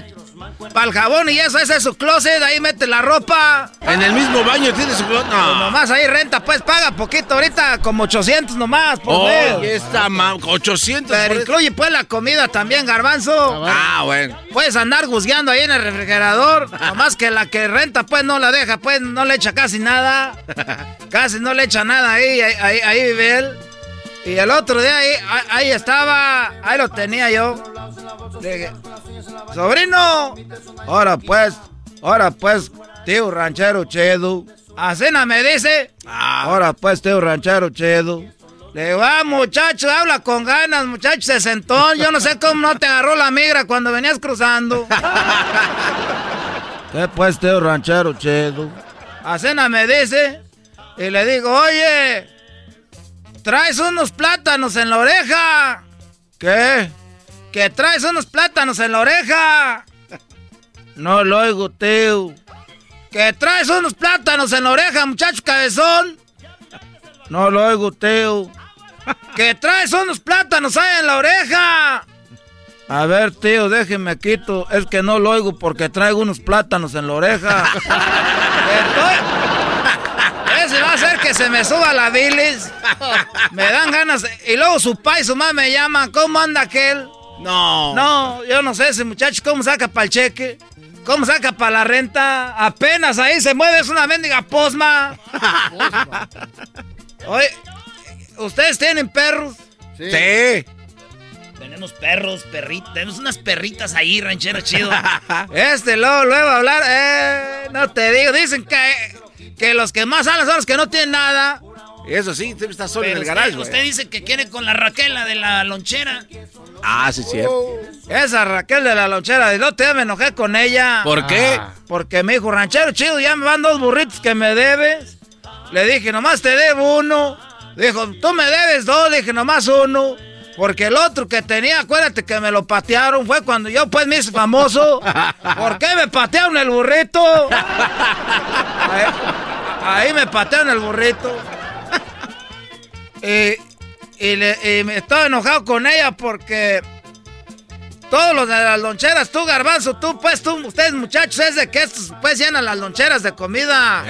Para el jabón y eso, ese es su closet, ahí mete la ropa. En el mismo baño tiene su... Pues No. nomás ahí renta, pues paga poquito ahorita, como 800 nomás, por Oh, mes. esta ma... 800 Pero incluye pues la comida también, garbanzo. Ah, bueno. Puedes andar juzgando ahí en el refrigerador. Nomás que la que renta, pues no la deja, pues no le echa casi nada. Casi no le echa nada ahí, ahí, ahí, ahí vive él. Y el otro día ahí, ahí, estaba, ahí lo tenía yo. Dije, sobrino, ahora pues, ahora pues, tío ranchero chedo. Asena me dice, ahora pues, tío ranchero chedo. Le digo, ah, muchacho, habla con ganas, muchacho, se sentó. Yo no sé cómo no te agarró la migra cuando venías cruzando. ¿Qué pues, tío ranchero chedo? Asena me dice, y le digo, oye, traes unos plátanos en la oreja. ¿Qué? Que traes unos plátanos en la oreja. No lo oigo, tío. Que traes unos plátanos en la oreja, muchacho cabezón. No lo oigo, tío. Que traes unos plátanos ahí en la oreja. A ver, tío, déjeme quito. Es que no lo oigo porque traigo unos plátanos en la oreja. Estoy- Ese va a hacer que se me suba la bilis. Me dan ganas. Y luego su pa y su mamá me llaman. ¿Cómo anda aquel? No. No, yo no sé ese muchacho cómo saca para el cheque. ¿Cómo saca para la renta? Apenas ahí se mueve, es una mendiga posma. Oye, ¿ustedes tienen perros? Sí. Tenemos perros, perritas, tenemos unas perritas ahí, ranchero chido. Este, luego, luego a hablar, eh, no te digo, dicen que, que los que más hablan son los que no tienen nada. Eso sí, siempre está solo Pero en el usted- garage, usted, dice que quiere con la Raquel, la de la lonchera. Ah, sí, cierto. Esa Raquel de la lonchera, otro día me enojé con ella. ¿Por qué? Porque me dijo, ranchero chido, ya me van dos burritos que me debes. Le dije, nomás te debo uno. Dijo, tú me debes dos. Le dije, nomás uno. Porque el otro que tenía, acuérdate que me lo patearon, fue cuando yo pues me hice famoso. ¿Por qué me patearon el burrito? Ahí, me patearon el burrito. y, y me estaba enojado con ella porque todos los de las loncheras, tú, Garbanzo, tú, pues, tú, ustedes, muchachos, es de que estos, pues, llenan las loncheras de comida.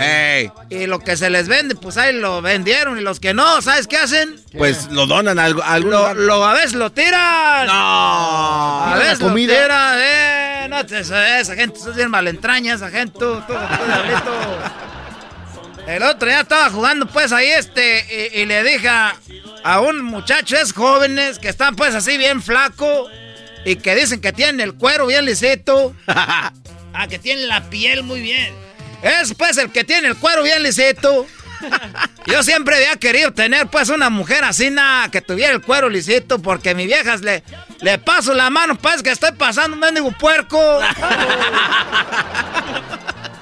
Y lo que se les vende, pues, ahí lo vendieron. Y los que no, ¿sabes qué hacen? Pues, lo donan a algo. lo, a veces lo tiran. No. A veces lo tiran, eh. No, esa, esa gente, es bien malentraña, esa gente, tú, tú, El otro día estaba jugando, pues, ahí, este, y, le dije a, a un muchacho, es jóvenes, que están, pues, así bien flaco y que dicen que tienen el cuero bien lisito. ah, que tienen la piel muy bien. Es pues el que tiene el cuero bien lisito. Yo siempre había querido tener pues una mujer así, nada, que tuviera el cuero lisito, porque mi viejas le, le paso la mano, pues que estoy pasando un mendigo puerco.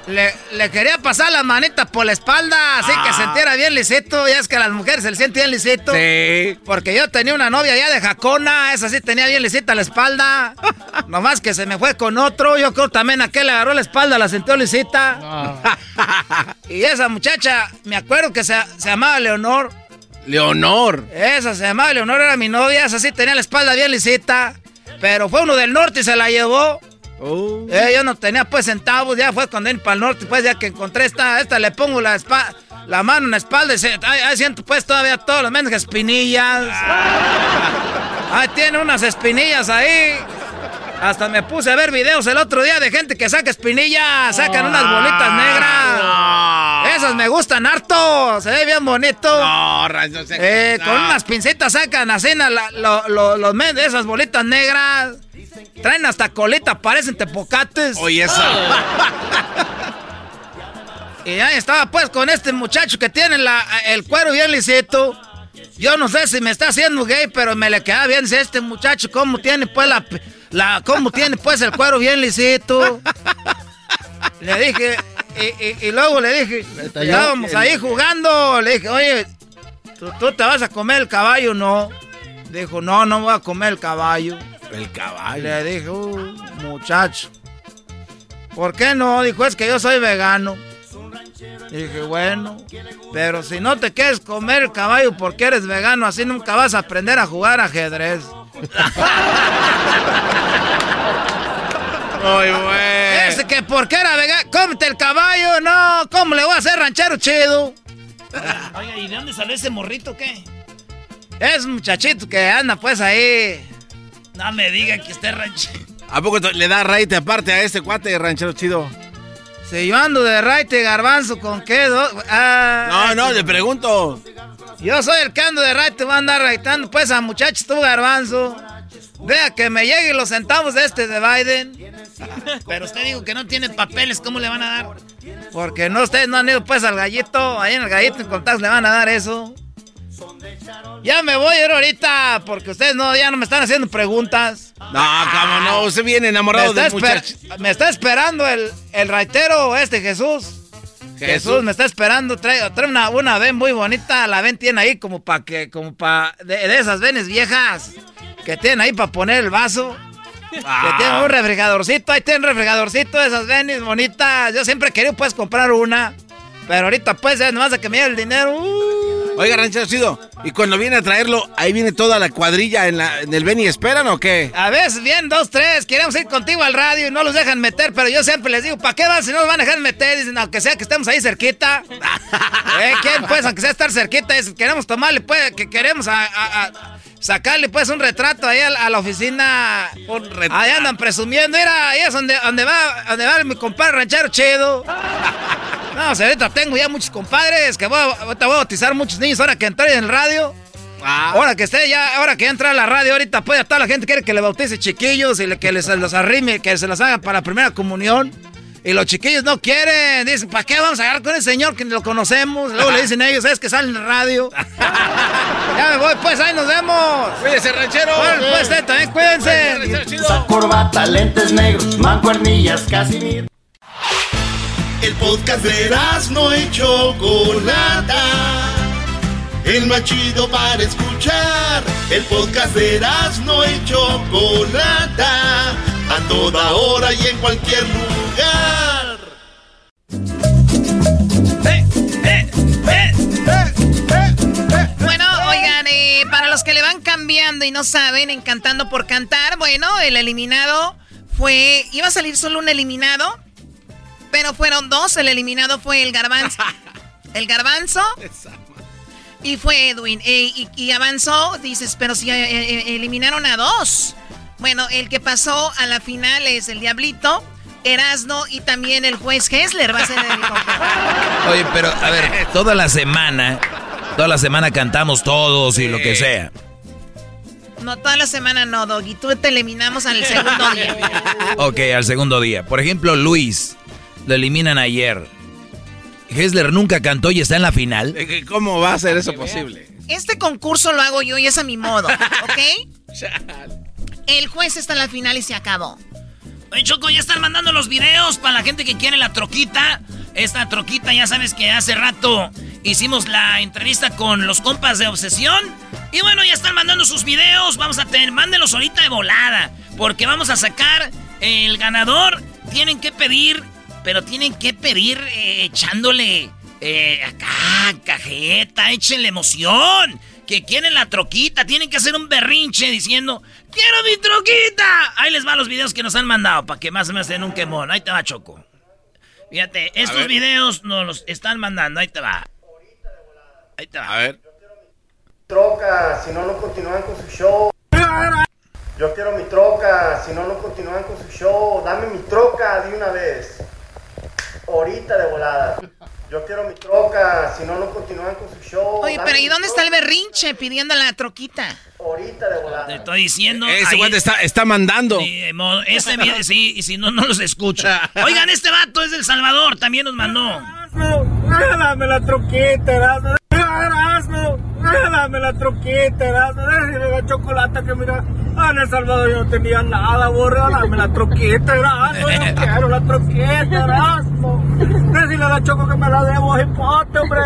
Le, quería pasar las manitas por la espalda, así que ah. sintiera bien lisito. Ya es que las mujeres se le sienten bien lisito. Sí. Porque yo tenía una novia ya de Jacona, esa sí tenía bien lisita la espalda. Nomás que se me fue con otro. Yo creo también aquel le agarró la espalda, la sintió lisita. y esa muchacha, me acuerdo que se, llamaba Leonor. Leonor. Esa se llamaba Leonor, era mi novia, esa sí tenía la espalda bien lisita. Pero fue uno del norte y se la llevó. Oh. Eh, yo no tenía pues centavos, ya fue cuando para el norte, pues ya que encontré esta, esta le pongo la, la mano en la espalda y se, ahí, siento pues todavía todos los menos espinillas. Ah. Ahí tiene unas espinillas ahí. Hasta me puse a ver videos el otro día de gente que saca espinillas, sacan unas bolitas negras. Esas me gustan harto, se ve bien bonito. No, eh, Con unas pincitas sacan así los lo, esas bolitas negras. Traen hasta coleta, parecen tepocates. Oye, eso. y ahí estaba pues con este muchacho que tiene el cuero bien lisito. Yo no sé si me está haciendo gay, pero me le queda bien este muchacho cómo tiene pues la, la cómo tiene pues el cuero bien lisito. Le dije, y, luego le dije, estábamos ahí jugando, le dije, oye, ¿tú, ¿tú, te vas a comer el caballo no? Dijo, no, no voy a comer el caballo. El caballo. Le dije, uh, muchacho. ¿Por qué no? Dijo, es que yo soy vegano. Dije, bueno, pero si no te quieres comer el caballo porque eres vegano, así nunca vas a aprender a jugar ajedrez. Muy bueno. Es que porque era vegano, cómete el caballo, no, ¿cómo le voy a hacer ranchero chido? Oiga, ¿y de dónde salió ese morrito qué? Es un muchachito que anda pues ahí no me diga que esté ranchero. ¿A poco le da raite aparte a este cuate de ranchero chido? Si yo ando de raite garbanzo, ¿con qué? Ah, no, no, le pregunto. Yo soy el que ando de raite, voy a andar raitando pues a muchachos tú garbanzo. Vea que me lleguen los centavos de este de Biden. Pero usted dijo que no tiene papeles, ¿cómo le van a dar? Porque no, ustedes no han ido pues al gallito, ahí en el gallito en contacto le van a dar eso. Ya me voy a ir ahorita porque ustedes no, ya no me están haciendo preguntas. No, cómo no, usted viene enamorado de muchacho. Me está esperando el, el raitero este Jesús. Jesús. me está esperando, trae, trae una, una ven muy bonita, la ven tiene ahí como para que, como para, de, esas venes viejas que tienen ahí para poner el vaso. Que ah. tiene un refrigeradorcito, ahí tiene un refrigeradorcito de esas venes bonitas. Yo siempre he querido pues comprar una. Pero ahorita pues, ya nomás de que me llegue el dinero. Uh. Oiga, ranchero chido, ¿y cuando viene a traerlo, ahí viene toda la cuadrilla en, la, en el Beni esperan o qué? A veces bien, dos, tres, queremos ir contigo al radio y no los dejan meter, pero yo siempre les digo, ¿para qué van si no los van a dejar meter? Dicen, aunque sea que estemos ahí cerquita. ¿Eh? ¿Quién pues, aunque sea estar cerquita? queremos tomarle, pues, que queremos a, sacarle pues un retrato ahí a, la oficina. Un retrato. Ahí andan presumiendo, mira, ahí es donde, donde va, donde va mi compadre ranchero chido. No, o sea, ahorita tengo ya muchos compadres que voy a, voy a bautizar muchos niños ahora que entré en el radio. Ah. Ahora que esté ya, ahora que ya entra a la radio, ahorita pues ya toda la gente quiere que le bautice chiquillos y que les los arrime, que se los haga para la primera comunión. Y los chiquillos no quieren. Dicen, ¿para qué vamos a agarrar con el señor que lo conocemos? Luego le dicen a ellos, es que salen en la radio. ya me voy, pues, ahí nos vemos. Cuídense, ranchero. Bueno, pues, también cuídense. corbata, lentes negros, mancuernillas, casi El podcast de no y Chocolata. El más chido para escuchar. El podcast de no y Chocolata. A toda hora y en cualquier lugar. Bueno, oigan, eh, para los que le van cambiando y no saben, encantando por cantar, bueno, el eliminado fue. Iba a salir solo un eliminado, pero fueron dos. El eliminado fue el garbanzo. el garbanzo. Y fue Edwin. Eh, y, avanzó, dices, pero si eh, eliminaron a dos. Bueno, el que pasó a la final es el Diablito. Erasno y también el juez Hessler va a ser el Oye, pero a ver, toda la semana, toda la semana cantamos todos y lo que sea. No, toda la semana no, Doggy. Tú te eliminamos al segundo día. ok, al segundo día. Por ejemplo, Luis, lo eliminan ayer. Hessler nunca cantó y está en la final. ¿Cómo va a ser eso posible? Este concurso lo hago yo y es a mi modo, ¿ok? El juez está en la final y se acabó. Oye, Choco, ya están mandando los videos para la gente que quiere la troquita. Esta troquita, ya sabes que hace rato hicimos la entrevista con los compas de Obsesión. Y bueno, ya están mandando sus videos. Vamos a tener, mándenlos ahorita de volada. Porque vamos a sacar el ganador. Tienen que pedir, pero tienen que pedir eh, echándole eh, acá, cajeta, échenle emoción que quieren la troquita, tienen que hacer un berrinche diciendo, ¡Quiero mi troquita! Ahí les van los videos que nos han mandado para que más o menos den un quemón. Ahí te va, Choco. Fíjate, estos videos nos los están mandando. Ahí te va. Ahí te va. A ver. Troca, si no, no continúan con su show. Yo quiero mi troca, si no, no continúan con su show. Dame mi troca de una vez. Ahorita de volada. Yo quiero mi troca, si no, no continúan con su show. Oye, pero ¿y dónde está el berrinche pidiendo la troquita? Ahorita de volada. Te estoy diciendo. Ese guante está, está mandando. Sí, ese viene, sí, y si no, no los escucha. Oigan, este vato es del Salvador, también nos mandó. Dame la troquita, Erasmo. Dame la troquita, Erasmo. Dame la chocolate que mira. Ah, en El Salvador yo no tenía nada, borra. Dame la troquita, Erasmo. Yo quiero la troquita, Erasmo. Decirle a la choco que me la debo, hipote, hombre.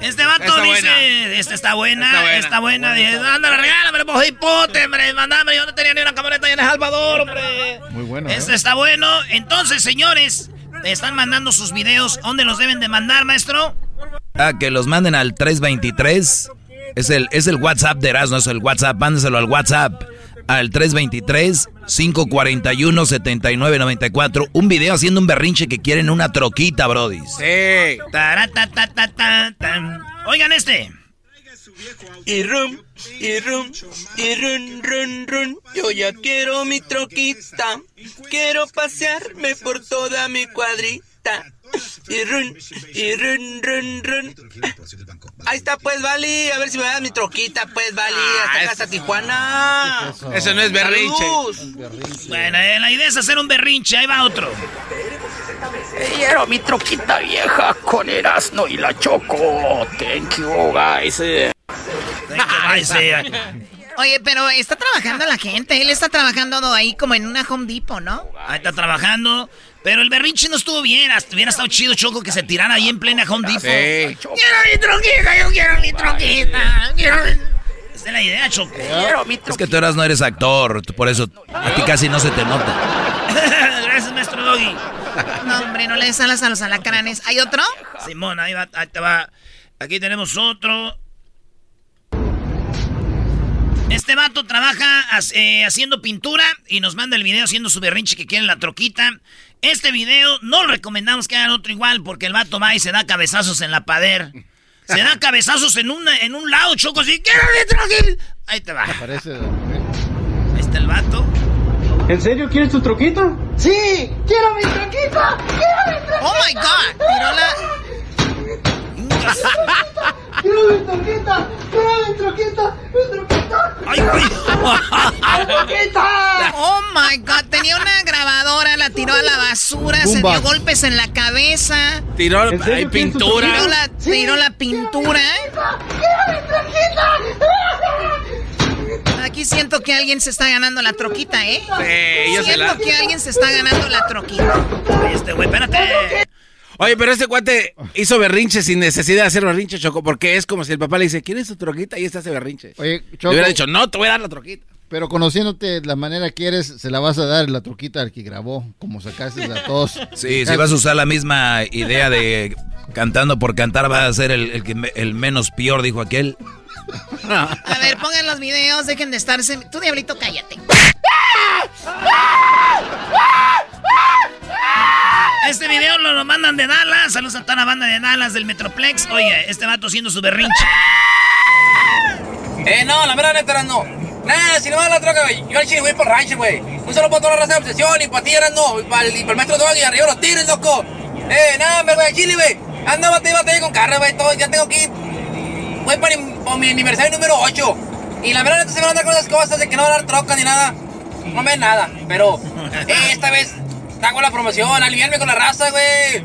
Este vato dice, esta está buena, está buena. Dice, ándale, regálame, pues hipote, hombre, mandame. Yo no tenía ni una camioneta en El Salvador, hombre. Muy bueno. Este está bueno. Entonces, señores, están mandando sus videos. ¿Dónde los deben de mandar, maestro? Ah, que los manden al 323. Es el, es el WhatsApp de Erasmo, es el WhatsApp. Mándenselo al WhatsApp. Al 323-541-7994. Un video haciendo un berrinche que quieren una troquita, Brody. Sí. Oigan este. Y rum, y rum, y run, run, run. Yo ya quiero mi troquita. Quiero pasearme por toda mi cuadrita. Y run, y run, run, run. Ahí está, pues, Vali. A ver si me das mi troquita, pues, Vali. Hasta acá, hasta Tijuana. Eso no es berrinche. Bueno, eh, la idea es hacer un berrinche. Ahí va otro. Quiero mi troquita vieja con Erasmo y la Choco. Thank you, guys. Oye, pero está trabajando la gente. Él está trabajando ahí como en una Home Depot, ¿no? Ahí está trabajando. Pero el berrinche no estuvo bien. Hasta hubiera estado chido, Choco, que se tirara ahí en plena Home Depot. Sí. Quiero mi troquita, yo quiero mi troquita. Quiero... Esa es la idea, Choco. Es que tú eras, no eres actor, por eso a ti casi no se te nota. Gracias, maestro Doggy. No, hombre, no le des alas a los alacranes. ¿Hay otro? Simón, ahí, va, ahí te va. Aquí tenemos otro. Este vato trabaja eh, haciendo pintura y nos manda el video haciendo su berrinche que quiere la troquita. Este video no lo recomendamos que hagan otro igual porque el vato va y se da cabezazos en la pader. Se da cabezazos en, una, en un lado, choco así. ¡Quiero mi troquita! Ahí te va. Ahí está el vato. ¿En serio quieres tu troquita? Sí, quiero mi troquita. Quiero mi troquita. Oh my god. Tiró la. ¡Quiero! ¡Quiero mi troquita! ¡Mi troquita! ¡Ay, ¡Mi troquita! Oh my god, tenía una grabadora, la tiró a la basura, se dio golpes en la cabeza. Tiró hay pintura. Tiró la, tiró la pintura. ¡Quiero mi troquita! Aquí siento que alguien se está ganando la troquita, ¿eh? Sí, yo siento la... que alguien se está ganando la troquita. Este güey, espérate. Oye, pero este cuate hizo berrinche sin necesidad de hacer berrinche, Choco, porque es como si el papá le dice, ¿quieres tu troquita? Y este hace berrinche. Oye, Choco. Le hubiera dicho, no, te voy a dar la troquita. Pero conociéndote la manera que eres, se la vas a dar la troquita al que grabó, como sacaste a todos. Sí, si vas a usar la misma idea de cantando por cantar, va a ser el, el, que, el menos peor, dijo aquel. A ver, pongan los videos, dejen de estarse. Tú, diablito, cállate. Este video lo mandan de Dallas. Saludos a toda la banda de Dallas del Metroplex. Oye, este vato haciendo su berrinche. Eh, no, la verdad neta no. Nah, si no va la troca, güey. Yo al chile voy por rancho, güey. Un solo para toda la raza de obsesión y para ti no. Y para el, maestro Doggy, arriba los tires, loco. Eh, nada, me güey, al chile, güey. Anda, bate, bate con carne, güey. Todo, ya tengo que. Voy para mi, mi aniversario número 8. Y la verdad, neta se van a dar con esas cosas de que no va a dar troca ni nada. No me nada. Pero, eh, esta vez hago la promoción. Aliviarme con la raza, güey.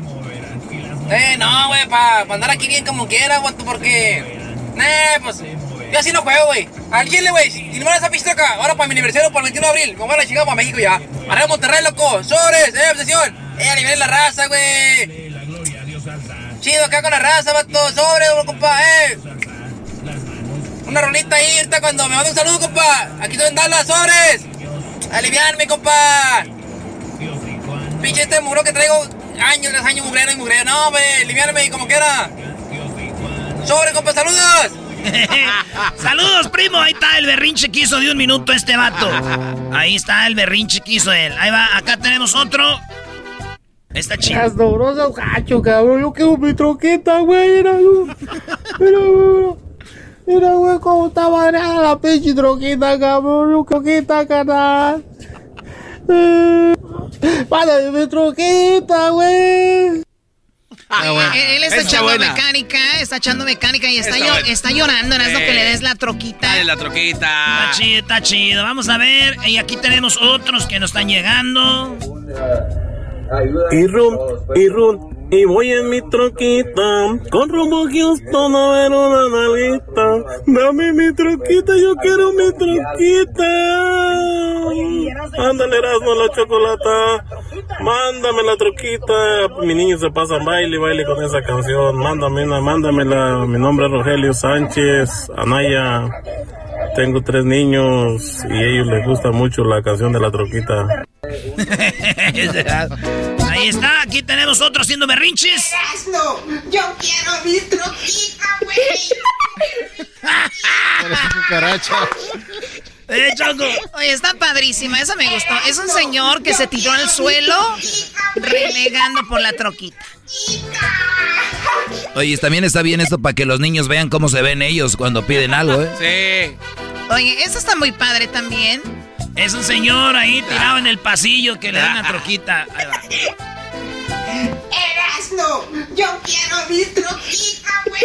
Eh, no, güey, para pa andar aquí bien como quiera, güey, porque. Nah, pues. Yo así no juego, güey. Al chile, güey. Si no me esa pistoca, ahora para mi aniversario, para el 21 de abril, me voy a la chingada para México ya. Para Monterrey, loco. Sobres, eh, obsesión. Eh, aliviar la raza, güey. Chido acá con la raza, vato. Sobres, compa, eh. Una rolita ahí, ahorita cuando me manda un saludo, compa. Aquí estoy en Dallas, sobres. Aliviarme, compa. Pinche este muro que traigo años tras años mugrero y mugrero. No, güey, aliviarme como quiera. Sobre, compa, saludos. Saludos, primo. Ahí está el berrinche que hizo de un minuto este vato. Ahí está el berrinche que hizo él. Ahí va, acá tenemos otro. Está chido. Las dobrosas, gacho, cabrón. Yo quiero mi troqueta, güey. Mira, mira, güey. Mira, güey, cómo está variada la pinche troqueta, cabrón. Yo troqueta, canal. Eh, Mándame mi troqueta, güey. Ah, él está echando buena. mecánica, está echando mecánica y está, está, está llorando, ¿no? Es lo que le des la troquita. Dale la troquita. Está chido, está chido. Vamos a ver. Y aquí tenemos otros que nos están llegando. Y rum, y voy en mi troquita, con rumbo Houston a ver una nalguita. Dame mi troquita, yo quiero mi troquita. Ándale, Erasmo, la chocolata. Mándame la troquita. Mi niño se pasa baile, baile con esa canción. Mándame una, mándamela. Mi nombre es Rogelio Sánchez, Anaya. Tengo tres niños y a ellos les gusta mucho la canción de la troquita. Ahí está, aquí tenemos otro haciendo berrinches. No, yo quiero mi troquita, güey. cucaracha. Eh, Choco. Oye, está padrísima, esa me gustó. Es un señor que se tiró al suelo renegando por la troquita. Oye, también está bien esto para que los niños vean cómo se ven ellos cuando piden algo, ¿eh? Sí. Oye, esto está muy padre también. Es un señor ahí tirado en el pasillo que le da una troquita. Ahí va. Erasno, yo quiero mi troquita, güey.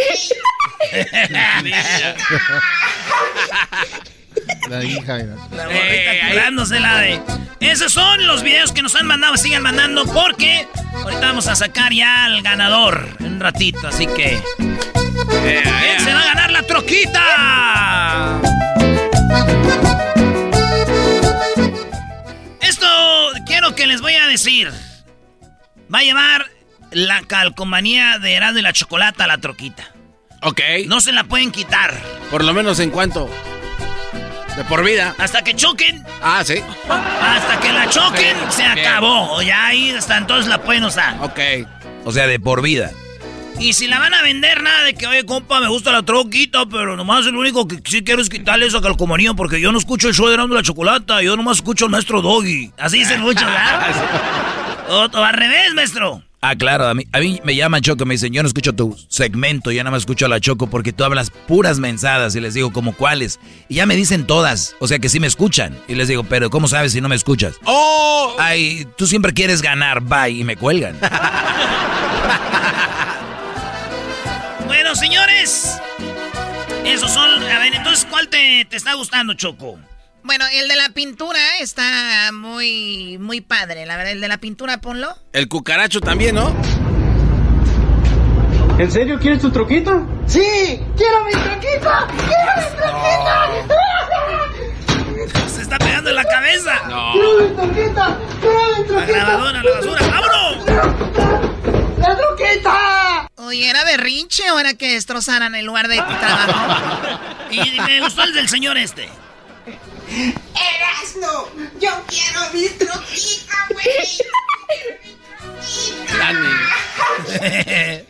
La hija. La morrita curándose la de. Esos son los videos que nos han mandado. Sigan mandando porque ahorita vamos a sacar ya al ganador en un ratito. Así que. ¿Quién se va a ganar la troquita? Esto quiero que les voy a decir. Va a llevar la calcomanía de Erasmo y la Chocolata a la troquita. Ok. No se la pueden quitar. Por lo menos en cuanto. De por vida. Hasta que choquen. Ah, sí. Hasta que la choquen, se acabó. Ya ahí hasta entonces la pueden usar. Ok. O sea, de por vida. Y si la van a vender, nada de que, oye, compa, me gusta la troquita, pero nomás lo único que sí quiero es quitarle esa calcomanía porque yo no escucho el show de la chocolata, yo nomás escucho al maestro Doggy. Así dicen muchos, ¿verdad? o, al revés, maestro. Ah, claro, a mí, a mí me llaman Choco, me dicen, yo no escucho tu segmento, ya nada más escucho a la Choco porque tú hablas puras mensadas y les digo, ¿como cuáles? Y ya me dicen todas, o sea que sí me escuchan. Y les digo, pero ¿cómo sabes si no me escuchas? ¡Oh! Ay, tú siempre quieres ganar, bye, y me cuelgan. bueno, señores, esos son, a ver, entonces, ¿cuál te, te está gustando, Choco? Bueno, el de la pintura está muy, muy padre, la verdad. El de la pintura, ponlo. El cucaracho también, ¿no? ¿En serio quieres tu troquita? Sí, quiero mi troquita, quiero mi troquita. la cabeza. No. La grabadora, la basura. ¡Vámonos! ¡La troquita! Oye, ¿era berrinche o era que destrozaran el lugar de trabajo? y me gustó el del señor este. Erasno, yo quiero mi troquita, güey.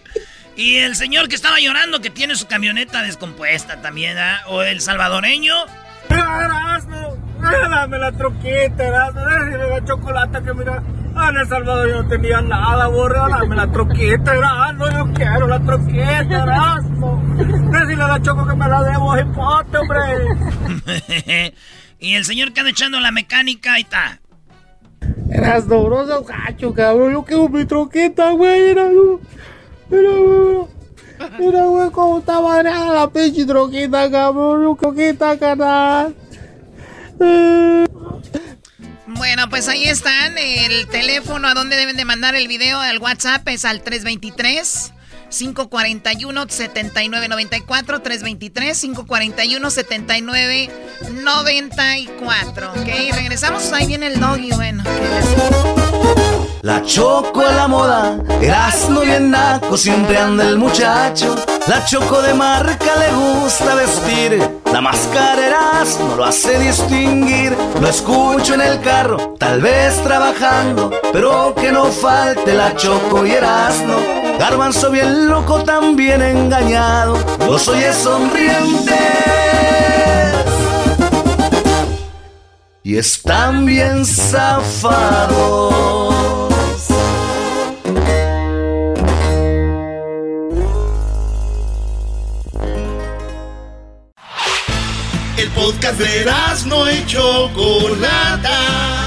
y el señor que estaba llorando que tiene su camioneta descompuesta también, ¿ah? O el salvadoreño. Erasno, dame la troquita, Erasno, déjame la chocolate que mira. Ah, en El Salvador yo no tenía nada, borra, dame la troquita, Erasno, yo quiero la troquita, Erasno. Decirle a la choco que me la debo, hipote, hombre. y el señor que anda echando la mecánica, ahí está. Eras dobroso, gacho, cabrón. Yo quiero mi troqueta, güey. Era, mira, güey. Mira, güey, cómo está variada la pinche troqueta, cabrón. Yo troqueta, canal. Bueno, pues ahí están. El teléfono a donde deben de mandar el video al WhatsApp es al 323 541-7994, 323-541-7994. Ok, regresamos. Ahí viene el doggy, bueno. La choco a la moda, Erasmo bien naco, siempre anda el muchacho. La choco de marca le gusta vestir, la máscara no lo hace distinguir. Lo escucho en el carro, tal vez trabajando, pero que no falte la choco y Erasmo. Garbanzo bien loco, también engañado, los oye sonrientes. Y están bien zafados. El podcast de no y Chocolata.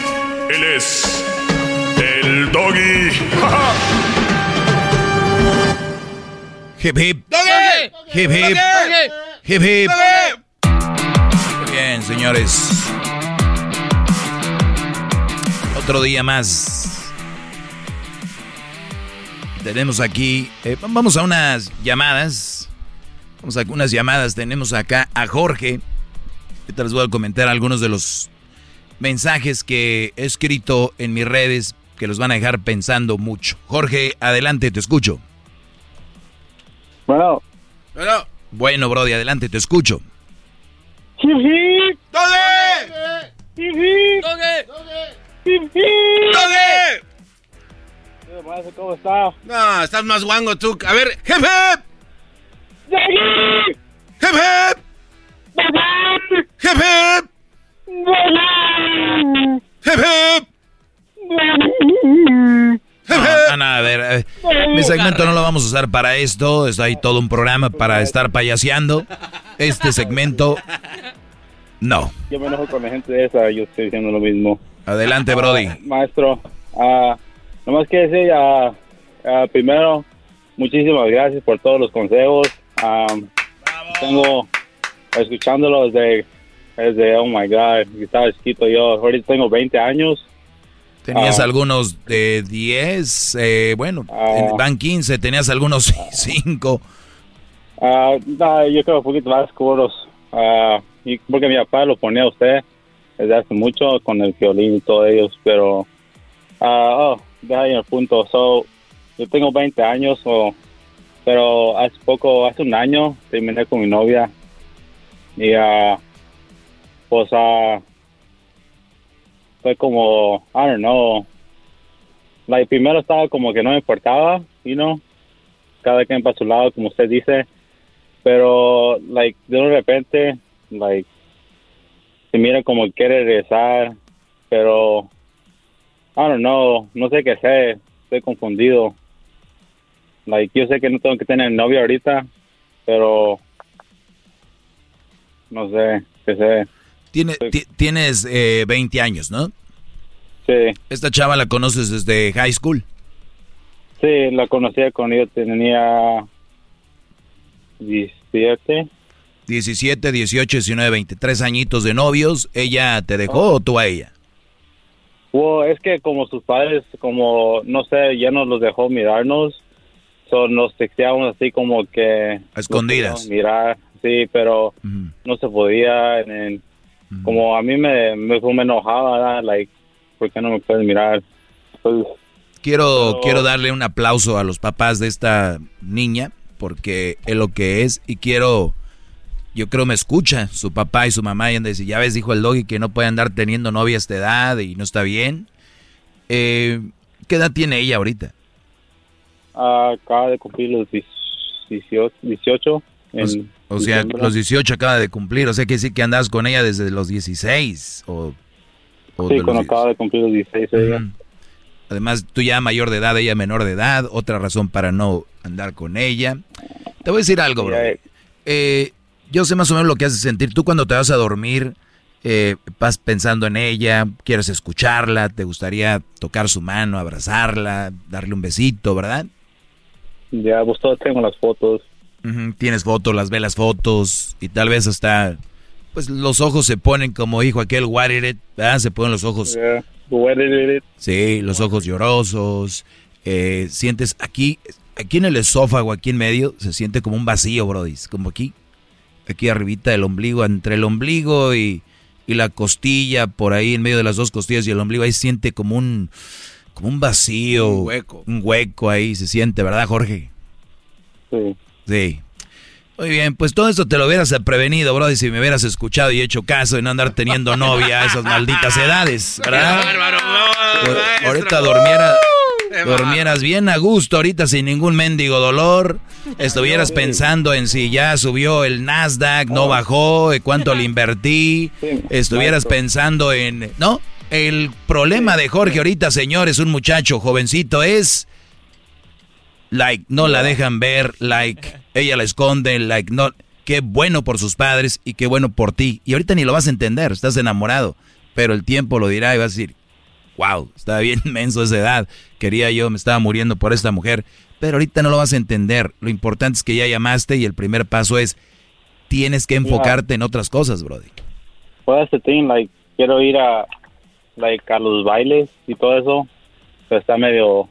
Él es el doggy. hip hip. Hip hip. Hip hip. Muy bien, señores. Otro día más. Tenemos aquí. eh, vamos a unas llamadas. Vamos a unas llamadas. Tenemos acá a Jorge. Ahorita les voy a comentar algunos de los mensajes que he escrito en mis redes que los van a dejar pensando mucho. Jorge, adelante, te escucho. Bueno. Bueno. Bueno, Brody, adelante, te escucho. ¡Doge! ¡Doge! ¡Doge! ¿Cómo está? No, estás más guango tú. A ver, hip hip. ¡Doge! Hip No, no, a ver, eh, mi segmento no lo vamos a usar para esto. Está ahí todo un programa para estar payaseando. Este segmento, no. Yo me enojo con la gente de esa, yo estoy diciendo lo mismo. Adelante, Brody. Ah, maestro, ah, nomás que decir, ah, primero, muchísimas gracias por todos los consejos. Ah, tengo escuchándolo desde, desde, oh my God, estaba chiquito yo. Ahorita tengo 20 años. Tenías Ah. algunos de 10, eh, bueno, en- van 15, tenías algunos 5. Ah, no, yo creo un poquito más seguros. Ah, y porque mi papá lo ponía a usted desde hace mucho con el violín y todos ellos, pero. ah, oh, deja ahí el punto. So, yo tengo 20 años, so, pero hace poco, hace un año, terminé con mi novia. Y, ah, ah, fue como, I don't know. Like, primero estaba como que no me importaba, you know, cada quien para su lado, como usted dice. Pero like de repente like se mira como que quiere regresar pero I don't know. No sé qué hacer. Estoy confundido. Like yo sé que no tengo que tener novia ahorita pero no sé qué sé Tiene, ti- tienes eh, 20 años, ¿no? Sí. Esta chava la conoces desde high school. Sí, la conocía cuando yo tenía 17. 17, 18, 19, 20. Tres añitos de novios. ¿Ella te dejó o tú a ella? Well, es que como sus padres, como, no sé, ya nos los dejó mirarnos, so, nos texteábamos así como que... A escondidas. Mirar, sí, pero no se podía. en- en- Como a mí me, me, me enojaba, ¿verdad? like, ¿por qué no me puedes mirar? Pues, Quiero, Pero- quiero darle un aplauso a los papás de esta niña porque es lo que es y quiero, yo creo me escucha su papá y su mamá y anda dice, ya ves, dijo el doggy que no puede andar teniendo novia a esta edad y no está bien. Eh, ¿Qué edad tiene ella ahorita? acaba de cumplir los 18. 18 en O sea, los 18 acaba de cumplir, o sea que sí que andas con ella desde los 16 o... o Sí, cuando 10. acaba de cumplir los 16 ella. Ujú. Además, tú ya mayor de edad, ella menor de edad, otra razón para no andar con ella. Te voy a decir algo, bro. Eh, yo sé más o menos lo que hace sentir. Tú cuando te vas a dormir, eh, vas pensando en ella, quieres escucharla, te gustaría tocar su mano, abrazarla, darle un besito, ¿verdad? Ya, pues tengo las fotos. Tienes fotos, las ve las fotos y tal vez hasta, pues los ojos se ponen como dijo aquel what it, ¿verdad? Se ponen los ojos Yeah. What did it? Sí, los ojos llorosos. eh, sientes aquí, aquí en el esófago, aquí en medio, se siente como un vacío, Brody. Como aquí, aquí arribita del ombligo, entre el ombligo y, y la costilla, por ahí en medio de las dos costillas y el ombligo, ahí siente como un, como un vacío. Un hueco. Un hueco ahí se siente, ¿verdad, Jorge? Sí. Sí. Muy bien, pues todo esto te lo hubieras prevenido, Brody, si me hubieras escuchado y hecho caso y no andar teniendo novia a esas malditas edades, ¿verdad? Ahor- Ahorita dormieras bien a gusto, ahorita sin ningún mendigo dolor. Estuvieras pensando en si ya subió el Nasdaq, no bajó, eh, cuánto le invertí. Estuvieras pensando en... No, el problema de Jorge ahorita, señor, es un muchacho jovencito, es... Like, no la dejan ver, like, ella la esconde, like, no... Qué bueno por sus padres y qué bueno por ti. Y ahorita ni lo vas a entender, estás enamorado. Pero el tiempo lo dirá y vas a decir, wow, estaba bien menso esa edad. Quería yo, me estaba muriendo por esta mujer. Pero ahorita no lo vas a entender. Lo importante es que ya llamaste y el primer paso es, tienes que enfocarte en otras cosas, Brody. Pues the thing, like, quiero ir a, like, a los bailes y todo eso, pero está medio,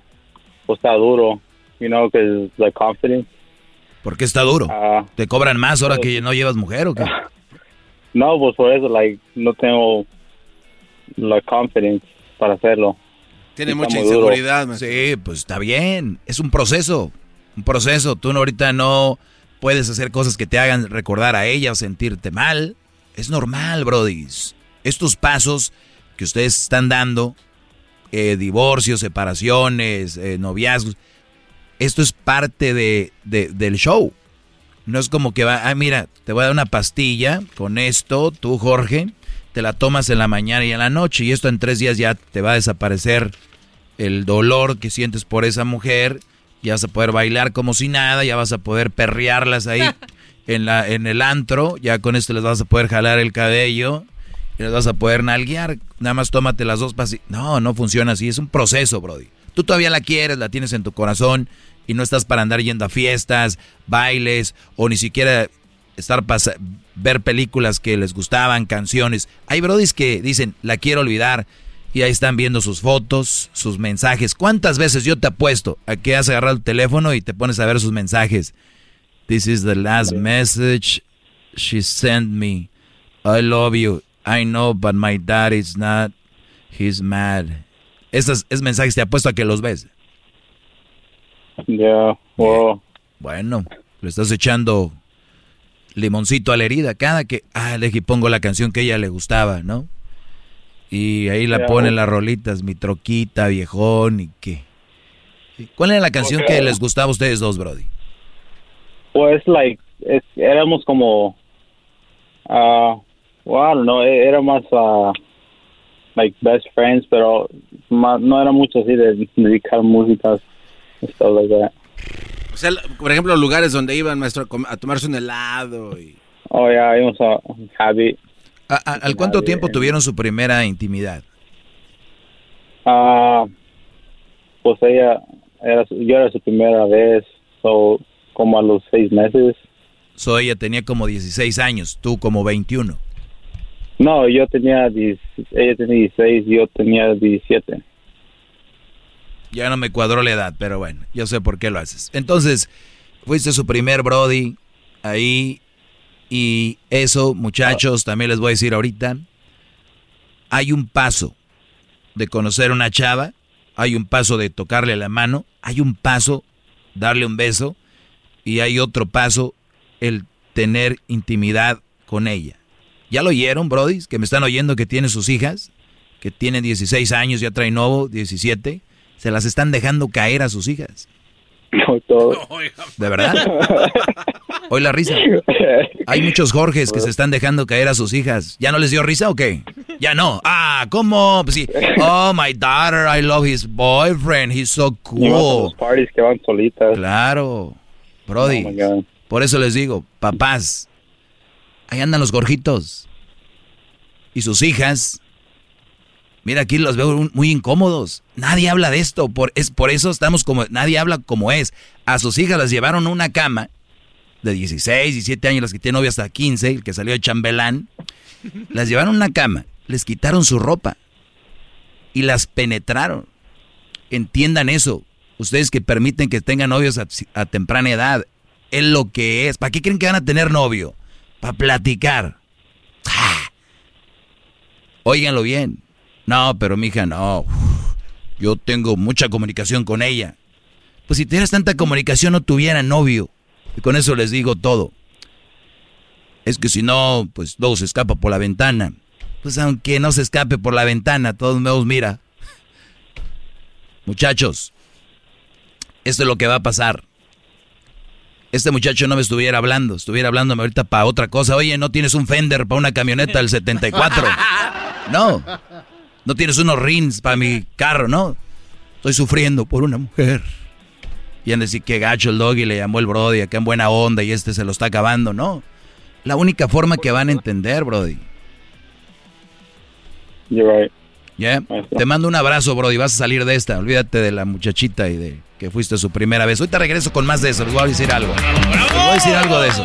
pues está duro, you know, because, like, confidence. ¿Por qué está duro? Ah. ¿Te cobran más ahora que no llevas mujer o qué? No, pues por eso, like, no tengo, la confidence para hacerlo. Tiene Está mucha inseguridad. Sí, pues está bien. Es un proceso. Un proceso. Tú no, ahorita no puedes hacer cosas que te hagan recordar a ella o sentirte mal. Es normal, brodis. Estos pasos que ustedes están dando, eh, divorcios, separaciones, eh, noviazgos, esto es parte de, de- del show. No es como que va, ah, mira, te voy a dar una pastilla con esto, tú, Jorge, te la tomas en la mañana y en la noche, y esto en tres días ya te va a desaparecer el dolor que sientes por esa mujer, ya vas a poder bailar como si nada, ya vas a poder perrearlas ahí en, la, en el antro, ya con esto les vas a poder jalar el cabello y les vas a poder nalguear, nada más tómate las dos pastillas. No, no funciona así, es un proceso, Brody. Tú todavía la quieres, la tienes en tu corazón y no estás para andar yendo a fiestas, bailes o ni siquiera estar ver películas que les gustaban, canciones. Hay brodis que dicen, la quiero olvidar y ahí están viendo sus fotos, sus mensajes. ¿Cuántas veces yo te apuesto a que has agarrado el teléfono y te pones a ver sus mensajes? This is the last message she sent me. I love you. I know, but my dad is not. He's mad. Esos es mensajes te apuesto a que los ves. Ya, wow. Bueno, le estás echando limoncito a la herida. Cada que, ah, le pongo la canción que a ella le gustaba, ¿no? Y ahí la ponen oh. las rolitas, mi troquita, viejón y qué. ¿Cuál era la canción que les gustaba a ustedes dos, Brody? Pues, like, es- éramos como, ah, well, I don't know, e- era más, ah, like, best friends, pero no era mucho así de dedicar músicas, stuff like that. O sea, por ejemplo, lugares donde iban, maestro, a tomarse un helado. Y... Oh, yeah, íbamos a Habit. ¿Al cuánto tiempo tuvieron su primera intimidad? Ah, pues ella, era, su- yo era su primera vez, so, como a los seis meses. So ella tenía como 16 años, tú como 21. No, yo tenía, 10 ella tenía 16, yo tenía 17. Ya no me cuadró la edad, pero bueno, yo sé por qué lo haces. Entonces, fuiste su primer Brody ahí y eso, muchachos, también les voy a decir ahorita, hay un paso de conocer una chava, hay un paso de tocarle la mano, hay un paso darle un beso y hay otro paso el tener intimidad con ella. ¿Ya lo oyeron, Brody? Que me están oyendo que tiene sus hijas, que tienen 16 años, ya trae nuevo, 17. Se las están dejando caer a sus hijas. No, todo. ¿De verdad? Hoy la risa. Hay muchos Jorges que se están dejando caer a sus hijas. ¿Ya no les dio risa o qué? Ya no. Ah, ¿cómo? Pues sí. Oh, my daughter, I love his boyfriend. He's so cool. los parties que van solitas. Claro. Brody. Oh. Por eso les digo, papás, ahí andan los gorjitos. Y sus hijas. Mira, aquí los veo muy incómodos. Nadie habla de esto. Por, es, por eso estamos como. Nadie habla como es. A sus hijas las llevaron a una cama de 16, 17 años, las que tienen novia hasta 15, el que salió de chambelán. Las llevaron a una cama, les quitaron su ropa y las penetraron. Entiendan eso. Ustedes que permiten que tengan novios a, a temprana edad, es lo que es. ¿Para qué creen que van a tener novio? Para platicar. ¡Ah! Óiganlo bien. No, pero mija, no. Yo tengo mucha comunicación con ella. Pues si tuvieras tanta comunicación no tuviera novio. Y con eso les digo todo. Es que si no, pues luego se escapa por la ventana. Pues aunque no se escape por la ventana, todos modos, mira. Muchachos, esto es lo que va a pasar. Este muchacho no me estuviera hablando, estuviera hablándome ahorita para otra cosa. Oye, ¿no tienes un fender para una camioneta del 74? No. No tienes unos rins para mi carro, ¿no? Estoy sufriendo por una mujer. Y han de decir que gacho el doggy le llamó el Brody, acá en buena onda y este se lo está acabando, ¿no? La única forma que van a entender, Brody. You're right. ¿Ya? Te mando un abrazo, Brody. Vas a salir de esta. Olvídate de la muchachita y de que fuiste su primera vez. Ahorita regreso con más de eso. Les voy a decir algo. Les voy a decir algo de eso.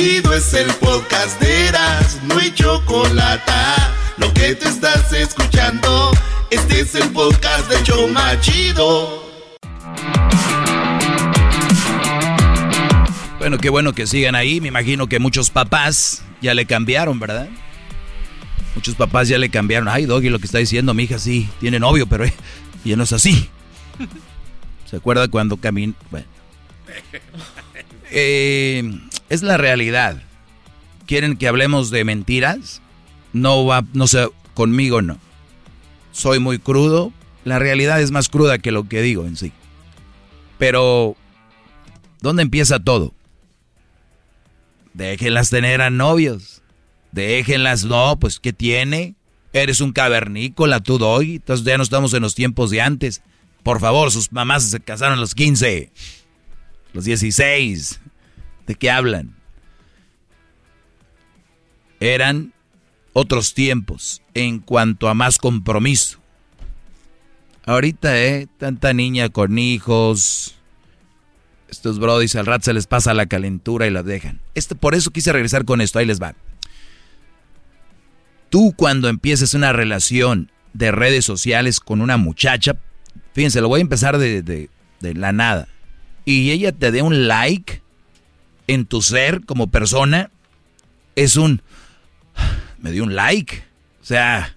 Chido, es el podcast de Eras, no hay chocolate. Lo que te estás escuchando, este es el podcast de Choma Chido. Bueno, qué bueno que sigan ahí. Me imagino que muchos papás ya le cambiaron, ¿verdad? Muchos papás ya le cambiaron. Ay, Doggy, lo que está diciendo mi hija sí, tiene novio, pero eh, ya no es así. ¿Se acuerda cuando caminó? Bueno. Eh, es la realidad. ¿Quieren que hablemos de mentiras? No va, no sé, conmigo no. Soy muy crudo. La realidad es más cruda que lo que digo en sí. Pero, ¿dónde empieza todo? Déjenlas tener a novios. Déjenlas, no, pues, ¿qué tiene? Eres un cavernícola, tú doy. Entonces ya no estamos en los tiempos de antes. Por favor, sus mamás se casaron a los 15, los 16. ¿De qué hablan? Eran otros tiempos en cuanto a más compromiso. Ahorita, ¿eh? Tanta niña con hijos. Estos brodis al rato se les pasa la calentura y las dejan. Este, por eso quise regresar con esto. Ahí les va. Tú cuando empieces una relación de redes sociales con una muchacha, fíjense, lo voy a empezar de, de la nada. Y ella te dé un like en tu ser como persona, es un... Me dio un like. O sea,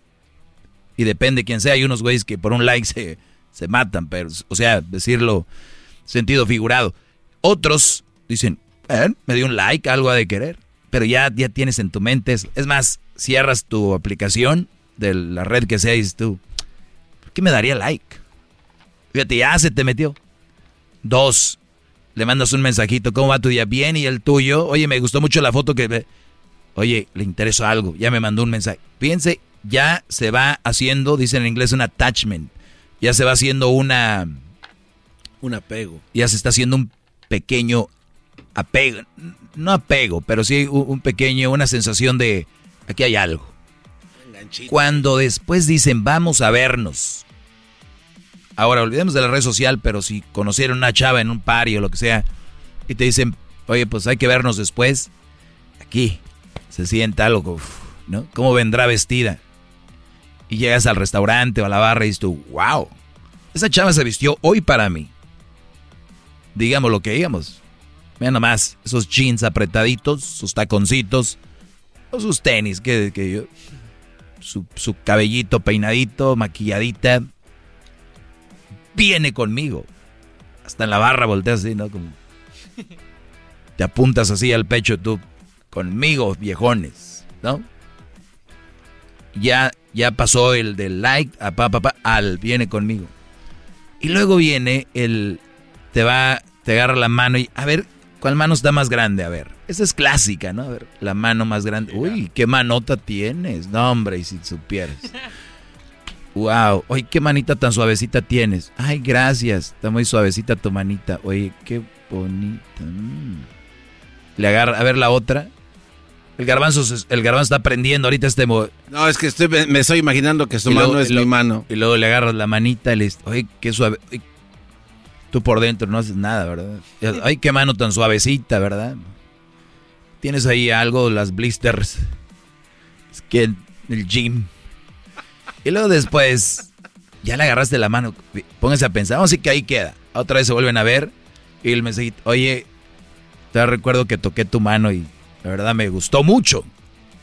y depende quién sea. Hay unos güeyes que por un like se, se matan, pero, o sea, decirlo sentido figurado. Otros dicen, eh, me dio un like, algo ha de querer. Pero ya, ya tienes en tu mente, es más, cierras tu aplicación de la red que sea y dices tú, ¿por qué me daría like? Fíjate, ya se te metió. Dos, le mandas un mensajito, ¿cómo va tu día? Bien, y el tuyo, oye, me gustó mucho la foto que... Oye, le interesó algo, ya me mandó un mensaje. Fíjense, ya se va haciendo, dice en inglés, un attachment. Ya se va haciendo una... Un apego. Ya se está haciendo un pequeño apego. No apego, pero sí un pequeño, una sensación de... Aquí hay algo. Cuando después dicen, vamos a vernos. Ahora, olvidemos de la red social, pero si conocieron una chava en un party o lo que sea, y te dicen, oye, pues hay que vernos después, aquí se siente algo, ¿no? ¿Cómo vendrá vestida? Y llegas al restaurante o a la barra y dices tú, wow, esa chava se vistió hoy para mí. Digamos lo que digamos. Vean nomás, esos jeans apretaditos, sus taconcitos, o sus tenis, que, que yo, su, su cabellito peinadito, maquilladita, viene conmigo. Hasta en la barra volteas así, ¿no? Como te apuntas así al pecho tú, conmigo, viejones, ¿no? Ya, ya pasó el del like, a pa, pa, al, viene conmigo. Y luego viene el, te va, te agarra la mano y, a ver, ¿cuál mano está más grande? A ver, esa es clásica, ¿no? A ver, la mano más grande. Uy, qué manota tienes. No, hombre, y si supieras. Wow, oye, qué manita tan suavecita tienes. Ay, gracias, está muy suavecita tu manita. Oye, qué bonita. Mm. Le agarra, a ver la otra. El garbanzo, el garbanzo está aprendiendo ahorita este No, es que estoy, me estoy imaginando que su mano es mi mano. Y luego le agarras la manita y le dices, oye, qué suave. tú por dentro no haces nada, ¿verdad? Ay, qué mano tan suavecita, ¿verdad? Tienes ahí algo, las blisters. Es que el gym. Y luego después, ya le agarraste la mano. Póngase a pensar, vamos a que ahí queda. Otra vez se vuelven a ver. Y el mensaje, oye, te recuerdo que toqué tu mano y la verdad me gustó mucho.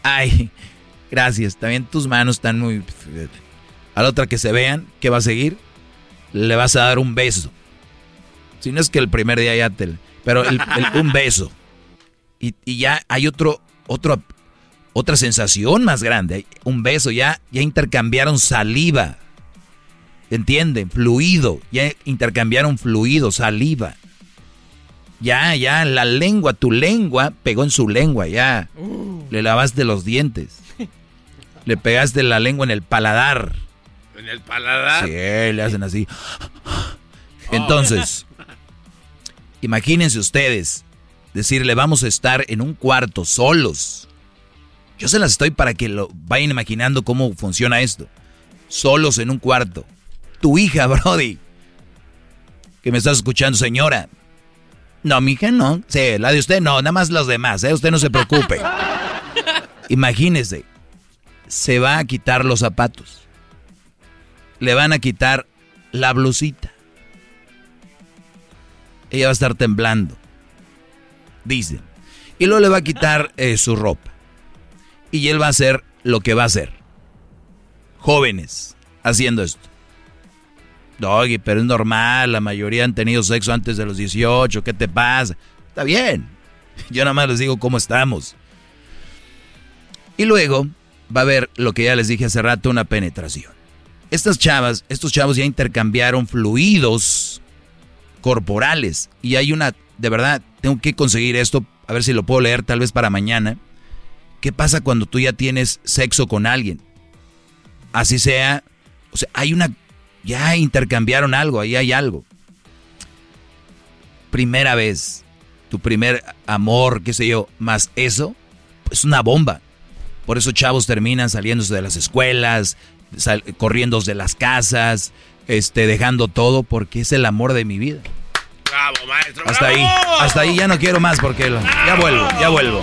Ay, gracias. También tus manos están muy... A la otra que se vean, ¿qué va a seguir? Le vas a dar un beso. Si no es que el primer día ya te... Pero un beso. Y, y, ya hay otro, otro otra sensación más grande. Un beso, ya, ya intercambiaron saliva. ¿Entienden? Fluido. Ya intercambiaron fluido, saliva. Ya, ya, la lengua, tu lengua pegó en su lengua, ya. Uh. Le lavaste los dientes. Le pegaste la lengua en el paladar. ¿En el paladar? Sí, le hacen así. Entonces, imagínense ustedes decirle, vamos a estar en un cuarto solos yo se las estoy para que lo vayan imaginando cómo funciona esto. Solos en un cuarto. Tu hija, Brody. Que me estás escuchando, señora. No, mi hija no. Sí, la de usted no, nada más los demás, ¿eh? Usted no se preocupe. Imagínese. Se va a quitar los zapatos. Le van a quitar la blusita. Ella va a estar temblando. Dicen. Y luego le va a quitar eh, su ropa y él va a hacer lo que va a hacer. Jóvenes haciendo esto. Doggy, pero es normal, la mayoría han tenido sexo antes de los 18, ¿qué te pasa? Está bien. Yo nada más les digo cómo estamos. Y luego va a haber lo que ya les dije hace rato, una penetración. Estas chavas, estos chavos ya intercambiaron fluidos corporales y hay una, de verdad, tengo que conseguir esto, a ver si lo puedo leer tal vez para mañana ¿Qué pasa cuando tú ya tienes sexo con alguien? Así sea, o sea, hay una, ya intercambiaron algo, ahí hay algo. Primera vez, tu primer amor, qué sé yo, más eso, es una bomba. Por eso chavos terminan saliéndose de las escuelas, corriendo de las casas, este, dejando todo porque es el amor de mi vida. Bravo, maestro. Hasta ahí, hasta ahí ya no quiero más porque ya vuelvo, ya vuelvo.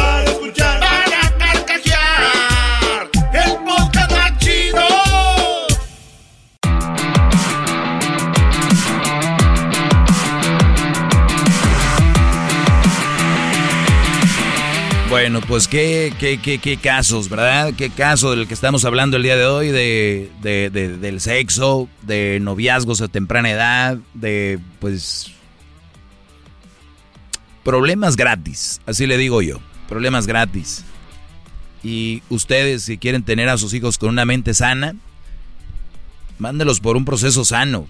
Bueno, pues qué, qué, qué, qué casos, ¿verdad? Qué caso del que estamos hablando el día de hoy, de, de- de- del sexo, de noviazgos a temprana edad, de pues problemas gratis, así le digo yo, problemas gratis. Y ustedes si quieren tener a sus hijos con una mente sana, mándelos por un proceso sano.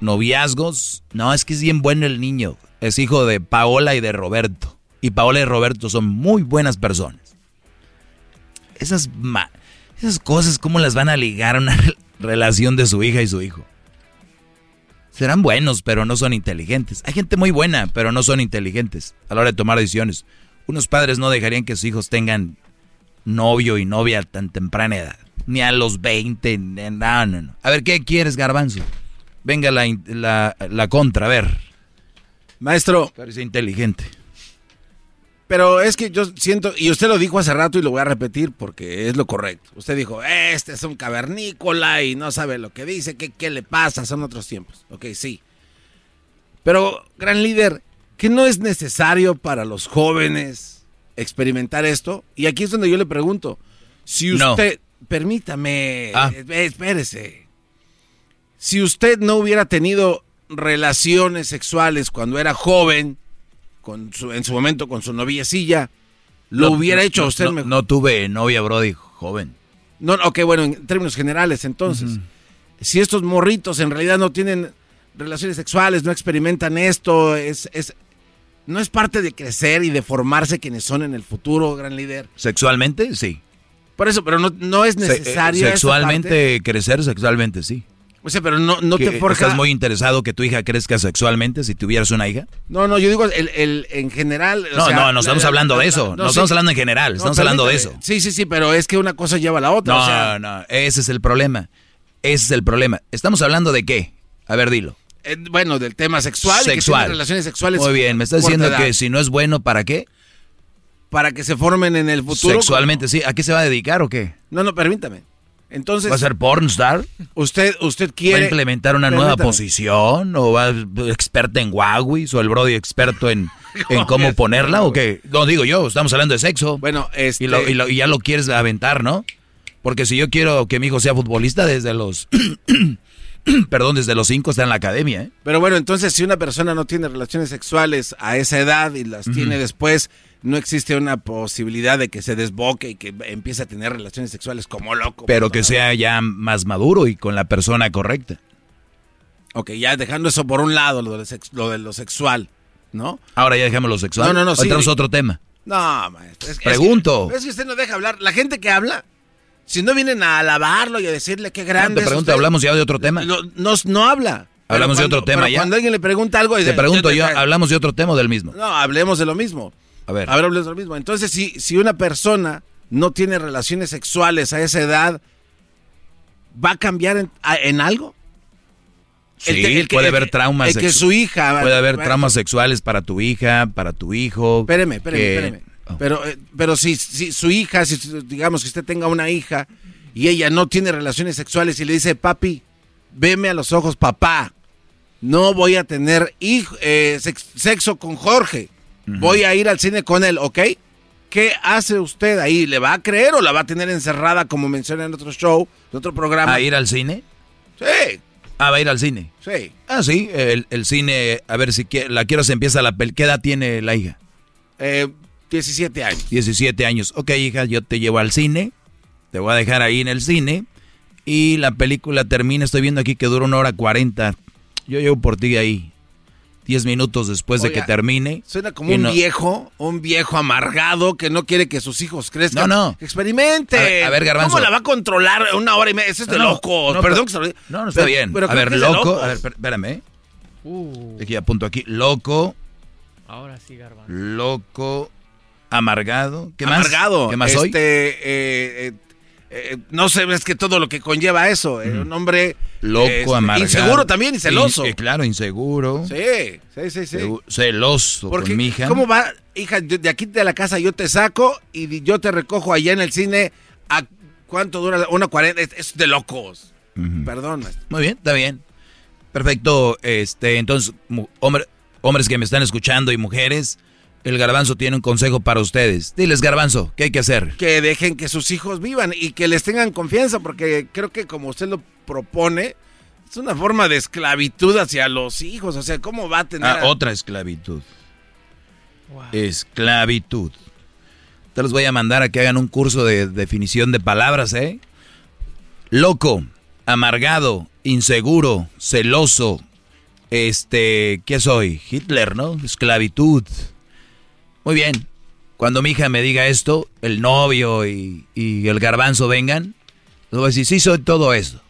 Noviazgos, no, es que es bien bueno el niño. Es hijo de Paola y de Roberto. Y Paola y Roberto son muy buenas personas. Esas, ma- esas cosas, ¿cómo las van a ligar a una relación de su hija y su hijo? Serán buenos, pero no son inteligentes. Hay gente muy buena, pero no son inteligentes a la hora de tomar decisiones. Unos padres no dejarían que sus hijos tengan novio y novia a tan temprana edad. Ni a los 20. ni- No, no, no. A ver, ¿qué quieres, garbanzo? Venga la, la, la contra, a ver. Maestro. Parece inteligente. Pero es que yo siento, y usted lo dijo hace rato y lo voy a repetir porque es lo correcto. Usted dijo, este es un cavernícola y no sabe lo que dice, ¿qué, qué le pasa? Son otros tiempos. Ok, sí. Pero, gran líder, ¿que no es necesario para los jóvenes experimentar esto? Y aquí es donde yo le pregunto, si No. usted, permítame, Ah. eh, espérese, si usted no hubiera tenido relaciones sexuales cuando era joven, con su- en su momento con su noviecilla, lo No, hubiera hecho no, usted no, mejor. No tuve novia, Brody, joven. No, ok, bueno, en términos generales, entonces, si estos morritos en realidad no tienen relaciones sexuales, no experimentan esto, es, es, no es parte de crecer y de formarse quienes son en el futuro, gran líder. ¿Sexualmente? Sí. Por eso, pero no, no es Se- eh, necesario. esa sexualmente, crecer sexualmente, sí. O sea, pero no, no ¿Que te forja. ¿Estás muy interesado que tu hija crezca sexualmente si tuvieras una hija? No, no, yo digo el, el- en general. o No, sea, no, no estamos la- hablando la- de eso. No, sí. estamos hablando en general. No, Estamos hablando de eso. Sí, sí, sí, pero es que una cosa lleva a la otra. No, o sea, no, ese es el problema. Ese es el problema. ¿Estamos hablando de qué? A ver, dilo. eh, bueno, del tema sexual, que Sexual. tienen relaciones sexuales. Muy bien, me estás diciendo edad. que si no es bueno, ¿para qué? Para que se formen en el futuro. Sexualmente, sí. ¿A qué se va a dedicar o qué? No, no, permítame. Entonces. ¿Va a ser pornstar? Usted, usted ¿Va quiere. a implementar una nueva posición? ¿O va a experta en Huawei? ¿O el Brody experto en, en cómo ponerla? ¿O qué? No, digo yo, estamos hablando de sexo. Bueno, este. Y, lo- y lo- y ya lo quieres aventar, ¿no? Porque si yo quiero que mi hijo sea futbolista desde los... perdón, desde los cinco está en la academia, ¿eh? Pero bueno, entonces si una persona no tiene relaciones sexuales a esa edad y las tiene después, no existe una posibilidad de que se desboque y que empiece a tener relaciones sexuales como loco. Pero que sea ya más maduro y con la persona correcta. Ok, ya dejando eso por un lado, lo de lo, sex- lo de lo sexual, ¿no? Ahora ya dejamos lo sexual. No, no, no, sí. Entramos a otro tema. No, maestro. Es, Pregunto. Es que, es que usted no deja hablar. La gente que habla, si no vienen a alabarlo y a decirle qué grande te es pregunto, usted, hablamos ya de otro tema. lo- no, no habla. Hablamos de otro tema ya. Cuando alguien le pregunta algo... Te dice, pregunto yo, te- ¿hablamos de otro tema o del mismo? No, hablemos de lo mismo. A ver. A ver, hablemos de lo mismo. Entonces, si, si una persona no tiene relaciones sexuales a esa edad, ¿va a cambiar en, algo? Sí, El el puede el haber traumas. el que su hija- Puede haber traumas sexuales para tu hija, para tu hijo. Espéreme, espéreme, que- espéreme. Pero, eh, pero si, si su hija, si digamos que usted tenga una hija y ella no tiene relaciones sexuales y le dice, papi, veme a los ojos, papá, no voy a tener hijo- eh, sex- sexo con Jorge, voy a ir al cine con él, ¿ok? ¿Qué hace usted ahí? ¿Le va a creer o la va a tener encerrada como menciona en otro show, en otro programa? ¿A ir al cine? Sí, Ah, va a ir al cine. sí. Ah, sí, el, el cine, a ver si la quiero se empieza la pel- ¿Qué edad tiene la hija? Eh, 17 años. 17 años. Ok, hija, yo te llevo al cine. Te voy a dejar ahí en el cine. Y la película termina, estoy viendo aquí que dura una hora 40. Yo llevo por ti ahí. 10 minutos después de que termine. Suena como un no- viejo, un viejo amargado que no quiere que sus hijos crezcan. No, no. Experimente. A ver, a ver, Garbanzo. ¿Cómo la va a controlar una hora y media? Eso es de No, no, loco. no, Perdón pero- que se lo diga. No, no está Pero- bien. pero a ver, loco. locos. A ver, espé- espérame. Uh, Aquí apunto aquí. Loco, ahora sí, Garbanzo. loco, amargado. ¿Qué más? Amargado. ¿Qué más este, hoy? eh, eh, eh, no sé, es que todo lo que conlleva eso. eh, Un hombre. Loco, eh, amargado. Inseguro también y celoso. In- eh, claro, inseguro. Sí, sí, sí, sí. Celoso Porque, con mi hija. ¿cómo va? Hija, de aquí de la casa yo te saco y yo te recojo allá en el cine. ¿A cuánto dura? Una cuarenta. Es, es de locos. Perdón. Muy bien, está bien. Perfecto. Este, entonces, hombre- hombres que me están escuchando y mujeres, el garbanzo tiene un consejo para ustedes. Diles, garbanzo, ¿qué hay que hacer? Que dejen que sus hijos vivan y que les tengan confianza, porque creo que como usted lo propone, es una forma de esclavitud hacia los hijos. O sea, ¿cómo va a tener... Ah, otra esclavitud. Esclavitud. Te los voy a mandar a que hagan un curso de definición de palabras, ¿eh? Loco, amargado, inseguro, celoso. Este, ¿qué soy? Hitler, ¿no? Esclavitud. Muy bien. Cuando mi hija me diga esto, el novio y, el garbanzo vengan, les voy a decir, sí soy todo esto.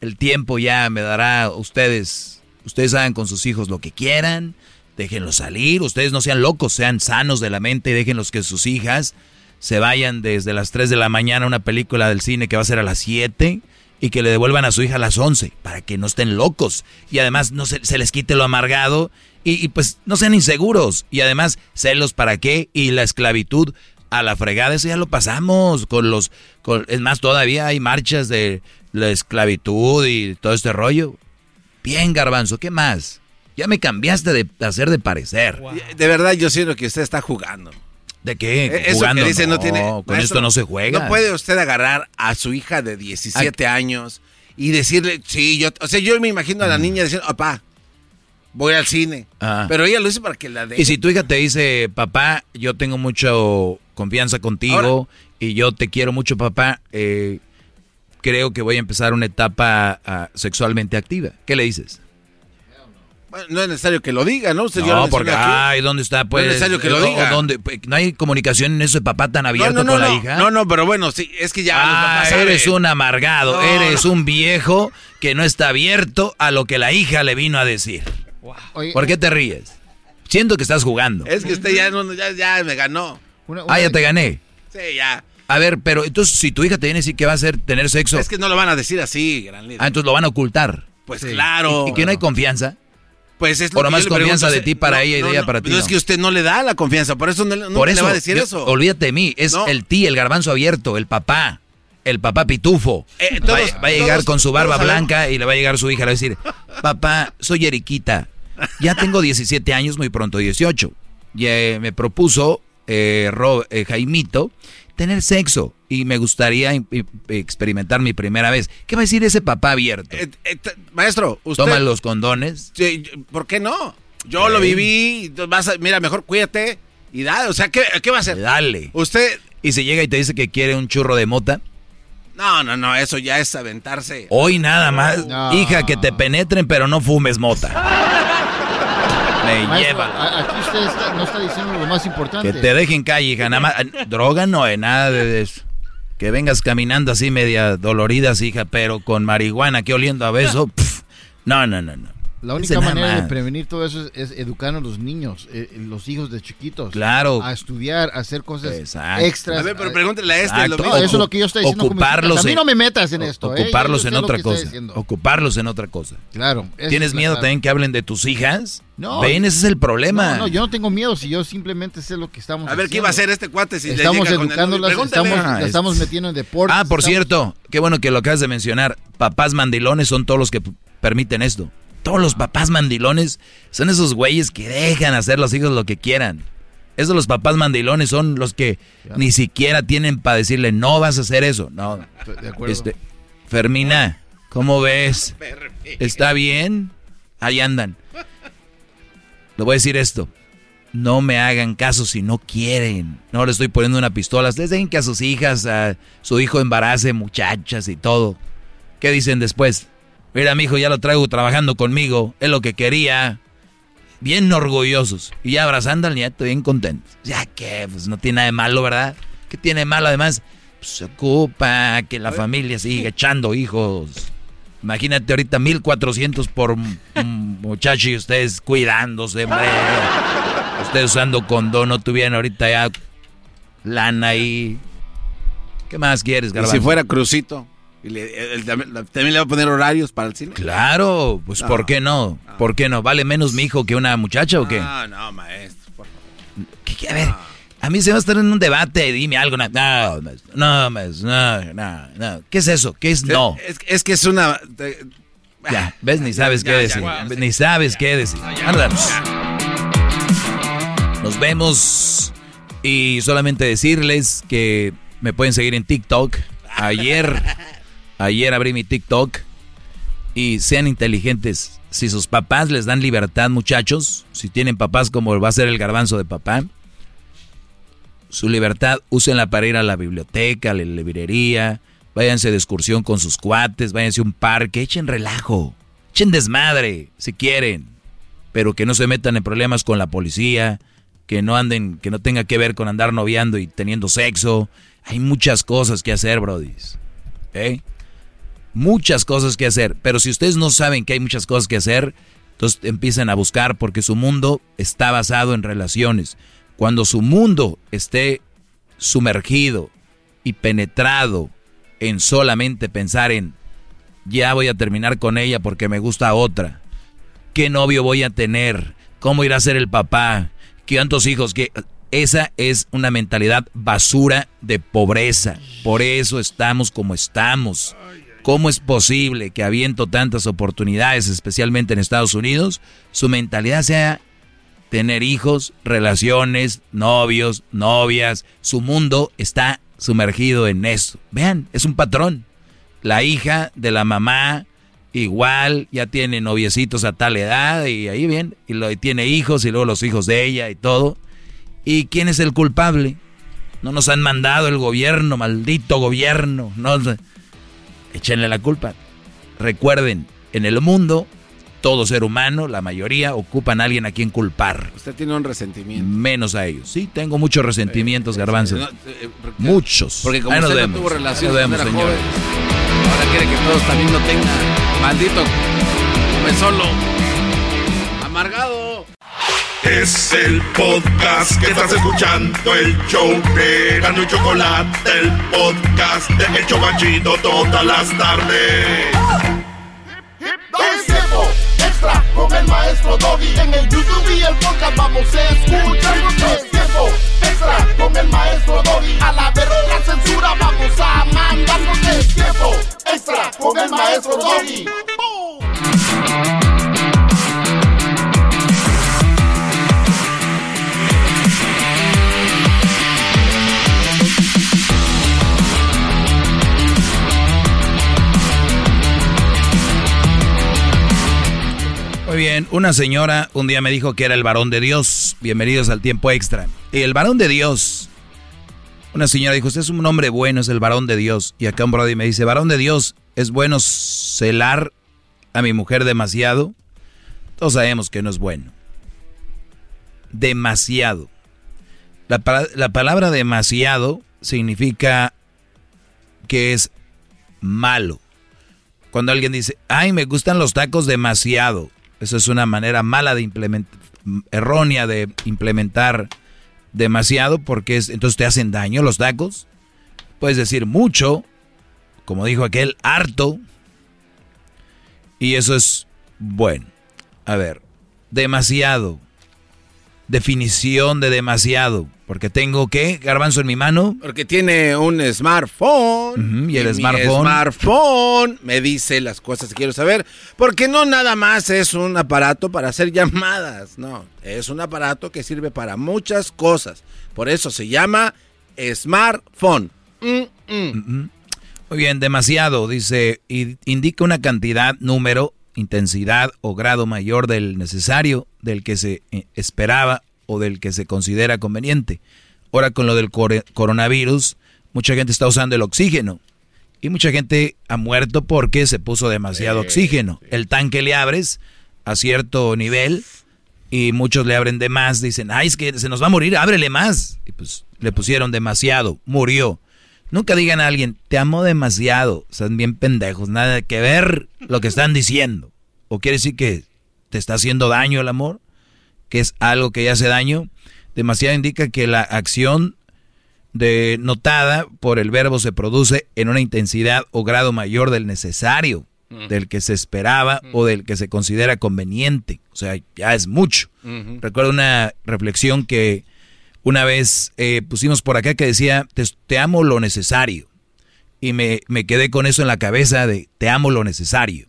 El tiempo ya me dará ustedes. Ustedes hagan con sus hijos lo que quieran déjenlos salir, ustedes no sean locos, sean sanos de la mente y déjenlos que sus hijas se vayan desde las 3 de la mañana a una película del cine que va a ser a las 7 y que le devuelvan a su hija a las 11 para que no estén locos y además no se, les quite lo amargado y, pues no sean inseguros y además celos para qué y la esclavitud a la fregada, eso ya lo pasamos con los, con, es más todavía hay marchas de la esclavitud y todo este rollo. Bien garbanzo, ¿qué más? Ya me cambiaste de hacer de parecer. De verdad, yo siento que usted está jugando. ¿De qué? E-, eso Que dice, no, tiene, con esto no se juega. No puede usted agarrar a su hija de 17 años y decirle, sí, yo, o sea, yo me imagino a la mm. niña diciendo, papá, voy al cine. Ah. Pero ella lo dice para que la deje. Y si tu hija te dice, papá, yo tengo mucha confianza contigo y yo te quiero mucho, papá, eh, creo que voy a empezar una etapa ah, sexualmente activa. ¿Qué le dices? no es necesario que lo diga, ¿no? no, porque, ay, ¿dónde está? Pues, no es necesario que lo diga. Pues, ¿No hay comunicación en eso de papá tan abierto con la hija? No, no, pero bueno, sí, es que ya... Ah, eres un amargado, eres un viejo que no está abierto a lo que la hija le vino a decir. ¿Por qué te ríes? Siento que estás jugando. Es que usted ya, ya, me ganó. Ah, ya te gané. Sí, ya. A ver, pero entonces si tu hija te viene a decir que va a hacer tener sexo... Es que no lo van a decir así, gran líder. Ah, entonces lo van a ocultar. Pues claro. ¿Y, que no hay confianza? Pues es lo Por más confianza de ti para ella y de ella para ti. No, es que usted no le da la confianza, por eso no, le va a decir eso. Olvídate de mí, es el ti, el garbanzo abierto, el papá, el papá pitufo. Eh, va, a llegar con su barba blanca y le va a llegar su hija, le va a decir, papá, soy Eriquita, ya tengo 17 años, muy pronto 18. Y eh, me propuso eh, eh, Jaimito tener sexo y me gustaría experimentar mi primera vez. ¿Qué va a decir ese papá abierto? Eh, eh, maestro, usted... ¿Toma los condones? ¿Por qué no? Yo lo viví, vas a, mira, mejor cuídate y dale. O sea, ¿qué, ¿qué, va a hacer? Dale. Usted... ¿Y si llega y te dice que quiere un churro de mota? No, no, no, eso ya es aventarse. Hoy nada más. Hija, que te penetren, pero no fumes mota. Me lleva. Aquí usted no está diciendo lo más importante. Que te dejen calle, hija. Nada más, droga no hay nada de eso. Que vengas caminando así media dolorida, hija, pero con marihuana que oliendo a beso. no, no, no, no. La única manera de prevenir todo eso es, educar a los niños, eh, eh, los hijos de chiquitos. Claro. A estudiar, a hacer cosas extras. A ver, pero pregúntele a este. eso es lo que yo estoy diciendo. Ocuparlos a mí no me metas en esto. ¿eh? Ocuparlos en otra cosa. Ocuparlos en otra cosa. Claro. ¿Tienes miedo también que hablen de tus hijas? No. Ven, ese es el problema. No, no, yo no tengo miedo si yo simplemente sé lo que estamos A ver, ¿qué iba a hacer este cuate si Estamos educándolas, estamos, ah, estamos metiendo en deporte. Ah, por cierto, qué bueno que lo acabas de mencionar. Papás mandilones son todos los que permiten esto. Todos los papás mandilones son esos güeyes que dejan hacer los hijos lo que quieran. Esos los papás mandilones son los que ni siquiera tienen para decirle, no vas a hacer eso. No. De acuerdo. Este, Fermina, ¿cómo ves? ¿Está bien? Ahí andan. Le voy a decir esto. No me hagan caso si no quieren. No le estoy poniendo una pistola. Ustedes dejen que a sus hijas, a su hijo embarace muchachas y todo. ¿Qué dicen después? Mira, mi hijo ya lo traigo trabajando conmigo, es lo que quería. Bien orgullosos. Y ya abrazando al nieto, bien contentos. Ya que, pues no tiene nada de malo, ¿verdad? ¿Qué tiene de malo además? Pues, se ocupa que la familia siga echando hijos. Imagínate ahorita 1400 por muchacho y ustedes cuidándose, hombre. Ustedes usando condón, no tuvieran ahorita ya lana ahí. ¿Qué más quieres, Garbanzo? si fuera Crucito? ¿También le va a poner horarios para el cine? Claro, pues ¿por qué no? ¿Por qué no? ¿Vale menos mi hijo que una muchacha o qué? No, no, maestro, por favor. a ver, a mí se va a estar en un debate, dime algo. No, no, no, no, no. ¿Qué es eso? ¿Qué es no? Es, que es una... Ya, ¿ves? Ni sabes qué decir. Ni sabes qué decir. Nos vemos y solamente decirles que me pueden seguir en TikTok. Ayer, ayer abrí mi TikTok y sean inteligentes. Si sus papás les dan libertad, muchachos, si tienen papás como va a ser el garbanzo de papá, su libertad, úsenla para ir a la biblioteca, a la librería, váyanse de excursión con sus cuates, váyanse a un parque, echen relajo, echen desmadre, si quieren, pero que no se metan en problemas con la policía, que no anden, que no tenga que ver con andar noviando y teniendo sexo. Hay muchas cosas que hacer, brodis. ¿Eh? Muchas cosas que hacer. Pero si ustedes no saben que hay muchas cosas que hacer, entonces empiecen a buscar porque su mundo está basado en relaciones. Cuando su mundo esté sumergido y penetrado en solamente pensar en ya voy a terminar con ella porque me gusta otra, qué novio voy a tener, cómo irá a ser el papá, ¿Cuántos hijos? Que esa es una mentalidad basura de pobreza. Por eso estamos como estamos. ¿Cómo es posible que habiendo tantas oportunidades, especialmente en Estados Unidos, su mentalidad sea tener hijos, relaciones, novios, novias? Su mundo está sumergido en eso. Vean, es un patrón. La hija de la mamá igual, ya tiene noviecitos a tal edad y ahí bien, y, lo, tiene hijos y luego los hijos de ella y todo. ¿Y quién es el culpable? No nos han mandado el gobierno, maldito gobierno. No, échenle la culpa. Recuerden, en el mundo, todo ser humano, la mayoría, ocupan a alguien a quien culpar. Usted tiene un resentimiento. Menos a ellos. Sí, tengo muchos resentimientos, garbanzos. Eh, muchos. Porque como usted no tuvo relaciones, ahora quiere que todos también lo tengan. Maldito. Come solo. Amargado. Es el podcast que estás escuchando, el show de Gano y Chocolate, el podcast de Hecho Banchito todas las tardes. Es tiempo extra con el maestro Doggy. En el YouTube y el podcast vamos a escuchar. Es tiempo extra con el maestro Doggy. A la verga la censura vamos a mandar. Es tiempo extra con el maestro Doggy. Una señora un día me dijo que era el varón de Dios. Bienvenidos al tiempo extra. El varón de Dios. Una señora dijo, usted es un hombre bueno, es el varón de Dios. Y acá un brody me dice, varón de Dios, ¿es bueno celar a mi mujer demasiado? Todos sabemos que no es bueno. Demasiado. La, la palabra demasiado significa que es malo. Cuando alguien dice, ay, me gustan los tacos demasiado eso es una manera mala de implementar, errónea de implementar demasiado porque es, entonces te hacen daño los tacos. Puedes decir mucho, como dijo aquel, harto. Y eso es bueno. A ver, demasiado. Definición de demasiado. Porque tengo qué, garbanzo en mi mano. Porque tiene un smartphone. y el smartphone. smartphone me dice las cosas que quiero saber. Porque no nada más es un aparato para hacer llamadas. No, es un aparato que sirve para muchas cosas. Por eso se llama smartphone. Mm, mm. Muy bien, demasiado. Dice, indica una cantidad, número, intensidad o grado mayor del necesario, del que se eh, esperaba o del que se considera conveniente. Ahora con lo del coronavirus, mucha gente está usando el oxígeno y mucha gente ha muerto porque se puso demasiado oxígeno. El tanque le abres a cierto nivel y muchos le abren de más, dicen, ay, es que se nos va a morir, ábrele más. Y pues le pusieron demasiado, murió. Nunca digan a alguien, te amo demasiado. Son bien pendejos, nada que ver lo que están diciendo. ¿O quiere decir que te está haciendo daño el amor? Que es algo que ya hace daño, demasiado indica que la acción de notada por el verbo se produce en una intensidad o grado mayor del necesario, mm. del que se esperaba o del que se considera conveniente. O sea, ya es mucho. Recuerdo una reflexión que una vez eh, pusimos por acá que decía, te, amo lo necesario. Y me, me quedé con eso en la cabeza de, te amo lo necesario.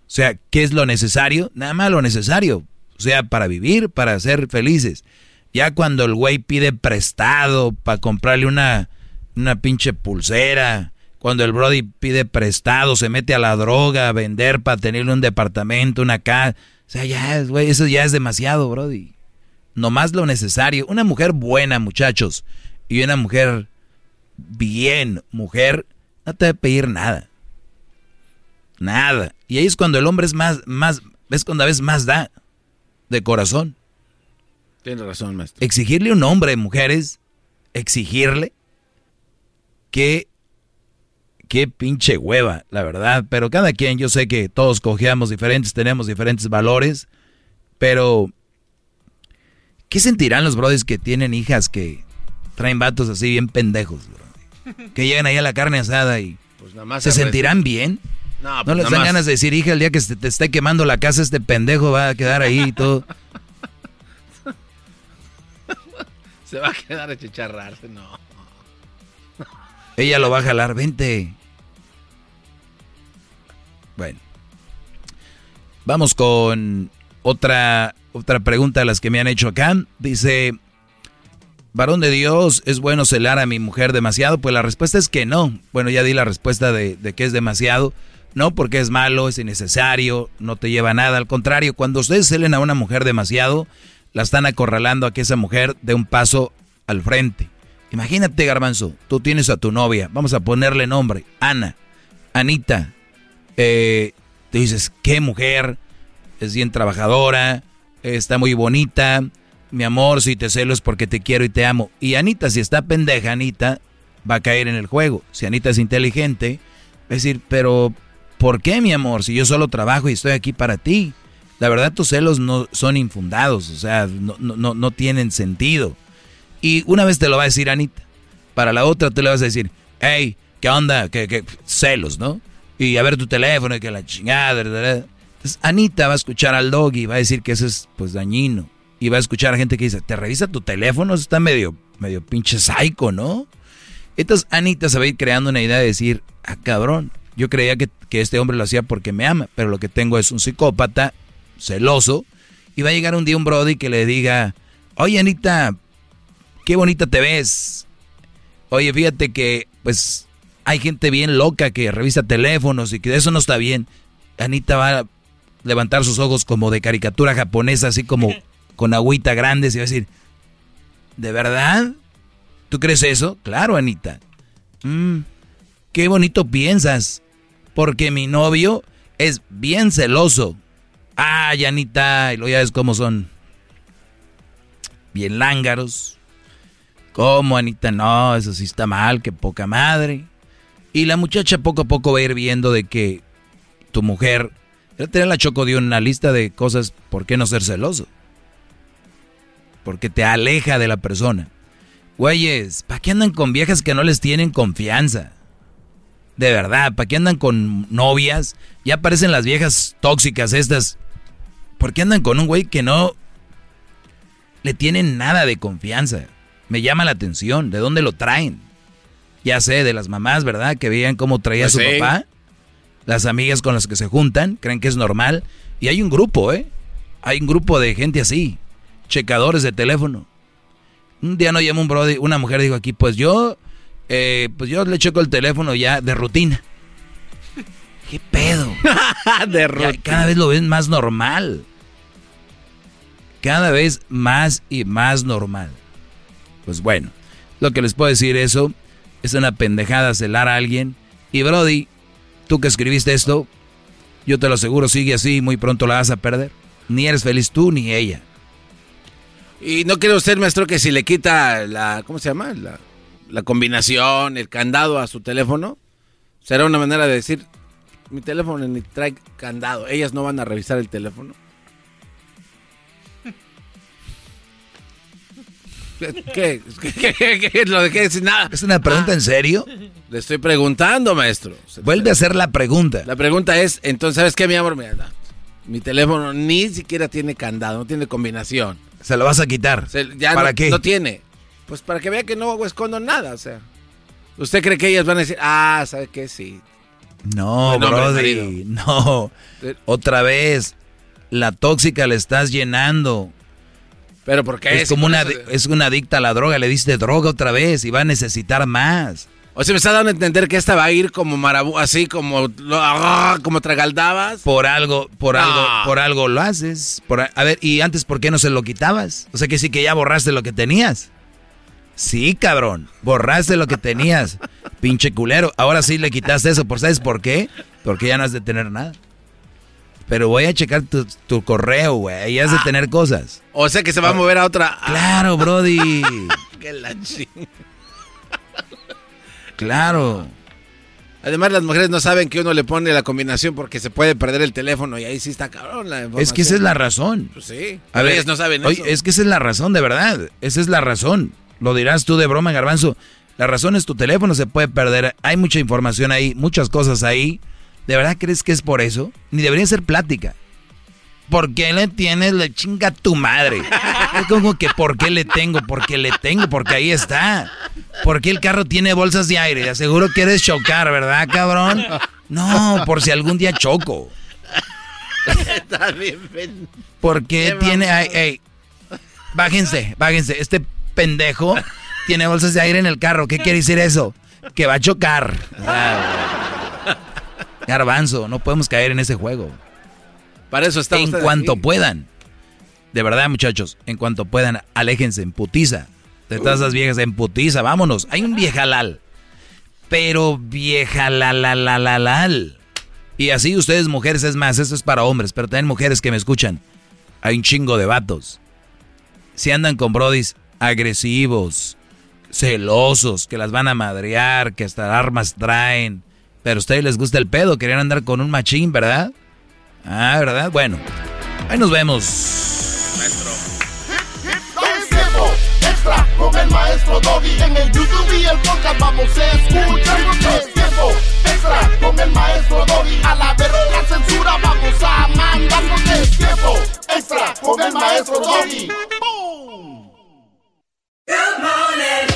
O sea, ¿qué es lo necesario? Nada más lo necesario o sea, para vivir, para ser felices. Ya cuando el güey pide prestado para comprarle una, una pinche pulsera, cuando el Brody pide prestado, se mete a la droga, a vender para tenerle un departamento, una casa. O sea, ya, güey, eso ya es demasiado, Brody. Nomás lo necesario. Una mujer buena, muchachos, y una mujer bien, mujer, no te debe pedir nada. Nada. Y ahí es cuando el hombre es más, más, es cuando a veces más da de corazón. Tienes razón, maestro. Exigirle a un hombre, mujeres, exigirle que qué pinche hueva, la verdad. Pero cada quien, yo sé que todos cojeamos diferentes, tenemos diferentes valores. Pero, ¿qué sentirán los brothers que tienen hijas que traen vatos así bien pendejos, Que llegan ahí a la carne asada y pues nada más se sentirán bien. No, ¿No pues les nada dan más- ganas de decir, hija, el día que se te esté quemando la casa, este pendejo va a quedar ahí y todo? Se va a quedar a chicharrarse, no. Ella lo va a jalar, vente. Bueno. Vamos con otra, otra pregunta de las que me han hecho acá. Dice, varón de Dios, ¿es bueno celar a mi mujer demasiado? Pues la respuesta es que no. Bueno, ya di la respuesta de, de que es demasiado. No, porque es malo, es innecesario, no te lleva a nada. Al contrario, cuando ustedes celen a una mujer demasiado, la están acorralando a que esa mujer dé un paso al frente. Imagínate, Garbanzo, tú tienes a tu novia, vamos a ponerle nombre, Ana, Anita. Eh, te dices, qué mujer, es bien trabajadora, está muy bonita, mi amor, si te celo es porque te quiero y te amo. Y Anita, si está pendeja, Anita va a caer en el juego. Si Anita es inteligente, va a decir, pero ¿por qué, mi amor? Si yo solo trabajo y estoy aquí para ti. La verdad, tus celos no son infundados, o sea, no, no, no, tienen sentido. Y una vez te lo va a decir Anita, para la otra tú le vas a decir, hey, ¿qué onda? ¿Qué, qué? Celos, ¿no? Y a ver tu teléfono y que la chingada. da, da, da. Entonces Anita va a escuchar al doggy y va a decir que eso es pues dañino. Y va a escuchar a gente que dice, te revisa tu teléfono, está medio, medio pinche psycho, ¿no? Entonces Anita se va a ir creando una idea de decir, ah, cabrón, yo creía que, que este hombre lo hacía porque me ama, pero lo que tengo es un psicópata celoso. Y va a llegar un día un brody que le diga, oye Anita, qué bonita te ves. Oye, fíjate que, pues, hay gente bien loca que revisa teléfonos y que eso no está bien. Anita va a levantar sus ojos como de caricatura japonesa, así como con agüita grandes y va a decir, ¿de verdad? ¿Tú crees eso? Claro, Anita. "Mm, qué bonito piensas, porque mi novio es bien celoso. Ay, Anita, y lo ya ves cómo son. Bien lángaros. ¿Cómo, Anita? No, eso sí está mal, que poca madre. Y la muchacha poco a poco va a ir viendo de que tu mujer... Ya tenía la Choco dio una lista de cosas por qué no ser celoso. Porque te aleja de la persona. Güeyes, ¿para qué andan con viejas que no les tienen confianza? De verdad, ¿para qué andan con novias? Ya aparecen las viejas tóxicas estas. ¿Por qué andan con un güey que no le tienen nada de confianza? Me llama la atención. ¿De dónde lo traen? Ya sé, de las mamás, ¿verdad? Que veían cómo traía a Pues su sí. papá. Las amigas con las que se juntan, creen que es normal. Y hay un grupo, ¿eh? Hay un grupo de gente así. Checadores de teléfono. Un día no llamó un brody, una mujer dijo aquí, pues yo, eh, pues yo le checo el teléfono ya de rutina. ¿Qué pedo? de Ya cada vez lo ven más normal. Cada vez más y más normal. Pues bueno, lo que les puedo decir eso es una pendejada celar a alguien. Y Brody, tú que escribiste esto, yo te lo aseguro, sigue así y muy pronto la vas a perder. Ni eres feliz tú ni ella. ¿Y no cree usted, maestro, que si le quita la, ¿cómo se llama? La, la combinación, el candado a su teléfono, será una manera de decir, mi teléfono ni trae candado, ellas no van a revisar el teléfono. ¿Qué? ¿Qué, qué, qué- qué- lo dejé sin nada? ¿Es una pregunta en serio? Le estoy preguntando, maestro. Vuelve a hacer la pregunta. La pregunta es, entonces, ¿sabes qué, mi amor? Mira, mi teléfono ni siquiera tiene candado, no tiene combinación. Se lo vas a quitar. Se- ya ¿Para no, qué? No tiene. Pues para que vea que no escondo nada, o sea. ¿Usted cree que ellas van a decir, ah, ¿sabe qué? Sí. No, hombre, Brody, marido. no. Eh. Otra vez, la tóxica le estás llenando. Pero porque es como una, es una adicta a la droga, le diste droga otra vez y va a necesitar más. O sea, me está dando a entender que esta va a ir como marabú, así como, ah, como tragaldabas. Por algo, por algo, por algo lo haces. Por, a ver, y antes, ¿por qué no se lo quitabas? O sea que sí que ya borraste lo que tenías. Sí, cabrón, borraste lo que tenías, pinche culero. Ahora sí le quitaste eso, ¿por sabes por qué? Porque ya no has de tener nada. Pero voy a checar tu, correo, güey. Y has de ah. tener cosas. O sea que se va a mover a otra. Claro, Brody. Qué la Claro. Además, las mujeres no saben que uno le pone la combinación porque se puede perder el teléfono y ahí sí está cabrón la Es que esa es la razón. Pues sí. A ver, ellos no saben eso. Es que esa es la razón, de verdad. Esa es la razón. Lo dirás tú de broma, Garbanzo. La razón es tu teléfono se puede perder. Hay mucha información ahí, muchas cosas ahí. ¿De verdad crees que es por eso? Ni debería ser plática. ¿Por qué le tienes? Le chinga tu madre. Es como que ¿por qué le tengo? Porque le tengo, porque ahí está. ¿Por qué el carro tiene bolsas de aire? Aseguro quieres chocar, ¿verdad, cabrón? No, por si algún día choco. Está bien. ¿Por qué tiene... Ay, bájense, bájense. Este pendejo tiene bolsas de aire en el carro. ¿Qué quiere decir eso? Que va a chocar. Garbanzo, no podemos caer en ese juego. Para eso está En cuanto puedan. De verdad, muchachos, en cuanto puedan, aléjense en putiza. De todas esas viejas en putiza, vámonos. Hay un viejalal. Pero viejalalalalalal. Y así ustedes mujeres, es más, esto es para hombres, pero también mujeres que me escuchan. Hay un chingo de vatos. Si andan con brodis agresivos, celosos, que las van a madrear, que hasta armas traen, pero a ustedes les gusta el pedo, querían andar con un machín, ¿verdad? Ah, ¿verdad? Bueno, ahí nos vemos. Maestro. Es tiempo extra con el maestro Doggy. En el YouTube y el podcast vamos a escuchar. Es tiempo extra con el maestro Doggy. A la verga la censura vamos a mandar. Es tiempo extra con el maestro Doggy. Good morning.